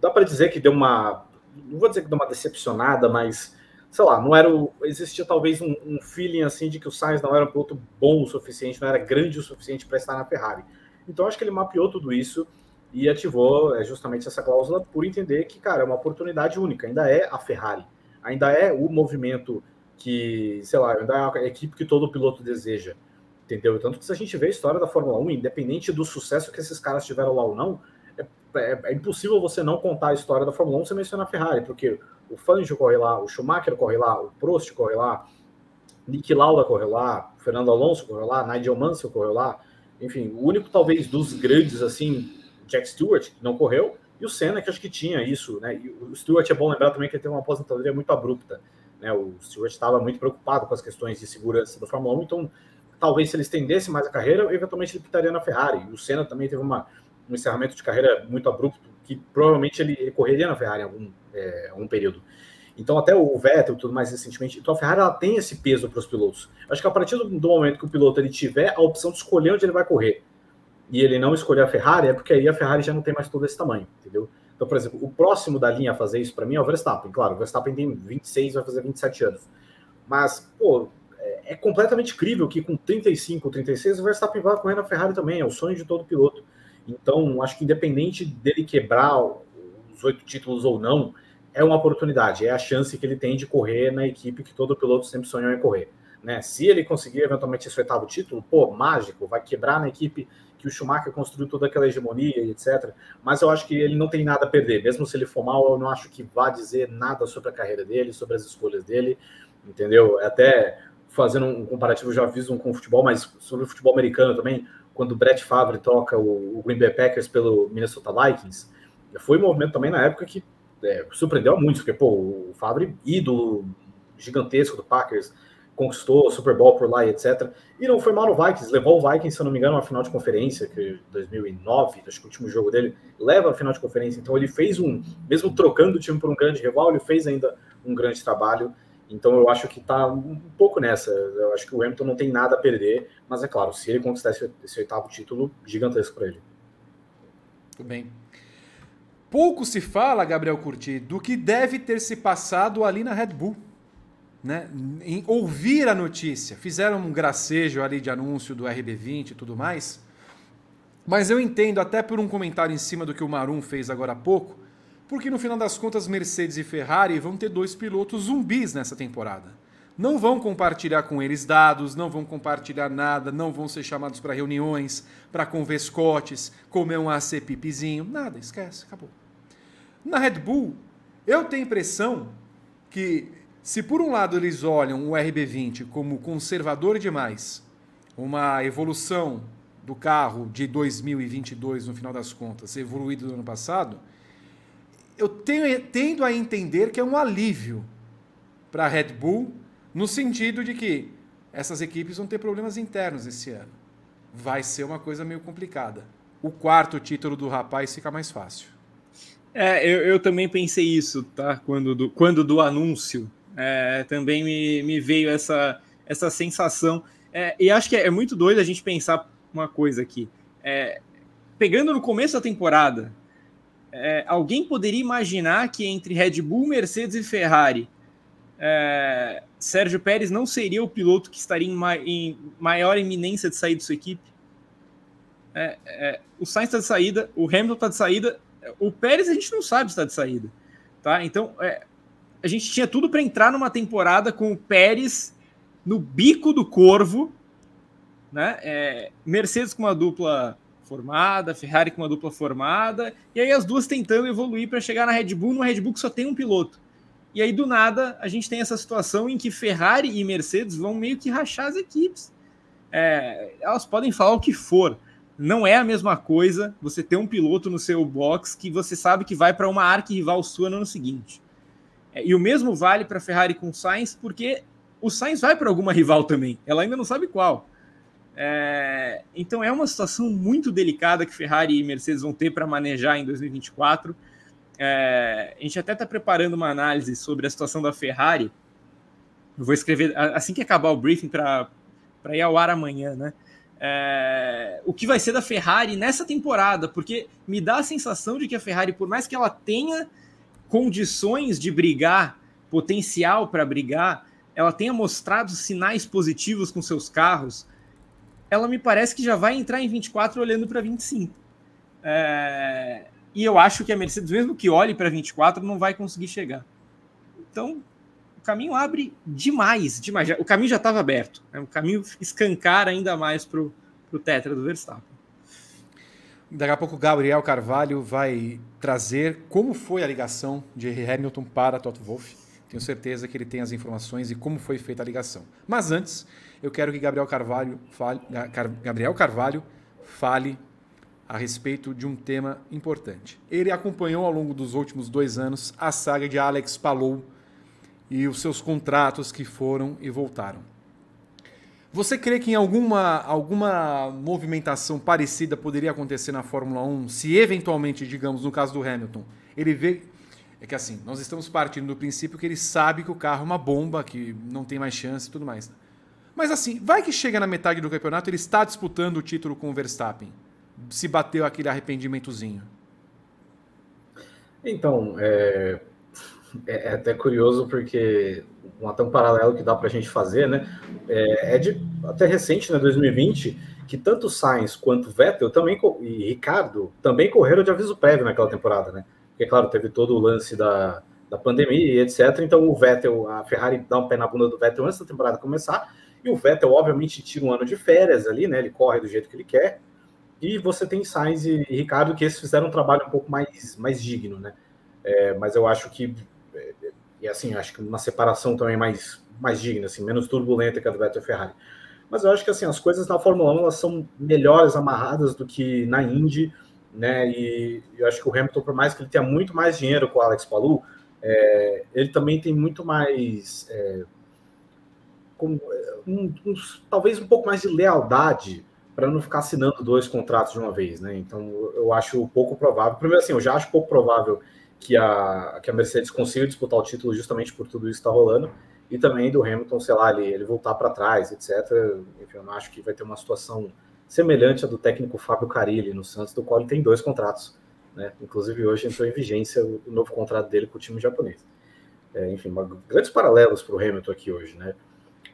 dá para dizer que deu uma, não vou dizer que deu uma decepcionada, mas sei lá, não era o, existia talvez um, um, feeling assim de que o Sainz não era um piloto bom o suficiente, não era grande o suficiente para estar na Ferrari. Então acho que ele mapeou tudo isso e ativou é, justamente essa cláusula por entender que, cara, é uma oportunidade única, ainda é a Ferrari, ainda é o movimento que, sei lá, ainda é a equipe que todo piloto deseja, entendeu? Tanto que se a gente vê a história da Fórmula 1, independente do sucesso que esses caras tiveram lá ou não, é, é, impossível você não contar a história da Fórmula 1 sem mencionar a Ferrari, porque o Fangio corre lá, o Schumacher corre lá, o Prost corre lá, Nick Lauda corre lá, Fernando Alonso corre lá, Nigel Mansell correu lá, enfim, o único talvez dos grandes assim, Jack Stewart, que não correu, e o Senna, que acho que tinha isso, né? E o Stewart é bom lembrar também que ele teve uma aposentadoria muito abrupta, né? O Stewart estava muito preocupado com as questões de segurança da Fórmula 1, então talvez se ele estendesse mais a carreira, eventualmente ele pitaria na Ferrari. E o Senna também teve uma um encerramento de carreira muito abrupto, que provavelmente ele correria na Ferrari em algum, é, algum período. Então, até o Vettel tudo mais recentemente. Então, a Ferrari ela tem esse peso para os pilotos. Acho que a partir do, do, momento que o piloto ele tiver a opção de escolher onde ele vai correr e ele não escolher a Ferrari, é porque aí a Ferrari já não tem mais todo esse tamanho, entendeu? Então, por exemplo, o próximo da linha a fazer isso para mim é o Verstappen. Claro, o Verstappen tem 26, vai fazer 27 anos. Mas, pô, é, é completamente crível que com 35, 36, o Verstappen vai correr na Ferrari também. É o sonho de todo piloto. Então, acho que independente dele quebrar os oito títulos ou não, é uma oportunidade, é a chance que ele tem de correr na equipe que todo piloto sempre sonhou em correr. Né? Se ele conseguir eventualmente esse oitavo título, pô, mágico, vai quebrar na equipe que o Schumacher construiu toda aquela hegemonia e etc. Mas eu acho que ele não tem nada a perder, mesmo se ele for mal, eu não acho que vá dizer nada sobre a carreira dele, sobre as escolhas dele, entendeu? Até fazendo um comparativo, já fiz um com o futebol, mas sobre o futebol americano também, quando o Brett Favre toca o, o Green Bay Packers pelo Minnesota Vikings, foi um movimento também na época que é, surpreendeu a muitos, porque pô, o Favre, ídolo gigantesco do Packers, conquistou o Super Bowl por lá e etc. E não foi mal no Vikings, levou o Vikings, se eu não me engano, a final de conferência, que 2009, acho que o último jogo dele, leva a final de conferência. Então ele fez um, mesmo trocando o time por um grande rival, ele fez ainda um grande trabalho. Então eu acho que está um pouco nessa. Eu acho que o Hamilton não tem nada a perder, mas é claro, se ele conquistar esse, esse oitavo título, gigantesco para ele. Tudo bem. Pouco se fala, Gabriel Curti, do que deve ter se passado ali na Red Bull. Né? Em ouvir a notícia. Fizeram um gracejo ali de anúncio do RB20 e tudo mais. Mas eu entendo, até por um comentário em cima do que o Marum fez agora há pouco, porque no final das contas Mercedes e Ferrari vão ter dois pilotos zumbis nessa temporada. Não vão compartilhar com eles dados, não vão compartilhar nada, não vão ser chamados para reuniões, para converscotes, comer um AC pipizinho, nada, esquece, acabou. Na Red Bull, eu tenho impressão que se por um lado eles olham o RB20 como conservador demais, uma evolução do carro de 2022 no final das contas, evoluído do ano passado, eu tenho, tendo a entender que é um alívio para a Red Bull, no sentido de que essas equipes vão ter problemas internos esse ano. Vai ser uma coisa meio complicada. O quarto título do rapaz fica mais fácil. É, eu, eu também pensei isso, tá? Quando do, quando do anúncio, é, também me, me veio essa, essa sensação. É, e acho que é, é, muito doido a gente pensar uma coisa aqui. É, pegando no começo da temporada, é, alguém poderia imaginar que entre Red Bull, Mercedes e Ferrari, é, Sérgio Pérez não seria o piloto que estaria em, ma em maior iminência de sair de sua equipe? O Sainz está de saída, o Hamilton está de saída, o Pérez a gente não sabe se está de saída. Tá? Então, é, a gente tinha tudo para entrar numa temporada com o Pérez no bico do corvo, né? É, Mercedes com uma dupla formada, Ferrari com uma dupla formada, e aí as duas tentando evoluir para chegar na Red Bull, no Red Bull que só tem um piloto. E aí, do nada, a gente tem essa situação em que Ferrari e Mercedes vão meio que rachar as equipes. É, elas podem falar o que for. Não é a mesma coisa você ter um piloto no seu box que você sabe que vai para uma arqui-rival sua no ano seguinte. É, e o mesmo vale para Ferrari com Sainz, porque o Sainz vai para alguma rival também. Ela ainda não sabe qual. É, então é uma situação muito delicada que Ferrari e Mercedes vão ter para manejar em 2024. É, a gente até está preparando uma análise sobre a situação da Ferrari. Eu vou escrever assim que acabar o briefing para ir ao ar amanhã, né? É, o que vai ser da Ferrari nessa temporada, porque me dá a sensação de que a Ferrari, por mais que ela tenha condições de brigar, potencial para brigar, ela tenha mostrado sinais positivos com seus carros, ela me parece que já vai entrar em 24 olhando para 25. É, e eu acho que a Mercedes, mesmo que olhe para 24, não vai conseguir chegar. Então, o caminho abre demais, demais. O caminho já estava aberto. Né? O caminho escancar ainda mais para o Tetra do Verstappen. Daqui a pouco o Gabriel Carvalho vai trazer como foi a ligação de Hamilton para Toto Wolff. Tenho certeza que ele tem as informações e como foi feita a ligação. Mas antes, eu quero que Gabriel Carvalho fale, Gabriel Carvalho fale a respeito de um tema importante. Ele acompanhou ao longo dos últimos dois anos a saga de Alex Palou e os seus contratos que foram e voltaram. Você crê que em alguma, alguma movimentação parecida poderia acontecer na Fórmula 1, se eventualmente, digamos, no caso do Hamilton, ele vê. É que assim, nós estamos partindo do princípio que ele sabe que o carro é uma bomba, que não tem mais chance e tudo mais. Mas assim, vai que chega na metade do campeonato, ele está disputando o título com o Verstappen. Se bateu aquele arrependimentozinho. Então, é, é, é até curioso porque um até um paralelo que dá para a gente fazer, né? É, é, de até recente, né, 2020, que tanto Sainz quanto Vettel também e Ricardo também correram de aviso prévio naquela temporada, né? Porque claro, teve todo o lance da, da pandemia e etc. Então o Vettel, a Ferrari dá um pé na bunda do Vettel antes da temporada começar e o Vettel, obviamente, tira um ano de férias ali, né? Ele corre do jeito que ele quer. E você tem Sainz e Ricardo que eles fizeram um trabalho um pouco mais, mais digno, né? É, mas eu acho que, e assim, acho que uma separação também mais, mais digna, assim, menos turbulenta que a do Vettel Ferrari. Mas eu acho que assim, as coisas na Fórmula 1 elas são melhores amarradas do que na Indy, né? E eu acho que o Hamilton, por mais que ele tenha muito mais dinheiro com o Alex Palou, é, ele também tem muito mais. É, com um, um, talvez um pouco mais de lealdade para não ficar assinando dois contratos de uma vez, né? Então eu acho pouco provável. Primeiro assim, eu já acho pouco provável que a, que a Mercedes consiga disputar o título justamente por tudo isso que está rolando. e também do Hamilton, sei lá, ele, ele voltar para trás, etc. Enfim, eu acho que vai ter uma situação semelhante à do técnico Fábio Carilli no Santos, do qual ele tem dois contratos. Né? Inclusive hoje entrou em vigência o, o novo contrato dele com o time japonês. É, enfim, uma, grandes paralelos para o Hamilton aqui hoje, né?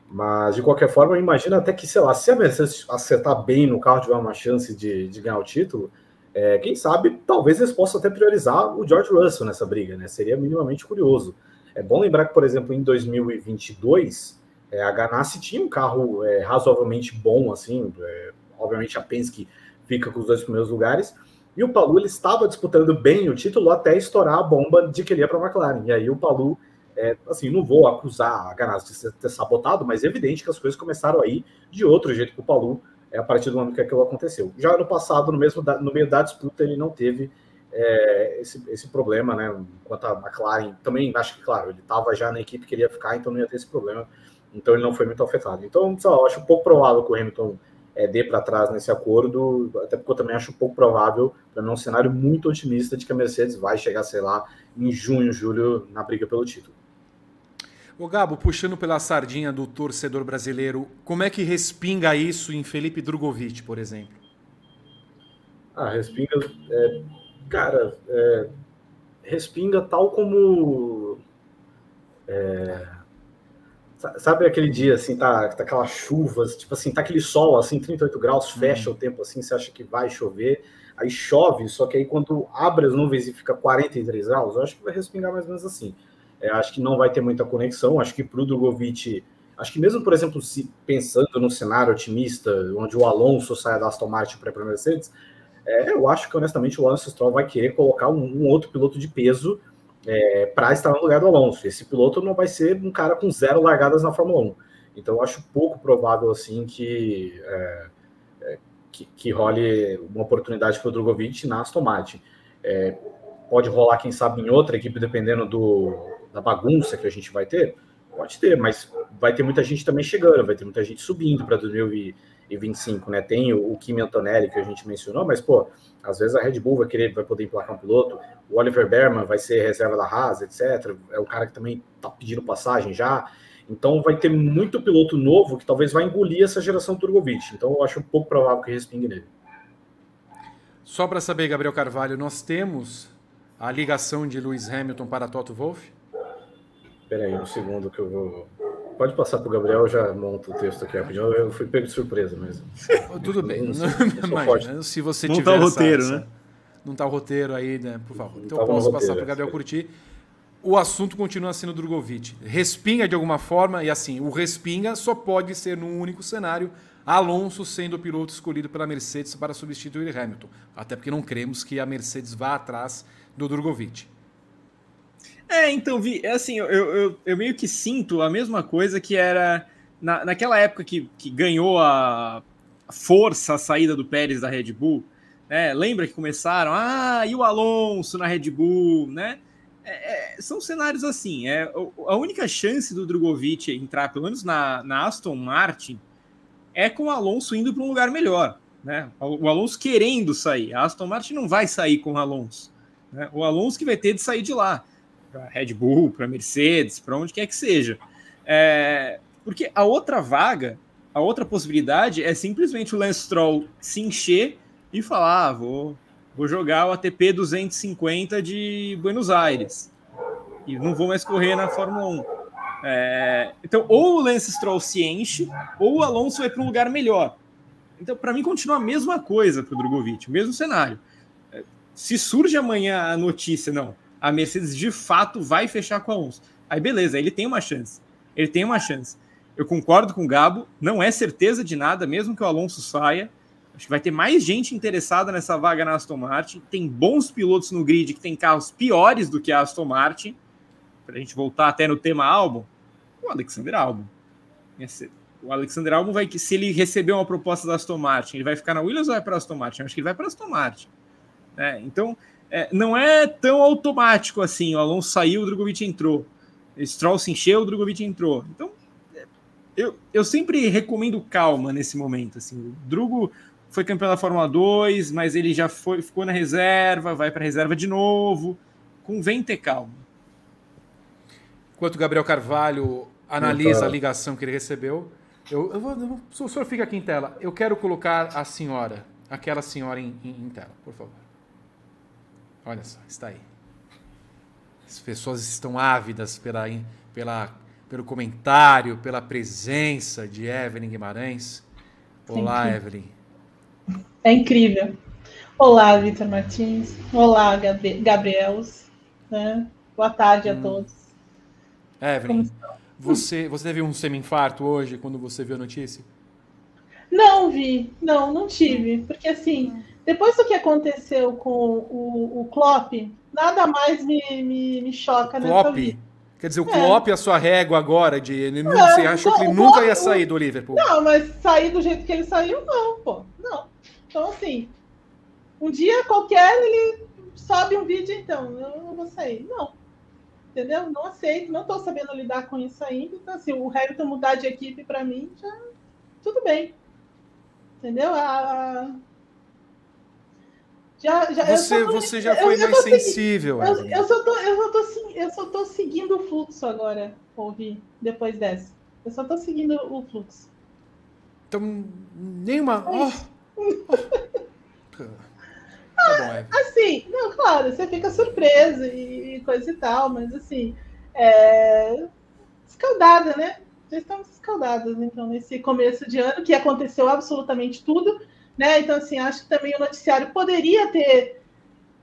Mas de qualquer forma, imagina até que, sei lá, se a Mercedes acertar bem no carro, tiver uma chance de, de ganhar o título, é, quem sabe talvez eles possam até priorizar o George Russell nessa briga, né? Seria minimamente curioso. É bom lembrar que, por exemplo, em 2022, é, a Ganassi tinha um carro é, razoavelmente bom, assim, é, obviamente a Penske fica com os dois primeiros lugares, e o Palu ele estava disputando bem o título até estourar a bomba de que ele ia para a McLaren. E aí o Palu, é, assim, não vou acusar a Ganassi de ter sabotado, mas é evidente que as coisas começaram aí de outro jeito que o Palu é, a partir do momento que aquilo aconteceu. Já no passado, no, mesmo da, no meio da disputa, ele não teve é, esse, esse problema, né? Enquanto a McLaren também, acho que, claro, ele estava já na equipe que queria ficar, então não ia ter esse problema. Então ele não foi muito afetado. Então, eu acho pouco provável que o Hamilton é, dê para trás nesse acordo, até porque eu também acho pouco provável, para não um cenário muito otimista, de que a Mercedes vai chegar, sei lá, em junho, julho, na briga pelo título. O Gabo, puxando pela sardinha do torcedor brasileiro, como é que respinga isso em Felipe Drogovic, por exemplo? Ah, respinga. É, cara, é, respinga tal como. É, sabe aquele dia assim, tá, tá aquelas chuvas, tipo assim, tá aquele sol assim, 38 graus, fecha hum. o tempo assim, você acha que vai chover, aí chove, só que aí quando abre as nuvens e fica 43 graus, eu acho que vai respingar mais ou menos assim. É, acho que não vai ter muita conexão, acho que pro Drogovic, acho que mesmo, por exemplo, se pensando no cenário otimista, onde o Alonso sai da Aston Martin para a Mercedes, é, eu acho que honestamente o Lance Stroll vai querer colocar um, um outro piloto de peso é, para estar no lugar do Alonso. Esse piloto não vai ser um cara com zero largadas na Fórmula 1. Então eu acho pouco provável assim que, é, é que, que, role uma oportunidade para o Drogovic na Aston Martin. É, pode rolar, quem sabe, em outra equipe, dependendo do, da bagunça que a gente vai ter. Pode ter, mas vai ter muita gente também chegando, vai ter muita gente subindo para 2020 e 25, né? Tem o, o Kimi Antonelli que a gente mencionou, mas pô, às vezes a Red Bull vai querer, vai poder emplacar um piloto, o Oliver Berman vai ser reserva da Haas, etc. É um cara que também tá pedindo passagem já. Então vai ter muito piloto novo que talvez vai engolir essa geração Turgovic. Então eu acho um pouco provável que respingue nele. Só para saber, Gabriel Carvalho, nós temos a ligação de Lewis Hamilton para Toto Wolff? Espera aí um segundo que eu vou Pode passar para o Gabriel, eu já monto o texto aqui rapidinho. Eu fui pego de surpresa mesmo. Tudo bem. Mas, se você não tiver. Não está o roteiro, essa, né? Não está o roteiro aí, né? Por favor. Então eu posso passar para o Gabriel curtir. O assunto continua sendo Drogovic. Respinga de alguma forma, e assim, o respinga só pode ser num único cenário. Alonso sendo o piloto escolhido pela Mercedes para substituir Hamilton. Até porque não cremos que a Mercedes vá atrás do Drogovic. É, então, Vi, é assim, eu, eu, eu, meio que sinto a mesma coisa que era na, naquela época que, que ganhou a força a saída do Pérez da Red Bull. Né? Lembra que começaram, ah, e o Alonso na Red Bull, né? É, é, são cenários assim. É, a única chance do Drogovic entrar, pelo menos na, na Aston Martin, é com o Alonso indo para um lugar melhor. Né? O Alonso querendo sair. A Aston Martin não vai sair com o Alonso. Né? O Alonso que vai ter de sair de lá para Red Bull, para Mercedes, para onde quer que seja. É, porque a outra vaga, a outra possibilidade é simplesmente o Lance Stroll se encher e falar: ah, vou, vou jogar o ATP 250 de Buenos Aires e não vou mais correr na Fórmula 1. É, então, ou o Lance Stroll se enche, ou o Alonso vai para um lugar melhor. Então, para mim, continua a mesma coisa para o Drogovic, o mesmo cenário. É, se surge amanhã a notícia, não, a Mercedes de fato vai fechar com a Alonso. Aí beleza, ele tem uma chance. Ele tem uma chance. Eu concordo com o Gabo, não é certeza de nada, mesmo que o Alonso saia. Acho que vai ter mais gente interessada nessa vaga na Aston Martin. Tem bons pilotos no grid que tem carros piores do que a Aston Martin. Para a gente voltar até no tema álbum, o Alexander Albon. O Alexander Albon vai que se ele receber uma proposta da Aston Martin, ele vai ficar na Williams ou vai para a Aston Martin? Eu acho que ele vai para a Aston Martin. É, então, é, não é tão automático assim. O Alonso saiu, o Drogovic entrou. O Stroll se encheu, o Drogovic entrou. Então, é, eu, eu sempre recomendo calma nesse momento. Assim. O Drugo foi campeão da Fórmula 2, mas ele já foi, ficou na reserva, vai para a reserva de novo. Convém ter calma. Enquanto Gabriel Carvalho analisa Tá. a ligação que ele recebeu. Eu, eu vou, eu o senhor fica aqui em tela. Eu quero colocar a senhora, aquela senhora em, em- em tela, por favor. Olha só, está aí. As pessoas estão ávidas pela, pela, pelo comentário, pela presença de Evelyn Guimarães. Olá, you. Evelyn. É incrível. Olá, Vitor Martins. Olá, Gabi- Gabriels. né? Boa tarde a todos. Evelyn, você, você teve um semi-infarto hoje quando você viu a notícia? Não vi, não, não tive. Porque assim, depois do que aconteceu com o, o Klopp, nada mais me, me, me choca nessa Klopp? vida. Quer dizer, o É. Klopp é a sua régua agora de. Ele não, É, você achou que ele o nunca ia sair do Liverpool? Não, mas sair do jeito que ele saiu, não, pô. Não. Então, assim, um dia qualquer ele sobe um vídeo, então, eu não vou sair. Não. Entendeu? Não aceito, não tô sabendo lidar com isso ainda. Então, assim, o Hamilton mudar de equipe pra mim, já tudo bem. Entendeu? A- Já, já, eu Você, tô- você já eu- foi eu mais segui- sensível, eu, eu só tô, eu, só tô, eu só tô seguindo o fluxo agora, ouvi, depois dessa. Eu só tô seguindo o fluxo. Então, nenhuma. Ó, ó. Tá bom. Assim, não, claro, você fica surpresa e, e coisa e tal, mas assim, é... escaldada, né? Já estamos escaldadas, então, nesse começo de ano, que aconteceu absolutamente tudo, né? Então, assim, acho que também o noticiário poderia ter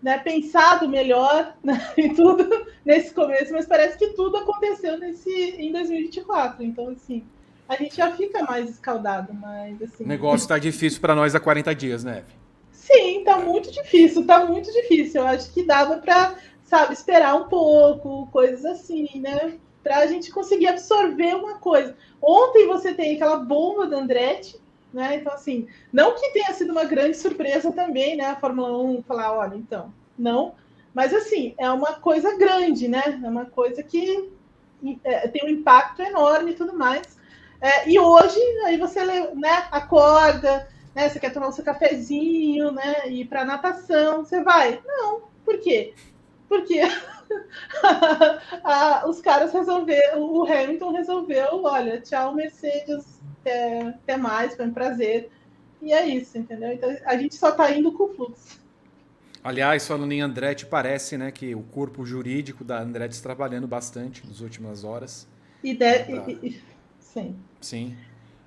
né, pensado melhor né, em tudo nesse começo, mas parece que tudo aconteceu nesse, em 2024. Então, assim, a gente já fica mais escaldado, mas assim. O negócio tá difícil pra nós há 40 dias, né? Sim, tá muito difícil, tá muito difícil. Eu acho que dava para, sabe, esperar um pouco, coisas assim, né? Pra a gente conseguir absorver uma coisa. Ontem você tem aquela bomba da Andretti, né? Então, assim, não que tenha sido uma grande surpresa também, né? A Fórmula 1 falar, olha, então, não. Mas, assim, é uma coisa grande, né? É uma coisa que é, tem um impacto enorme e tudo mais. É, e hoje, aí você né, acorda, né? Você quer tomar o seu cafezinho, né? Ir para natação, você vai? Não. Por quê? Porque os caras resolveram, o Hamilton resolveu, olha, tchau, Mercedes, até, até mais, foi um prazer. E é isso, entendeu? Então a gente só tá indo com o fluxo. Aliás, falando em Andretti, parece né, que o corpo jurídico da Andretti está trabalhando bastante nas últimas horas. E, de, e- e- sim. Sim.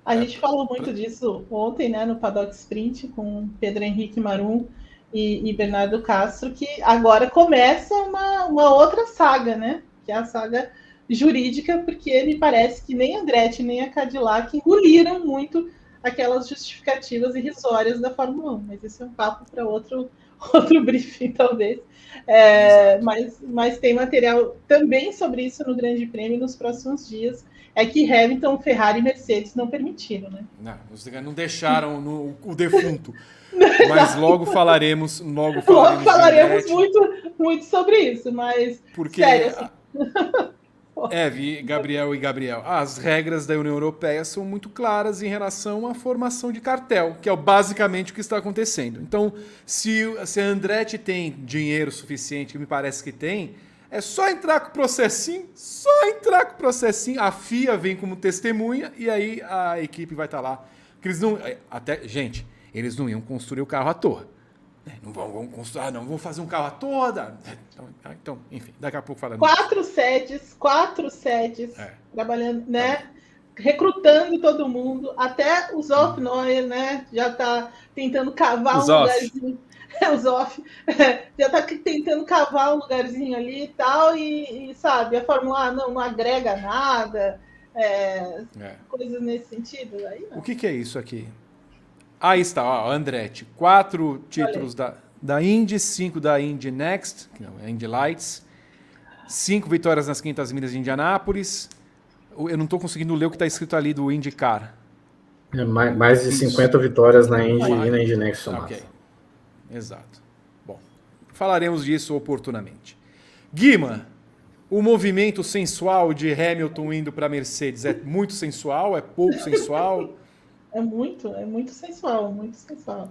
A gente falou muito disso ontem, né, no Paddock Sprint, com Pedro Henrique Marum e, e Bernardo Castro, que agora começa uma, uma outra saga, né? Que é a saga jurídica, porque me parece que nem a Andretti nem a Cadillac engoliram muito aquelas justificativas irrisórias da Fórmula 1. Mas isso é um papo para outro, outro briefing, talvez. É, mas, mas tem material também sobre isso no Grande Prêmio nos próximos dias. É que Hamilton, Ferrari e Mercedes não permitiram, né? Não, não deixaram no, o defunto. Mas logo falaremos, logo falaremos. Logo falaremos muito, muito sobre isso, mas Porque, sério, assim, Eve, Gabriel e Gabriel, as regras da União Europeia são muito claras em relação à formação de cartel, que é basicamente o que está acontecendo. Então, se, se a Andretti tem dinheiro suficiente, que me parece que tem, é só entrar com o processinho, só entrar com o processinho, a FIA vem como testemunha e aí a equipe vai estar lá. Porque eles não. Até, gente, eles não iam construir o carro à toa. Né? Não vão, vão construir, ah, não, vão fazer um carro à toda. Então, ah, então, enfim, daqui a pouco falando. quatro sedes, quatro sedes, É. trabalhando, né? Recrutando todo mundo, até o Zoff Neuer, né? Já tá tentando cavar O um Zoff. lugarzinho. É, o Zoff já tá tentando cavar um lugarzinho ali e tal, e, e, sabe, a Fórmula 1 não, não agrega nada, é, É. coisas nesse sentido. Aí não. O que, que é isso aqui? Aí está, ó, Andretti. Quatro títulos da, da Indy, cinco da Indy Next, que não, é Indy Lights. Cinco vitórias nas 500 milhas de Indianápolis. Eu não estou conseguindo ler o que está escrito ali do IndyCar. É, mais, mais de 50 vitórias na Indy e na Indy Next somadas. Ok. Exato. Bom, falaremos disso oportunamente. Guima, o movimento sensual de Hamilton indo para Mercedes é muito sensual? É pouco sensual? É muito, é muito sensual, muito sensual,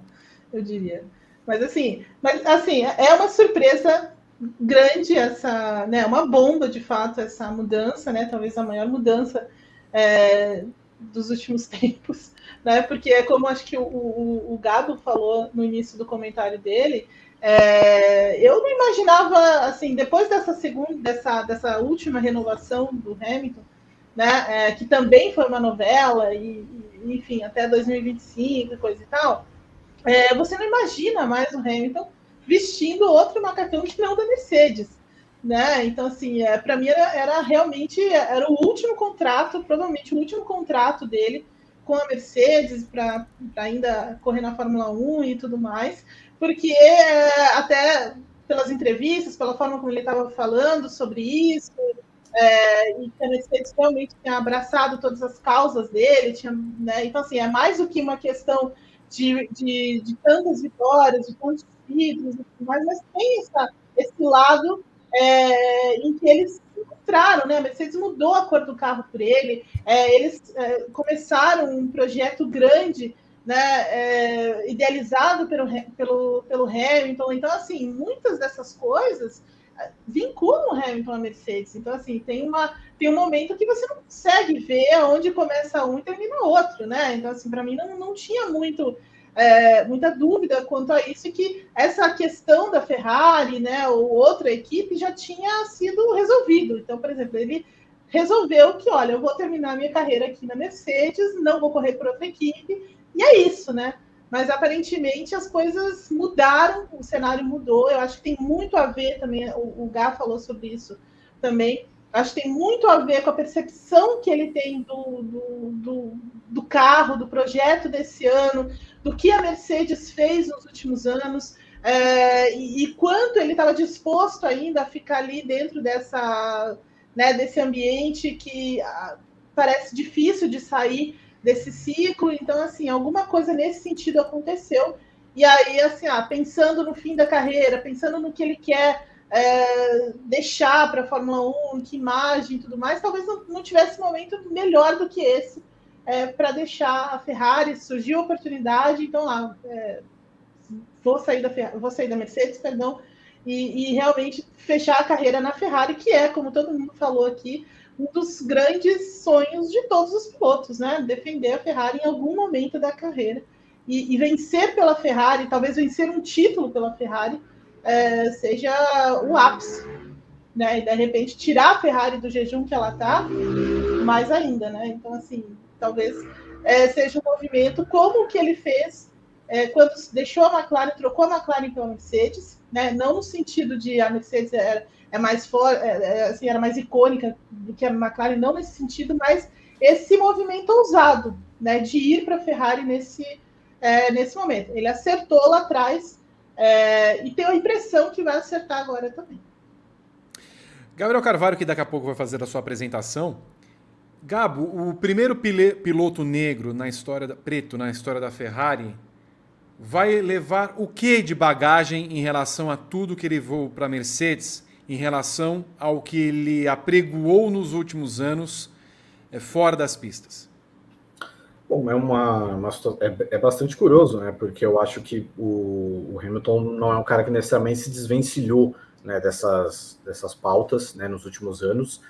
eu diria. Mas assim, mas assim, é uma surpresa grande essa, né, uma bomba de fato essa mudança, né, talvez a maior mudança é, dos últimos tempos, né? Porque é como acho que o, o, o Gabo falou no início do comentário dele, é, eu não imaginava, assim, depois dessa segunda, dessa, dessa última renovação do Hamilton, né, é, que também foi uma novela, e, e, enfim, até 2025 e coisa e tal, é, você não imagina mais o Hamilton vestindo outro macacão que não da Mercedes. Né? Então, assim, é, para mim era, era, realmente era o último contrato, provavelmente o último contrato dele com a Mercedes para ainda correr na Fórmula 1 e tudo mais, porque é, até pelas entrevistas, pela forma como ele estava falando sobre isso, é, e a Mercedes realmente tinha abraçado todas as causas dele, tinha, né? então assim, é mais do que uma questão de, de, de tantas vitórias, de tantos títulos, mas, mas tem essa, esse lado é, em que eles encontraram, né? A Mercedes mudou a cor do carro por ele, é, eles é, começaram um projeto grande, né? É, idealizado pelo, pelo, pelo Hamilton. Então, assim, muitas dessas coisas vinculam o Hamilton à Mercedes. Então, assim, tem, uma, tem um momento que você não consegue ver onde começa um e termina outro, né? Então, assim, para mim não, não tinha muito é, muita dúvida quanto a isso, que essa questão da Ferrari, né, ou outra equipe já tinha sido resolvido. Então, por exemplo, ele resolveu que, olha, eu vou terminar minha carreira aqui na Mercedes, não vou correr por outra equipe, e é isso, né? Mas aparentemente as coisas mudaram, o cenário mudou. Eu acho que tem muito a ver também, o, o Gá falou sobre isso também, Acho que tem muito a ver com a percepção que ele tem do, do, do, do carro, do projeto desse ano, do que a Mercedes fez nos últimos anos. É, e, e, quanto ele estava disposto ainda a ficar ali dentro dessa, né, desse ambiente que ah, parece difícil de sair desse ciclo. Então, assim, alguma coisa nesse sentido aconteceu. E aí, assim, ah, pensando no fim da carreira, pensando no que ele quer é, deixar para a Fórmula 1, que imagem e tudo mais, talvez não, não tivesse momento melhor do que esse é, para deixar a Ferrari, surgiu a oportunidade, então lá, é, vou, sair da, vou sair da Mercedes, perdão, e, e, realmente fechar a carreira na Ferrari, que é, como todo mundo falou aqui, um dos grandes sonhos de todos os pilotos, né? Defender a Ferrari em algum momento da carreira. E, e vencer pela Ferrari, talvez vencer um título pela Ferrari, é, seja o ápice. Né? E de repente tirar a Ferrari do jejum que ela está, mais ainda, né? Então, assim, talvez é, seja um movimento como o que ele fez é, quando deixou a McLaren, trocou a McLaren pela Mercedes, né? Não no sentido de a Mercedes era, é mais for, é, é, assim, era mais icônica do que a McLaren, não nesse sentido, mas esse movimento ousado, né? De ir para a Ferrari nesse, é, nesse momento. Ele acertou lá atrás é, e tenho a impressão que vai acertar agora também. Gabriel Carvalho, que daqui a pouco vai fazer a sua apresentação. Gabo, o primeiro piloto negro na história da, preto na história da Ferrari vai levar o que de bagagem em relação a tudo que ele voou para a Mercedes, em relação ao que ele apregoou nos últimos anos é, fora das pistas? Bom, é uma, uma é, é, bastante curioso, né? Porque eu acho que o, o, Hamilton não é um cara que necessariamente se desvencilhou né, dessas, dessas pautas né, nos últimos anos.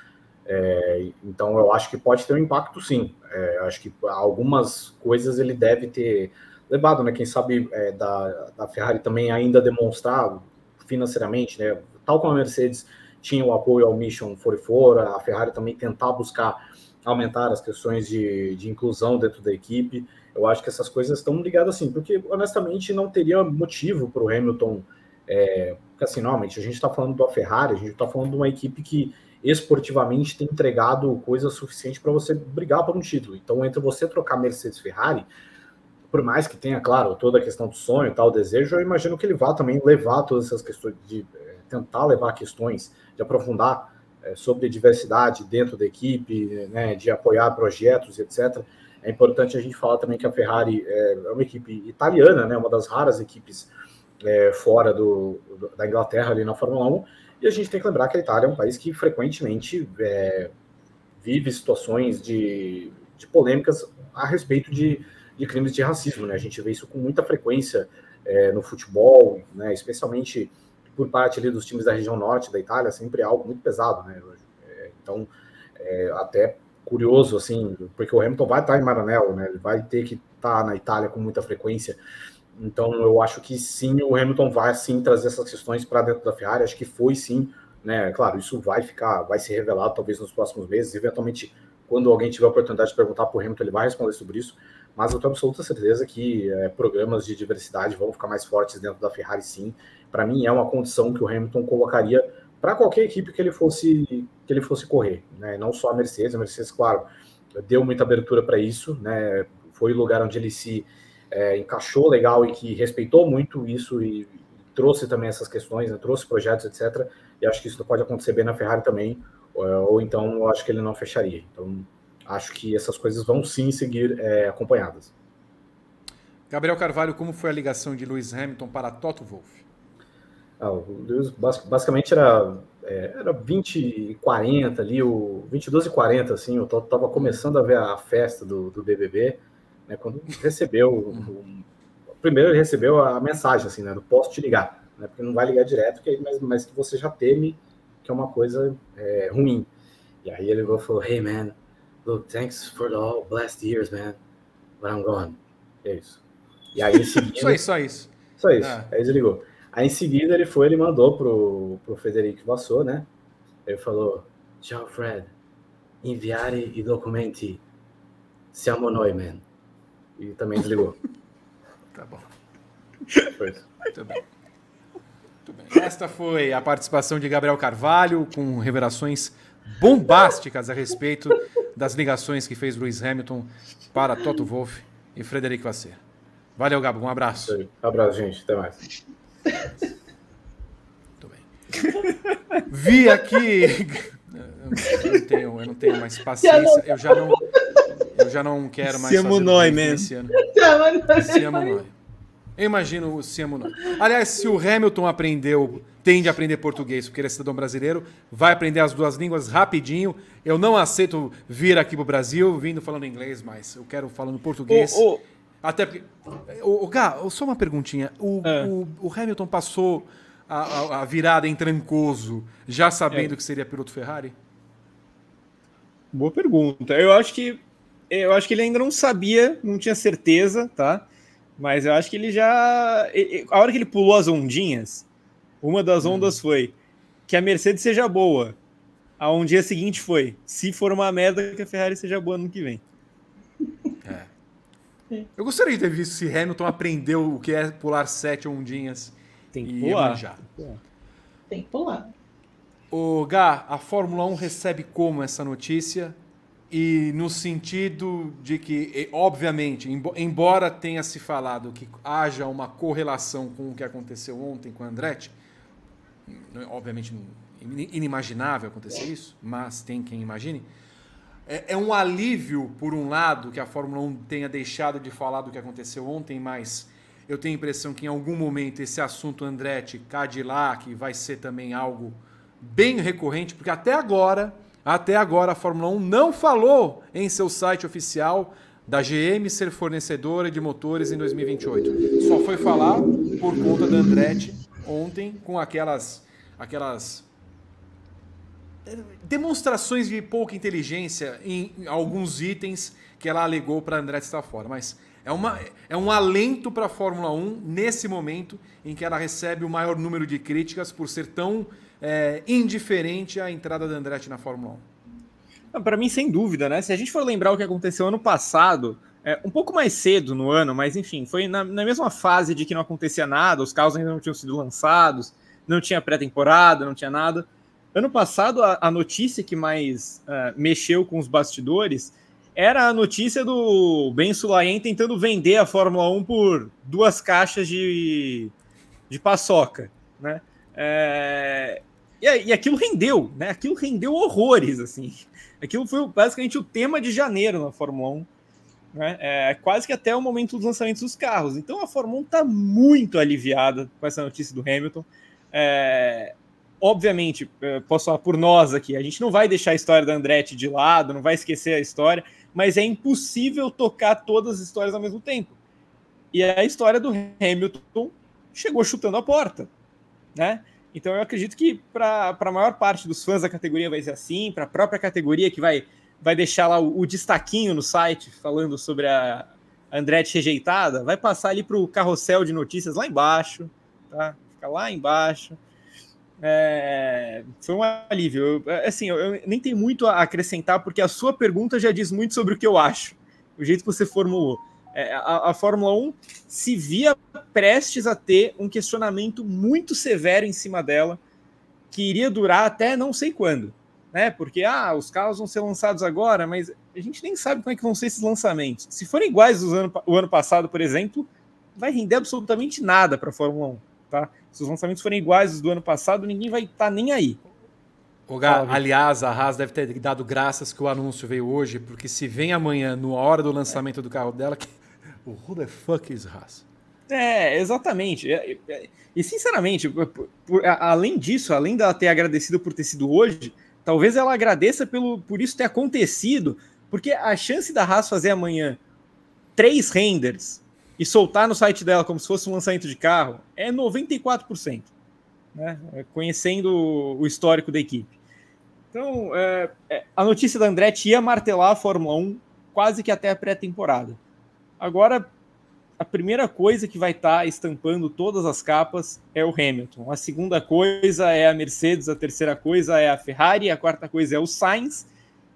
É, então eu acho que pode ter um impacto sim. É, acho que algumas coisas ele deve ter levado, né? Quem sabe é, da, da Ferrari também ainda demonstrar financeiramente, né? Tal como a Mercedes tinha o apoio ao Mission 44, a Ferrari também tentar buscar aumentar as questões de, de inclusão dentro da equipe. Eu acho que essas coisas estão ligadas assim, porque honestamente não teria motivo para o Hamilton. É, porque assim, normalmente a gente está falando da Ferrari, a gente está falando de uma equipe que esportivamente tem entregado coisa suficiente para você brigar por um título. Então, entre você trocar Mercedes Ferrari, por mais que tenha, claro, toda a questão do sonho e tal, desejo, eu imagino que ele vá também levar todas essas questões, de é, tentar levar questões, de aprofundar é, sobre diversidade dentro da equipe, né, de apoiar projetos, etc. É importante a gente falar também que a Ferrari é, é uma equipe italiana, né, uma das raras equipes é, fora do, da Inglaterra ali na Fórmula 1, e a gente tem que lembrar que a Itália é um país que frequentemente é, vive situações de, de, polêmicas a respeito de, de, crimes de racismo. Né? A gente vê isso com muita frequência é, no futebol, né? especialmente por parte ali dos times da região norte da Itália, sempre é algo muito pesado, né? É, então, é, até curioso, assim, porque o Hamilton vai estar em Maranello, né? Ele vai ter que estar na Itália com muita frequência. Então, eu acho que sim, o Hamilton vai sim trazer essas questões para dentro da Ferrari. Acho que foi sim, né? Claro, isso vai ficar, vai ser revelado talvez nos próximos meses. Eventualmente, quando alguém tiver a oportunidade de perguntar para o Hamilton, ele vai responder sobre isso. Mas eu tenho absoluta certeza que é, programas de diversidade vão ficar mais fortes dentro da Ferrari, sim. Para mim, é uma condição que o Hamilton colocaria para qualquer equipe que ele fosse que ele fosse correr, né? Não só a Mercedes, a Mercedes, claro, deu muita abertura para isso, né? Foi o lugar onde ele se é, encaixou legal e que respeitou muito isso e trouxe também essas questões, né? trouxe projetos, etc. E acho que isso pode acontecer bem na Ferrari também, ou, ou então eu acho que ele não fecharia. Então acho que essas coisas vão sim seguir é, acompanhadas. Gabriel Carvalho, como foi a ligação de Lewis Hamilton para Toto Wolff? Ah, o Lewis basicamente era, é, era 20 e 40 ali, o 22 e 40, assim, o Toto estava começando a ver a festa do, do BBB, né, quando recebeu, o, primeiro ele recebeu a mensagem, assim, né, do posso te ligar, né, porque não vai ligar direto, que, mas, mas que você já teme que é uma coisa é, ruim. E aí ele falou, hey man, look, thanks for the all blessed years, man, but I'm gone. É isso. E aí em seguida... só isso, só isso. Só isso, ah. aí desligou. Aí em seguida ele foi, ele mandou pro, pro Federico Vassou, né, ele falou, tchau Fred, inviare i documenti, siamo noi, man. E também desligou. tá bom. Foi isso. Muito bem. Muito bem. Esta foi a participação de Gabriel Carvalho com revelações bombásticas a respeito das ligações que fez Lewis Hamilton para Toto Wolff e Frederico Vasser. Valeu, Gabo. Um abraço. Um abraço, gente. Até mais. Muito bem. Vi aqui. Eu não tenho, eu não tenho mais paciência. Eu já não, eu já não quero mais. Siamo noi mesmo. Siamo noi. Eu imagino o Siamo Aliás, se o Hamilton aprendeu, tende a aprender português, porque ele é cidadão brasileiro, vai aprender as duas línguas rapidinho. Eu não aceito vir aqui pro Brasil vindo falando inglês, mas eu quero falando português. Oh, oh. Até porque. O, o Gá, só uma perguntinha. O, é. o, o Hamilton passou a, a, a, virada em Trancoso já sabendo é. que seria piloto Ferrari? Boa pergunta. Eu acho que eu acho que ele ainda não sabia, não tinha certeza, tá? Mas eu acho que ele já. A hora que ele pulou as ondinhas, uma das hum. ondas foi que a Mercedes seja boa. A ondinha seguinte foi: se for uma merda, que a Ferrari seja boa no que vem. É. Eu gostaria de ter visto se Hamilton aprendeu o que é pular sete ondinhas. Tem que pular. Já. Tem que pular. O Gá, a Fórmula 1 recebe como essa notícia? e no sentido de que, obviamente, embora tenha se falado que haja uma correlação com o que aconteceu ontem com o Andretti, é, obviamente inimaginável acontecer isso, mas tem quem imagine, é, é, um alívio, por um lado, que a Fórmula 1 tenha deixado de falar do que aconteceu ontem, mas eu tenho a impressão que em algum momento esse assunto Andretti, Cadillac, vai ser também algo bem recorrente, porque até agora até agora, a Fórmula 1 não falou em seu site oficial da GM ser fornecedora de motores em 2028. Só foi falar por conta da Andretti ontem com aquelas aquelas eh, demonstrações de pouca inteligência em alguns itens que ela alegou para Andretti estar fora, mas é, uma, é um alento para a Fórmula 1 nesse momento em que ela recebe o maior número de críticas por ser tão é, indiferente à entrada da Andretti na Fórmula 1? Para mim, sem dúvida, né? Se a gente for lembrar o que aconteceu ano passado, é, um pouco mais cedo no ano, mas enfim, foi na, na, mesma fase de que não acontecia nada, os carros ainda não tinham sido lançados, não tinha pré-temporada, não tinha nada. Ano passado, a, a notícia que mais uh, mexeu com os bastidores era a notícia do Ben Sulayen tentando vender a Fórmula 1 por duas caixas de, de paçoca, né? É, e, e aquilo rendeu, né? Aquilo rendeu horrores, assim. Aquilo foi basicamente o tema de janeiro na Fórmula 1. Né? É, quase que até o momento dos lançamentos dos carros. Então a Fórmula 1 está muito aliviada com essa notícia do Hamilton. É, obviamente, é, posso falar por nós aqui, a gente não vai deixar a história da Andretti de lado, não vai esquecer a história, mas é impossível tocar todas as histórias ao mesmo tempo. E a história do Hamilton chegou chutando a porta, né? Então eu acredito que para a maior parte dos fãs da categoria vai ser assim, para a própria categoria que vai vai deixar lá o, o destaquinho no site falando sobre a Andretti rejeitada, vai passar ali para o carrossel de notícias lá embaixo, tá? Fica lá embaixo. É, foi um alívio. Eu, assim, eu, eu, nem tenho muito a acrescentar, porque a sua pergunta já diz muito sobre o que eu acho, o jeito que você formulou. É, a, a, Fórmula 1 se via prestes a ter um questionamento muito severo em cima dela, que iria durar até não sei quando. Né? Porque ah, os carros vão ser lançados agora, mas a gente nem sabe como é que vão ser esses lançamentos. Se forem iguais ao ano, o ano passado, por exemplo, vai render absolutamente nada para a Fórmula 1. Tá? Se os lançamentos forem iguais aos do ano passado, ninguém vai estar tá nem aí. Gá, aliás, a Haas deve ter dado graças que o anúncio veio hoje, porque se vem amanhã, na hora do lançamento do carro dela, que... o who the fuck is Haas? É, exatamente. E sinceramente, por, por, além disso, além dela ter agradecido por ter sido hoje, talvez ela agradeça pelo, por isso ter acontecido, porque a chance da Haas fazer amanhã três renders e soltar no site dela como se fosse um lançamento de carro é 94%, né? Conhecendo o histórico da equipe. Então, é, é, a notícia da Andretti ia martelar a Fórmula 1 quase que até a pré-temporada. Agora, a primeira coisa que vai estar tá estampando todas as capas é o Hamilton. A segunda coisa é a Mercedes, a terceira coisa é a Ferrari, a quarta coisa é o Sainz.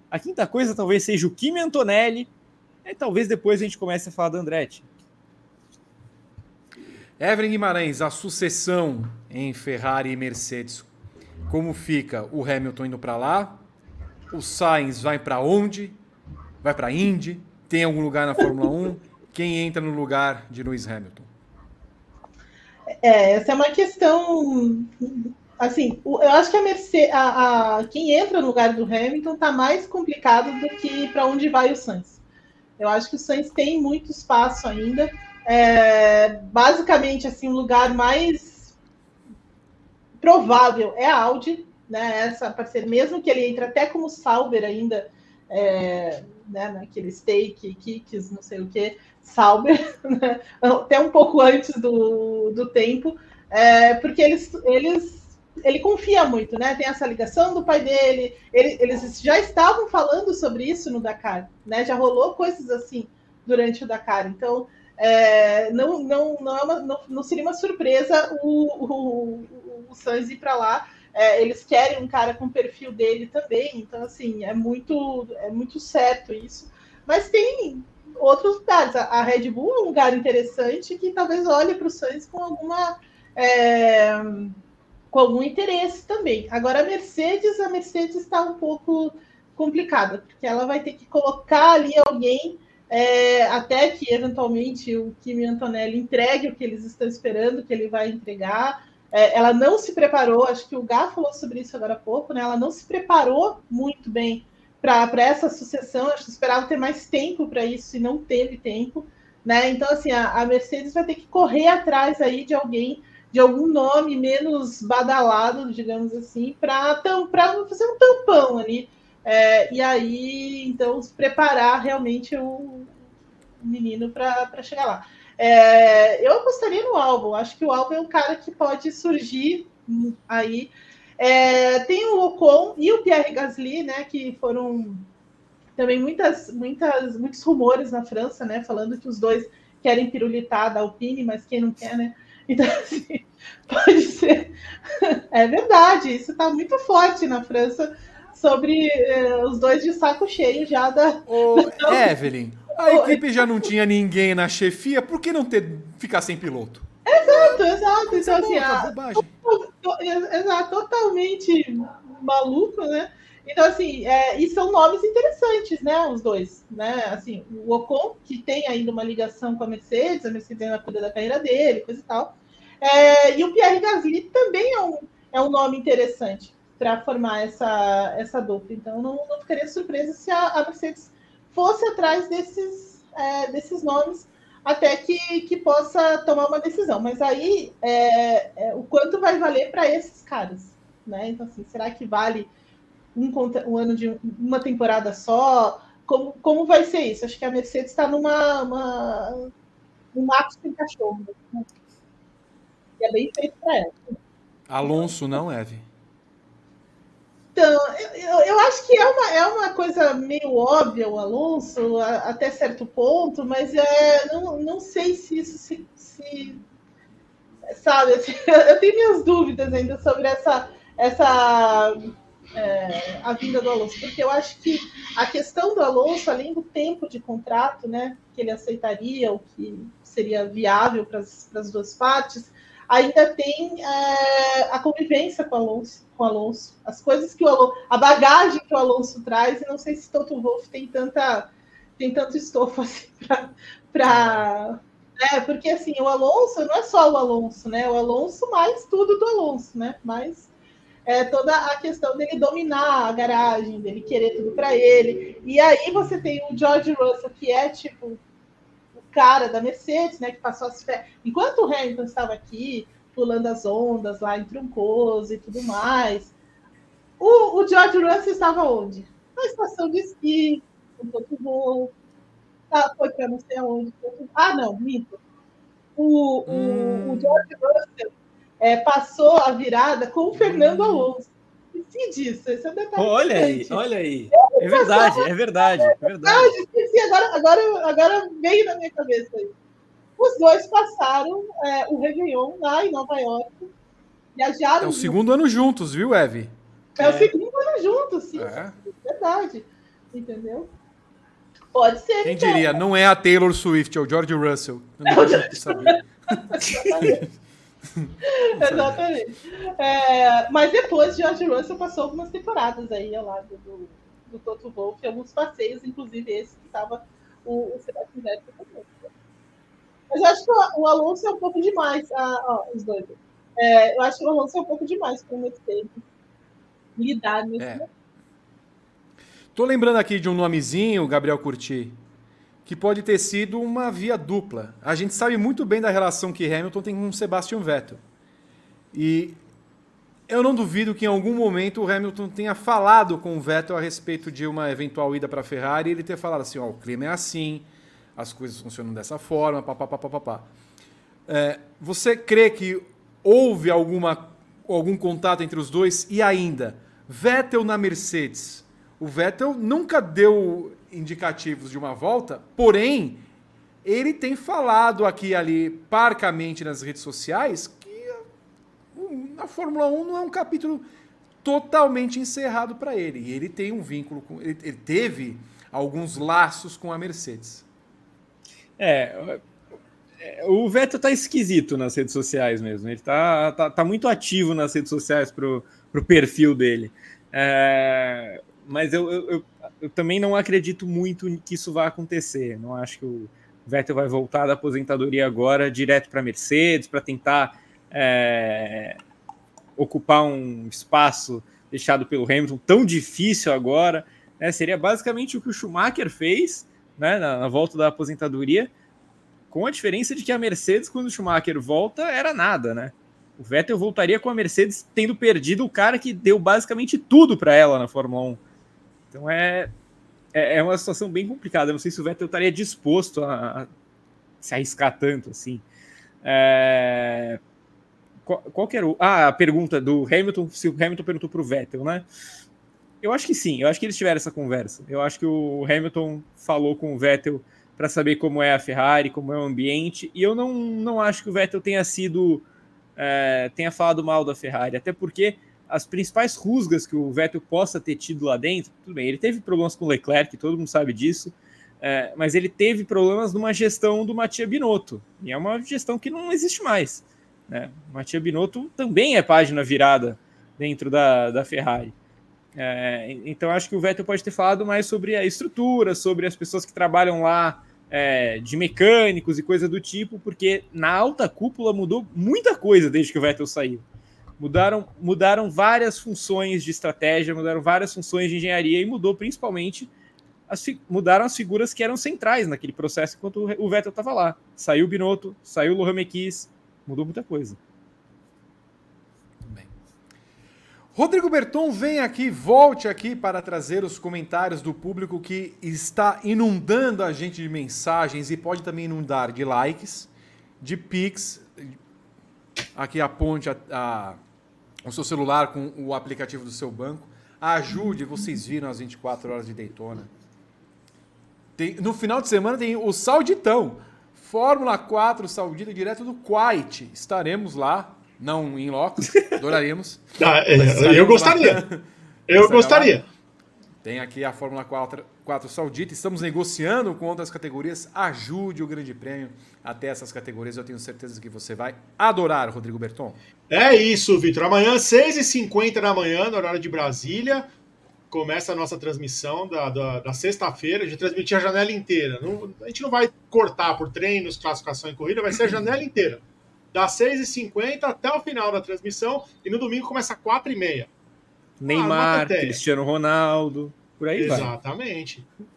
A quinta coisa talvez seja o Kimi Antonelli. E talvez depois a gente comece a falar da Andretti. Evelyn Guimarães, a sucessão em Ferrari e Mercedes. Como fica o Hamilton indo para lá? O Sainz vai para onde? Vai para Indy? Tem algum lugar na Fórmula 1? Quem entra no lugar de Lewis Hamilton? É, essa é uma questão. Assim, eu acho que a Mercedes, a, a, quem entra no lugar do Hamilton está mais complicado do que para onde vai o Sainz. Eu acho que o Sainz tem muito espaço ainda. É, basicamente, assim, o lugar mais provável é a Audi, né? Essa parceria, mesmo que ele entre até como Sauber ainda, é, né, naquele steak, kicks, não sei o que, Sauber, né? até um pouco antes do, do tempo, é, porque eles, eles ele confia muito, né? Tem essa ligação do pai dele. Ele, eles já estavam falando sobre isso no Dakar, né? Já rolou coisas assim durante o Dakar. Então, é, não, não, não, é uma, não, não, seria uma surpresa o, o, o Sainz ir para lá. É, eles querem um cara com o perfil dele também, então assim é muito é muito certo isso. Mas tem outros lugares. A, Red Bull é um lugar interessante que talvez olhe para o Sainz com alguma é, com algum interesse também. Agora a Mercedes, a Mercedes está um pouco complicada porque ela vai ter que colocar ali alguém é, até que eventualmente o Kimi Antonelli entregue o que eles estão esperando que ele vai entregar. É, ela não se preparou, acho que o Gá falou sobre isso agora há pouco, né? Ela não se preparou muito bem para essa sucessão. Acho que esperava ter mais tempo para isso e não teve tempo, né? Então, assim, a, a, Mercedes vai ter que correr atrás aí de alguém, de algum nome menos badalado, digamos assim, para fazer um tampão ali é, e aí, então, se preparar realmente o menino para chegar lá. É, eu apostaria no álbum. Acho que o álbum é um cara que pode surgir aí. É, tem o Ocon e o Pierre Gasly, né? Que foram também muitas, muitas, muitos rumores na França, né? Falando que os dois querem pirulitar da Alpine, mas quem não quer, né? Então, assim, pode ser. É verdade, isso está muito forte na França sobre eh, os dois de saco cheio já da. Ô, Evelyn, a equipe já não tinha ninguém na chefia, por que não ter, ficar sem piloto? Exato, exato. Então, assim, a, to, to, exato, totalmente maluco, né? Então, assim, é, e são nomes interessantes, né? Os dois, né? Assim, o Ocon, que tem ainda uma ligação com a Mercedes, a Mercedes ainda cuida da carreira dele, coisa e tal. É, e o Pierre Gasly também é um, é um nome interessante para formar essa, essa dupla. Então, não, não ficaria surpresa se a, a Mercedes fosse atrás desses, é, desses nomes até que, que possa tomar uma decisão. Mas aí, é, é, o quanto vai valer para esses caras? Né? Então, assim, será que vale um, um ano de uma temporada só? Como, como vai ser isso? Acho que a Mercedes está numa uma, um mato sem cachorro. Né? E é bem feito para ela. Alonso não, Eve? Então, eu, eu acho que é uma, é uma coisa meio óbvia o Alonso, a, até certo ponto, mas é, não, não sei se isso se. se sabe, assim, eu tenho minhas dúvidas ainda sobre essa, essa é, a vinda do Alonso, porque eu acho que a questão do Alonso, além do tempo de contrato, né, que ele aceitaria, o que seria viável para as duas partes, ainda tem é, a convivência com o Alonso, com Alonso, as coisas que o Alonso, a bagagem que o Alonso traz, e não sei se Toto Wolff tem tanta tem tanto estofo assim para é, porque assim, o Alonso não é só o Alonso, né? O Alonso mais tudo do Alonso, né? Mais é, toda a questão dele dominar a garagem, dele querer tudo para ele. E aí você tem o George Russell, que é tipo cara da Mercedes, né, que passou as férias. Enquanto o Hamilton estava aqui, pulando as ondas lá em Truncos e tudo mais, o, o George Russell estava onde? Na estação de esqui, um pouco voo. Ah, foi para não sei aonde. Ah, não, minto. O, hum. o, o George Russell é, passou a virada com o Fernando Alonso esqueci disso. Esse é um detalhe. Olha aí, olha aí. É verdade, é verdade, é verdade. esqueci, agora, agora, agora veio na minha cabeça aí. Os dois passaram é, o Réveillon lá em Nova York. Viajaram. É o segundo ano juntos, viu, Eve? É, é. o segundo ano juntos, sim. É. Verdade. Entendeu? Pode ser. Quem então. diria? Não é a Taylor Swift, é o George Russell. Eu não é saber. Exatamente. É, mas depois, George Russell passou algumas temporadas aí ao lado do, do Toto Wolff, alguns passeios, inclusive esse que estava o, o Sebastian Vettel também. Mas eu acho que o, Alonso é um pouco demais. Ah, ó, os dois. É, eu acho que o Alonso é um pouco demais para o Mercedes lidar nesse é. Tô lembrando aqui de um nomezinho, Gabriel Curti, que pode ter sido uma via dupla. A gente sabe muito bem da relação que Hamilton tem com Sebastian Vettel. E eu não duvido que em algum momento o Hamilton tenha falado com o Vettel a respeito de uma eventual ida para a Ferrari e ele ter falado assim: ó, oh, o clima é assim, as coisas funcionam dessa forma, papapá. É, você crê que houve alguma, algum contato entre os dois? E ainda, Vettel na Mercedes. O Vettel nunca deu indicativos de uma volta, porém, ele tem falado aqui ali, parcamente nas redes sociais, que a Fórmula 1 não é um capítulo totalmente encerrado para ele. E ele tem um vínculo com. Ele, ele teve alguns laços com a Mercedes. É, o Vettel tá esquisito nas redes sociais mesmo. Ele tá, tá, tá muito ativo nas redes sociais pro, pro perfil dele. É, mas eu, eu também não acredito muito que isso vai acontecer. Não acho que o Vettel vai voltar da aposentadoria agora direto para Mercedes para tentar é, ocupar um espaço deixado pelo Hamilton tão difícil agora. Né? Seria basicamente o que o Schumacher fez né, na, na, volta da aposentadoria, com a diferença de que a Mercedes, quando o Schumacher volta, era nada, né? O Vettel voltaria com a Mercedes tendo perdido o cara que deu basicamente tudo para ela na Fórmula 1 então é, é, é, uma situação bem complicada. Eu não sei se o Vettel estaria disposto a, a se arriscar tanto assim. É, qual, qual que era o. Ah, a pergunta do Hamilton, se o Hamilton perguntou para o Vettel, né? Eu acho que sim, eu acho que eles tiveram essa conversa. Eu acho que o Hamilton falou com o Vettel para saber como é a Ferrari, como é o ambiente, e eu não, não acho que o Vettel tenha sido. É, tenha falado mal da Ferrari, até porque as principais rusgas que o Vettel possa ter tido lá dentro, tudo bem, ele teve problemas com o Leclerc, todo mundo sabe disso, é, mas ele teve problemas numa gestão do Matia Binotto, e é uma gestão que não existe mais. Né? O Matia Binotto também é página virada dentro da, da Ferrari. É, então acho que o Vettel pode ter falado mais sobre a estrutura, sobre as pessoas que trabalham lá, é, de mecânicos e coisa do tipo, porque na alta cúpula mudou muita coisa desde que o Vettel saiu. Mudaram, mudaram várias funções de estratégia, mudaram várias funções de engenharia e mudou principalmente as, mudaram as figuras que eram centrais naquele processo enquanto o Vettel estava lá. Saiu o Binotto, saiu o Lohan Mekis, mudou muita coisa. Bem. Rodrigo Berton vem aqui, volte aqui para trazer os comentários do público que está inundando a gente de mensagens e pode também inundar de likes, de pics. Aqui aponte a, a o seu celular com o aplicativo do seu banco. Ajude, vocês viram as 24 horas de Daytona. Tem, no final de semana tem o Sauditão. Fórmula 4 Saudita direto do Kuwait. Estaremos lá, não em loco, adoraríamos. Ah, é, eu gostaria. Lá. Eu gostaria. Lá. Tem aqui a Fórmula 4, 4 Saudita. Estamos negociando com outras categorias. Ajude o Grande Prêmio até essas categorias. Eu tenho certeza que você vai adorar, Rodrigo Berton. É isso, Vitor. Amanhã, 6h50 da manhã, no horário de Brasília, começa a nossa transmissão da, da, da sexta-feira. A gente transmitir a janela inteira. Não, a gente não vai cortar por treinos, classificação e corrida, vai ser a janela inteira. Das 6h50 até o final da transmissão. E no domingo começa às 4h30. Neymar, ah, Cristiano Ronaldo. Por aí Exatamente. vai.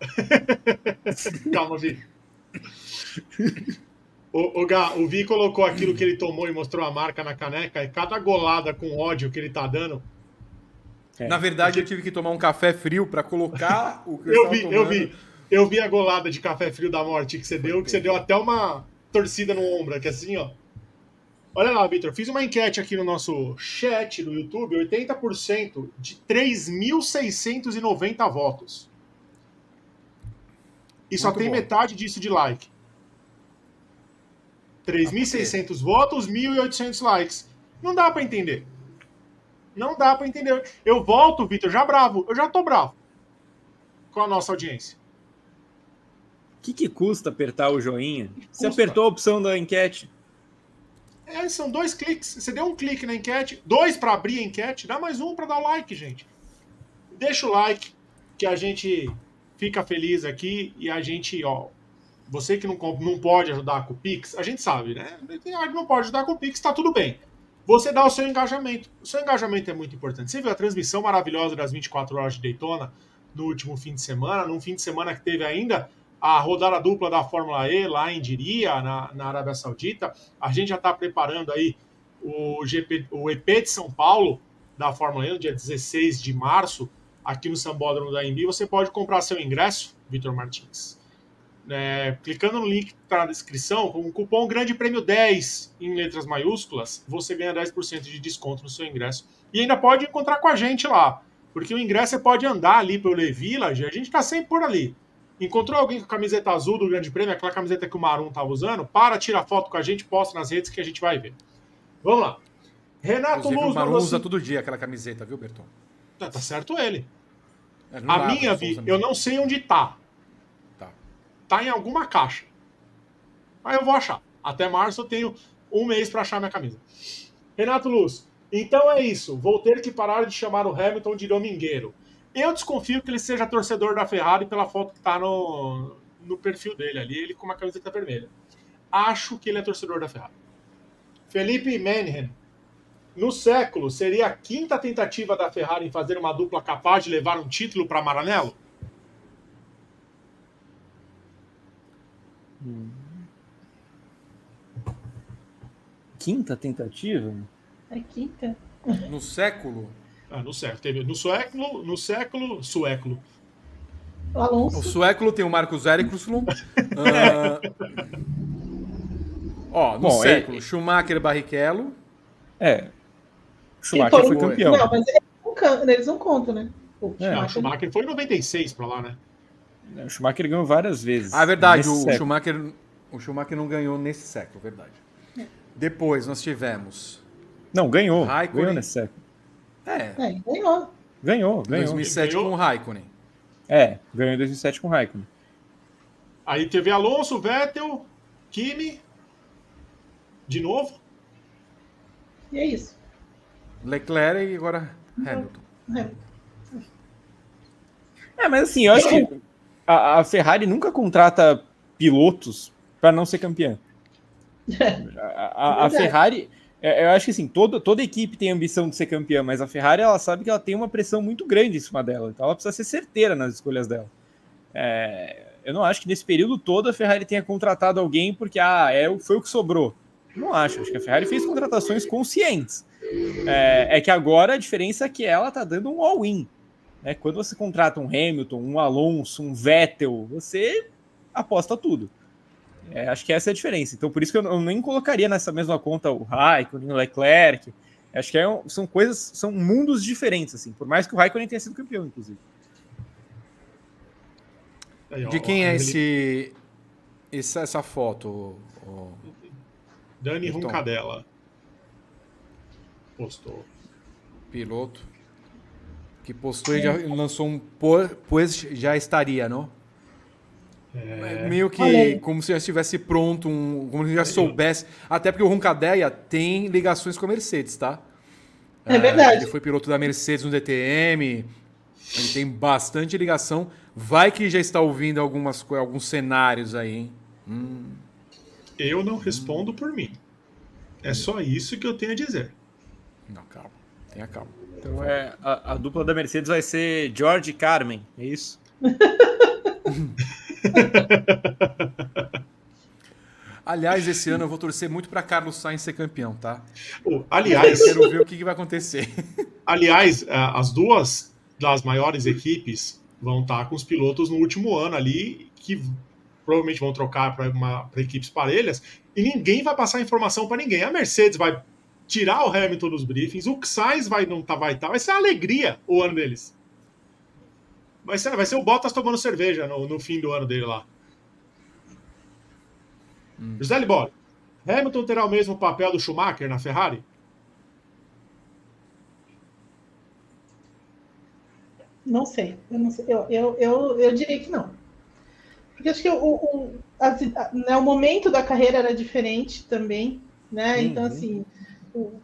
Calma, Vi. O, o, Gá, o Vi colocou aquilo que ele tomou e mostrou a marca na caneca. E cada golada com ódio que ele tá dando. É. Na verdade, eu tive que tomar um café frio para colocar o que eu, eu vi, tomando. eu vi. Eu vi a golada de café frio da morte que você deu, que você deu até uma torcida no ombro, que é assim, ó. Olha lá, Vitor, fiz uma enquete aqui no nosso chat do YouTube, 80% de 3.690 votos. E só tem bom. metade disso de like. 3.600 ah, votos, 1.800 likes. Não dá para entender. Não dá para entender. Eu volto, Vitor, já bravo. Eu já tô bravo com a nossa audiência. O que, que custa apertar o joinha? Você apertou a opção da enquete. É, são dois cliques. Você deu um clique na enquete, dois para abrir a enquete, dá mais um para dar o like, gente. Deixa o like, que a gente fica feliz aqui e a gente, ó. Você que não, não pode ajudar com o Pix, a gente sabe, né? Não pode ajudar com o Pix, tá tudo bem. Você dá o seu engajamento. O seu engajamento é muito importante. Você viu a transmissão maravilhosa das 24 horas de Daytona no último fim de semana, num fim de semana que teve ainda a rodada dupla da Fórmula E lá em Diria, na, na Arábia Saudita. A gente já está preparando aí o, GP, o EP de São Paulo da Fórmula E, no dia 16 de março, aqui no Sambódromo da Embi. Você pode comprar seu ingresso, Vitor Martins. É, clicando no link que está na descrição, com o cupom Grande Prêmio 10 em letras maiúsculas, você ganha 10% de desconto no seu ingresso. E ainda pode encontrar com a gente lá, porque o ingresso você pode andar ali pelo Le Village, a gente está sempre por ali. Encontrou alguém com a camiseta azul do Grande Prêmio, aquela camiseta que o Marum estava usando? Para, tira foto com a gente, posta nas redes que a gente vai ver. Vamos lá. Renato Luz. O Marum usa todo dia aquela camiseta, viu, Berton? Tá, tá certo ele. É, a minha, Vi, eu não sei onde tá. Tá. Tá em alguma caixa. Mas eu vou achar. Até março eu tenho um mês para achar minha camisa. Renato Luz. Então é isso. Vou ter que parar de chamar o Hamilton de domingueiro. Eu desconfio que ele seja torcedor da Ferrari pela foto que tá no, no perfil dele ali, ele com uma camiseta vermelha. Acho que ele é torcedor da Ferrari. Felipe Manhen. No século, seria a quinta tentativa da Ferrari em fazer uma dupla capaz de levar um título para Maranello? Quinta tentativa? É quinta? No século? Ah, no século. Teve no século, no século, suéculo. Alonso. O suéculo tem o Marcos Ericsson. uh... Ó, no Bom, século, ele... Schumacher Barrichello. É. Schumacher foi campeão. Não, mas eles não contam, né? O é. Schumacher... Schumacher foi em 96 para lá, né? O Schumacher ganhou várias vezes. Ah, é verdade. O Schumacher, o Schumacher não ganhou nesse século, verdade. É. Depois nós tivemos. Não, ganhou. Raikkonen. Ganhou nesse século. É. é ganhou. Ganhou, ganhou. 2007 ganhou. com o Raikkonen. É, ganhou em 2007 com o Raikkonen. Aí teve Alonso, Vettel, Kimi. De novo. E é isso. Leclerc e agora Hamilton. É, mas assim, eu acho que a, a Ferrari nunca contrata pilotos para não ser campeã. A, a, a Ferrari, é, eu acho que assim, toda, toda equipe tem ambição de ser campeã, mas a Ferrari ela sabe que ela tem uma pressão muito grande em cima dela, então ela precisa ser certeira nas escolhas dela. É, eu não acho que nesse período todo a Ferrari tenha contratado alguém porque ah, é, foi o que sobrou. Não acho, acho que a Ferrari fez contratações conscientes. É, é que agora a diferença é que ela tá dando um all-in. Né? Quando você contrata um Hamilton, um Alonso, um Vettel, você aposta tudo. É, acho que essa é a diferença. Então, por isso que eu, eu nem colocaria nessa mesma conta o Raikkonen, o Leclerc. Acho que é um, são coisas, são mundos diferentes, assim, por mais que o Raikkonen tenha sido campeão, inclusive. De quem é esse, essa, essa foto? o- Dani Então. Roncadella. Postou. piloto que postou e já lançou um po- pois já estaria, não? É, Meio que como se já estivesse pronto, um, como se já soubesse. Até porque o Roncadeia tem ligações com a Mercedes, tá? É verdade. Ele foi piloto da Mercedes no DTM. Ele tem bastante ligação. Vai que já está ouvindo algumas, alguns cenários aí, hein? Hum, Eu não respondo por mim. É só isso que eu tenho a dizer. não, calma. Tenha calma. Então é, a, a dupla da Mercedes vai ser George e Carmen, é isso? Aliás, esse ano eu vou torcer muito para Carlos Sainz ser campeão, tá? Oh, aliás, Eu quero ver o que, que vai acontecer. aliás, a- as duas das maiores equipes vão estar com os pilotos no último ano ali, que provavelmente vão trocar para equipes parelhas, e ninguém vai passar informação para ninguém. A Mercedes vai tirar o Hamilton dos briefings, o Sainz vai não tá, vai estar, vai ser uma alegria o ano deles. Vai ser, vai ser o Bottas tomando cerveja no, no fim do ano dele lá. José Libório, Hamilton terá o mesmo papel do Schumacher na Ferrari? Não sei. Eu, não sei. Eu, eu, eu, eu diria que não. Porque acho que o, o, a- né, o momento da carreira era diferente também, né? Então, Uhum. assim, o,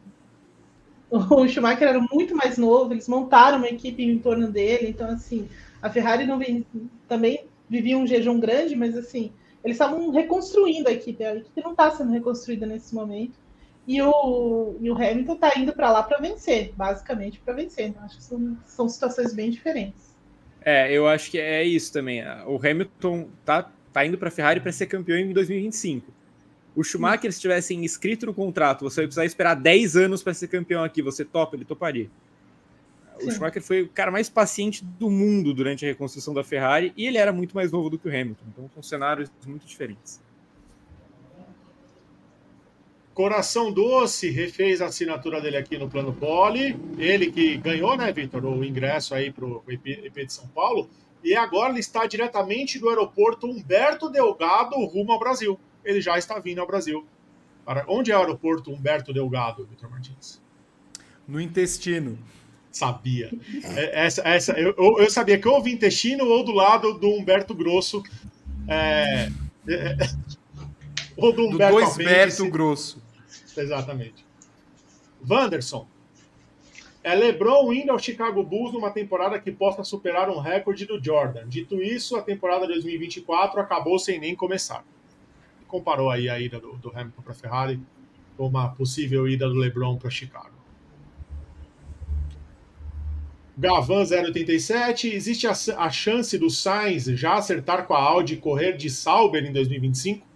o Schumacher era muito mais novo, eles montaram uma equipe em torno dele, então, assim, a Ferrari não vem, também vivia um jejum grande, mas, assim, eles estavam reconstruindo a equipe, a equipe não está sendo reconstruída nesse momento. E o, e o Hamilton está indo para lá para vencer, basicamente para vencer. Então, acho que são, são situações bem diferentes. É, eu acho que é isso também. O Hamilton tá, tá indo para a Ferrari para ser campeão em 2025. O Schumacher, se tivesse inscrito no contrato, você vai precisar esperar 10 anos para ser campeão aqui. Você topa, ele toparia. O. Schumacher foi o cara mais paciente do mundo durante a reconstrução da Ferrari e ele era muito mais novo do que o Hamilton. Então são cenários muito diferentes. Coração Doce refez a assinatura dele aqui no Plano Poli. Ele que ganhou, né, Vitor, o ingresso aí para o EP, EP de São Paulo. E agora ele está diretamente do aeroporto Humberto Delgado rumo ao Brasil. Ele já está vindo ao Brasil. Para onde é o aeroporto Humberto Delgado, Vitor Martins? No intestino. Sabia. É, Essa, essa, eu, eu- sabia que ou o intestino ou do lado do Humberto Grosso. É, é, é, ou do Do Humberto dois Apêndice. Berto Grosso. Exatamente. Wanderson. É LeBron indo ao Chicago Bulls numa temporada que possa superar um recorde do Jordan. Dito isso, a temporada 2024 acabou sem nem começar. Comparou aí a ida do, do Hamilton para Ferrari com uma possível ida do LeBron para Chicago. Gavan 087. Existe a, a chance do Sainz já acertar com a Audi e correr de Sauber em 2025?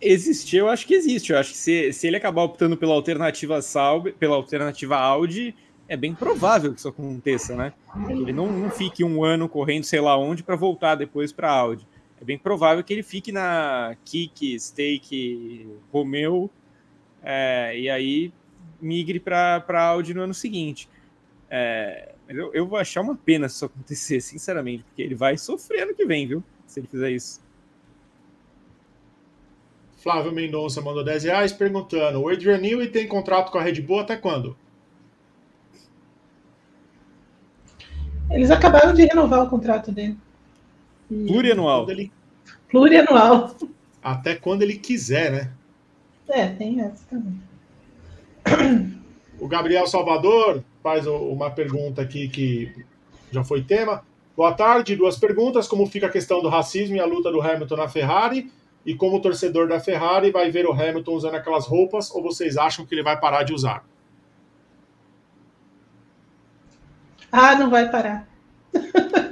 Existir, eu acho que existe. Eu acho que se, se ele acabar optando pela alternativa Sauber, pela alternativa Audi, é bem provável que isso aconteça, né? Ele não, não fique um ano correndo sei lá onde para voltar depois para a Audi. É bem provável que ele fique na Kik, Stake, Romeo, é, e aí migre para a Audi no ano seguinte. É, mas eu, eu vou achar uma pena se isso acontecer, sinceramente, porque ele vai sofrer ano que vem, viu? Se ele fizer isso. Flávio Mendonça mandou 10 reais perguntando: o Adrian Newey tem contrato com a Red Bull até quando? Eles acabaram de renovar o contrato dele. Plurianual. Ele- Plurianual. até quando ele quiser, né? É, tem essa também. O Gabriel Salvador faz o- uma pergunta aqui que já foi tema. Boa tarde, duas perguntas. Como fica a questão do racismo e a luta do Hamilton na Ferrari? E como torcedor da Ferrari vai ver o Hamilton usando aquelas roupas ou vocês acham que ele vai parar de usar? Ah, não vai parar.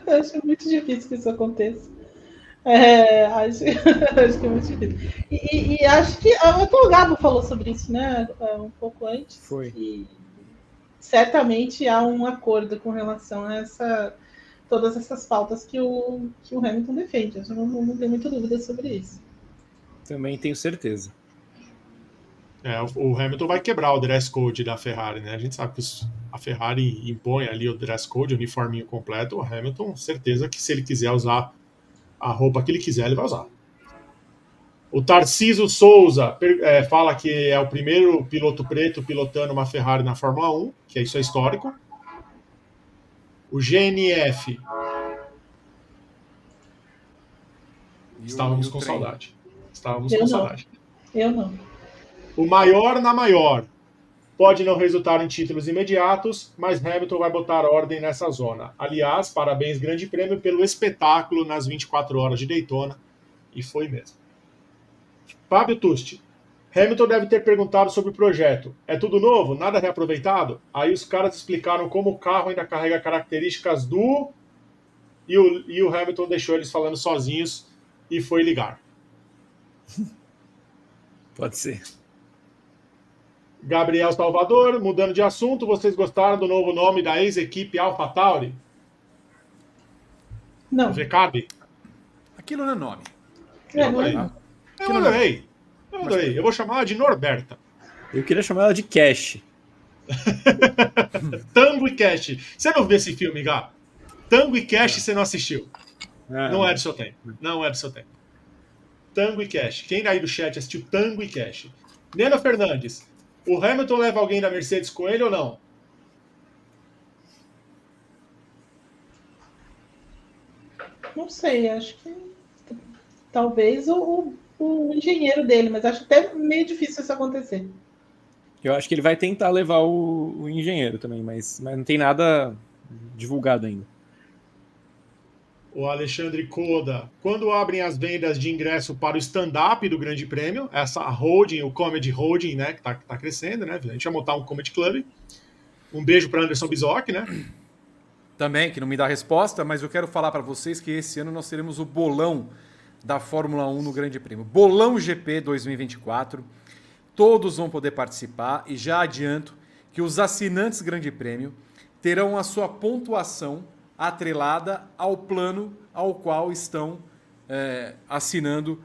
Eu acho muito difícil que isso aconteça. É, acho, acho que é muito difícil. E, e- e acho que até o Gabo falou sobre isso, né? é, Um pouco antes. Foi. E certamente há um acordo com relação a essa, todas essas pautas que o, que o Hamilton defende. Eu não, não tenho muita dúvida sobre isso. Também tenho certeza. É, o Hamilton vai quebrar o dress code da Ferrari, né? A gente sabe que a Ferrari impõe ali o dress code, o uniforminho completo. O Hamilton, certeza que se ele quiser usar a roupa que ele quiser, ele vai usar. O Tarciso Souza é, fala que é o primeiro piloto preto pilotando uma Ferrari na Fórmula 1, que isso é histórico. O GNF. Estávamos com trem? saudade. Estávamos Eu com não. saudade. Eu não. O maior na maior. Pode não resultar em títulos imediatos, mas Hamilton vai botar ordem nessa zona. Aliás, parabéns, Grande Prêmio, pelo espetáculo nas 24 horas de Daytona. E foi mesmo. Fábio Tusti. Hamilton deve ter perguntado sobre o projeto. É tudo novo? Nada reaproveitado? Aí os caras explicaram como o carro ainda carrega características do. E o, e o Hamilton deixou eles falando sozinhos e foi ligar. Pode ser. Gabriel Salvador, mudando de assunto, vocês gostaram do novo nome da ex-equipe AlphaTauri? Não. Vecabe? Aquilo não é nome. É, Eu não é. Eu adorei. Eu adorei. Eu vou chamar ela de Norberta. Eu queria chamar ela de Cash. Tango e Cash. Você não viu esse filme, Gá? Tango e Cash você não assistiu. Não é do seu tempo. Não é do seu tempo. Tango e Cash. Quem aí do chat assistiu Tango e Cash? Nena Fernandes. O Hamilton leva alguém da Mercedes com ele ou não? Não sei, acho que talvez o, o, o engenheiro dele, mas acho até meio difícil isso acontecer. Eu acho que ele vai tentar levar o, o engenheiro também, mas, mas não tem nada divulgado ainda. O Alexandre Coda. Quando abrem as vendas de ingresso para o stand-up do Grande Prêmio, essa holding, o Comedy Holding, né, que tá, tá crescendo, né? A gente vai montar um Comedy Club. Um beijo para Anderson Bizoc, né? Também, que não me dá resposta, mas eu quero falar para vocês que esse ano nós teremos o bolão da Fórmula 1 no Grande Prêmio. Bolão GP 2024. Todos vão poder participar e já adianto que os assinantes Grande Prêmio terão a sua pontuação atrelada ao plano ao qual estão é, assinando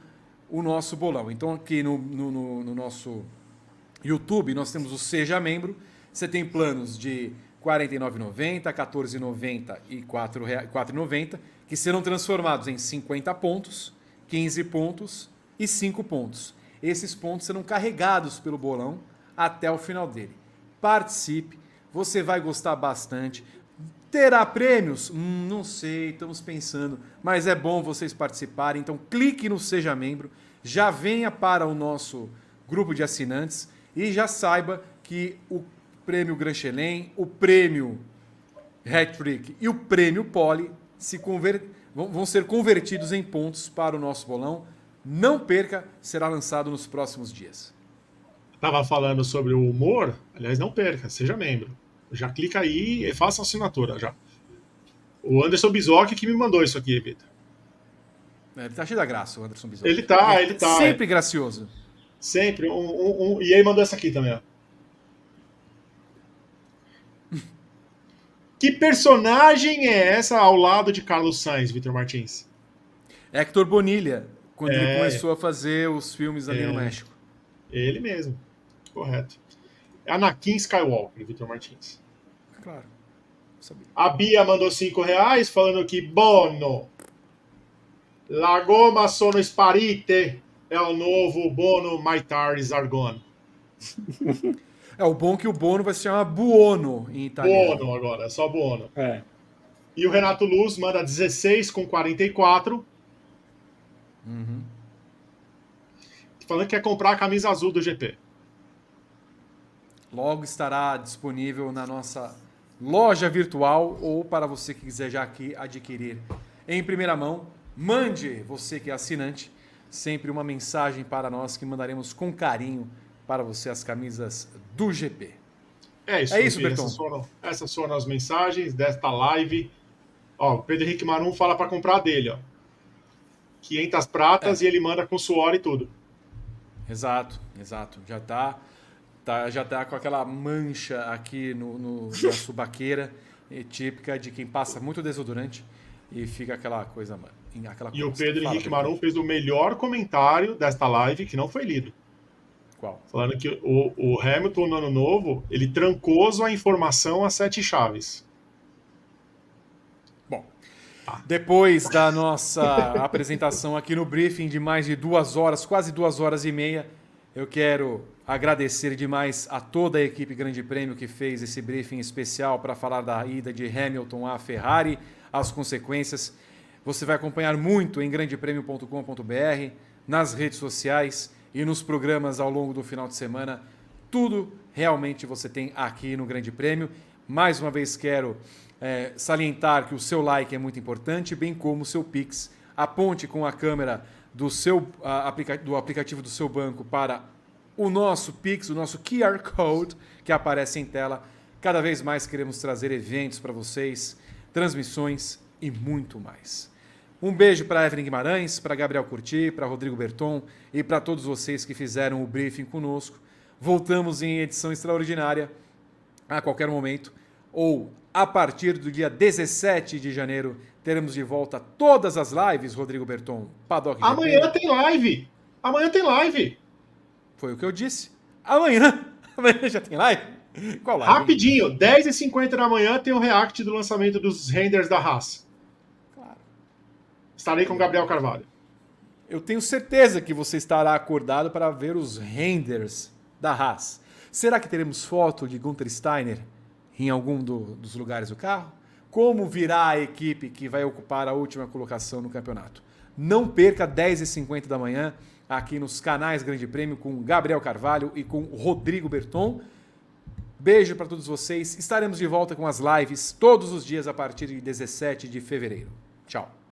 o nosso bolão. Então, aqui no, no, no, no nosso YouTube, nós temos o Seja Membro. Você tem planos de R$ 49,90, R$ 14,90 e R$ 4,90, que serão transformados em 50 pontos, 15 pontos e 5 pontos. Esses pontos serão carregados pelo bolão até o final dele. Participe, você vai gostar bastante. Terá prêmios? Hum, não sei, estamos pensando, mas é bom vocês participarem. Então clique no Seja Membro, já venha para o nosso grupo de assinantes e já saiba que o prêmio Grand Chelem, o prêmio Hat-Trick e o prêmio Pole se conver... vão ser convertidos em pontos para o nosso bolão. Não perca, será lançado nos próximos dias. Tava falando sobre o humor, aliás, não perca, seja membro. Já clica aí e faça a assinatura já. O Anderson Bizoc que me mandou isso aqui, Vitor. É, Ele tá cheio da graça, o Anderson Bisotto. Ele tá, ele tá. Sempre gracioso. Sempre. Um, um- um- E ele mandou essa aqui também, ó. Que personagem é essa ao lado de Carlos Sainz, Vitor Martins? Hector Bonilha, quando ele É. começou a fazer os filmes ali É. no México. Ele mesmo. Correto. Anakin Skywalker, Vitor Martins. Claro. Sabia. A Bia mandou 5 reais falando que Bono. La goma sono sparite. É o novo Bono Maitar Zargon. É o bom que o Bono vai se chamar Buono em italiano. Bono agora, é só Bono. É. E o Renato Luz manda 16 com 44. Uhum. Falando que quer comprar a camisa azul do GP. Logo estará disponível na nossa loja virtual ou para você que quiser já aqui adquirir em primeira mão. Mande, você que é assinante, sempre uma mensagem para nós que mandaremos com carinho para você as camisas do GP. É isso, É isso, Berton. Essas foram, essas foram as mensagens desta live. Ó, o Pedro Henrique Marum fala para comprar dele, ó. 500 pratas É. e ele manda com suor e tudo. Exato, exato. Já tá, tá, já tá com aquela mancha aqui no, no- na subaqueira, típica de quem passa muito desodorante e fica aquela coisa, mano. Aquela E o. Pedro Fala, Henrique. Marum fez o melhor comentário desta live que não foi lido. Qual? Falando que o, o Hamilton no ano novo, ele trancou a informação a sete chaves. Bom, depois da nossa apresentação aqui no briefing de mais de duas horas, quase duas horas e meia, eu quero agradecer demais a toda a equipe Grande Prêmio que fez esse briefing especial para falar da ida de Hamilton à Ferrari, as consequências. Você vai acompanhar muito em grandepremio.com.br, nas redes sociais e nos programas ao longo do final de semana. Tudo realmente você tem aqui no Grande Prêmio. Mais uma vez quero é, salientar que o seu like é muito importante, bem como o seu Pix. Aponte com a câmera do, seu, a, aplica do aplicativo do seu banco para o nosso Pix, o nosso QR Code que aparece em tela. Cada vez mais queremos trazer eventos para vocês, transmissões e muito mais. Um beijo para Evelyn Guimarães, para Gabriel Curti, para Rodrigo Berton e para todos vocês que fizeram o briefing conosco. Voltamos em edição extraordinária a qualquer momento, ou a partir do dia 17 de janeiro, teremos de volta todas as lives, Rodrigo Berton. Paddock Amanhã tem live! Amanhã tem live! Foi o que eu disse. Amanhã, amanhã já tem live? Qual live? Rapidinho, 10h50 da manhã tem o react do lançamento dos renders da Haas. Estarei com Gabriel Carvalho. Eu tenho certeza que você estará acordado para ver os renders da Haas. Será que teremos foto de Gunther Steiner em algum do, dos lugares do carro? Como virá a equipe que vai ocupar a última colocação no campeonato? Não perca 10h50 da manhã aqui nos canais Grande Prêmio com Gabriel Carvalho e com Rodrigo Berton. Beijo para todos vocês. Estaremos de volta com as lives todos os dias a partir de 17 de fevereiro. Tchau.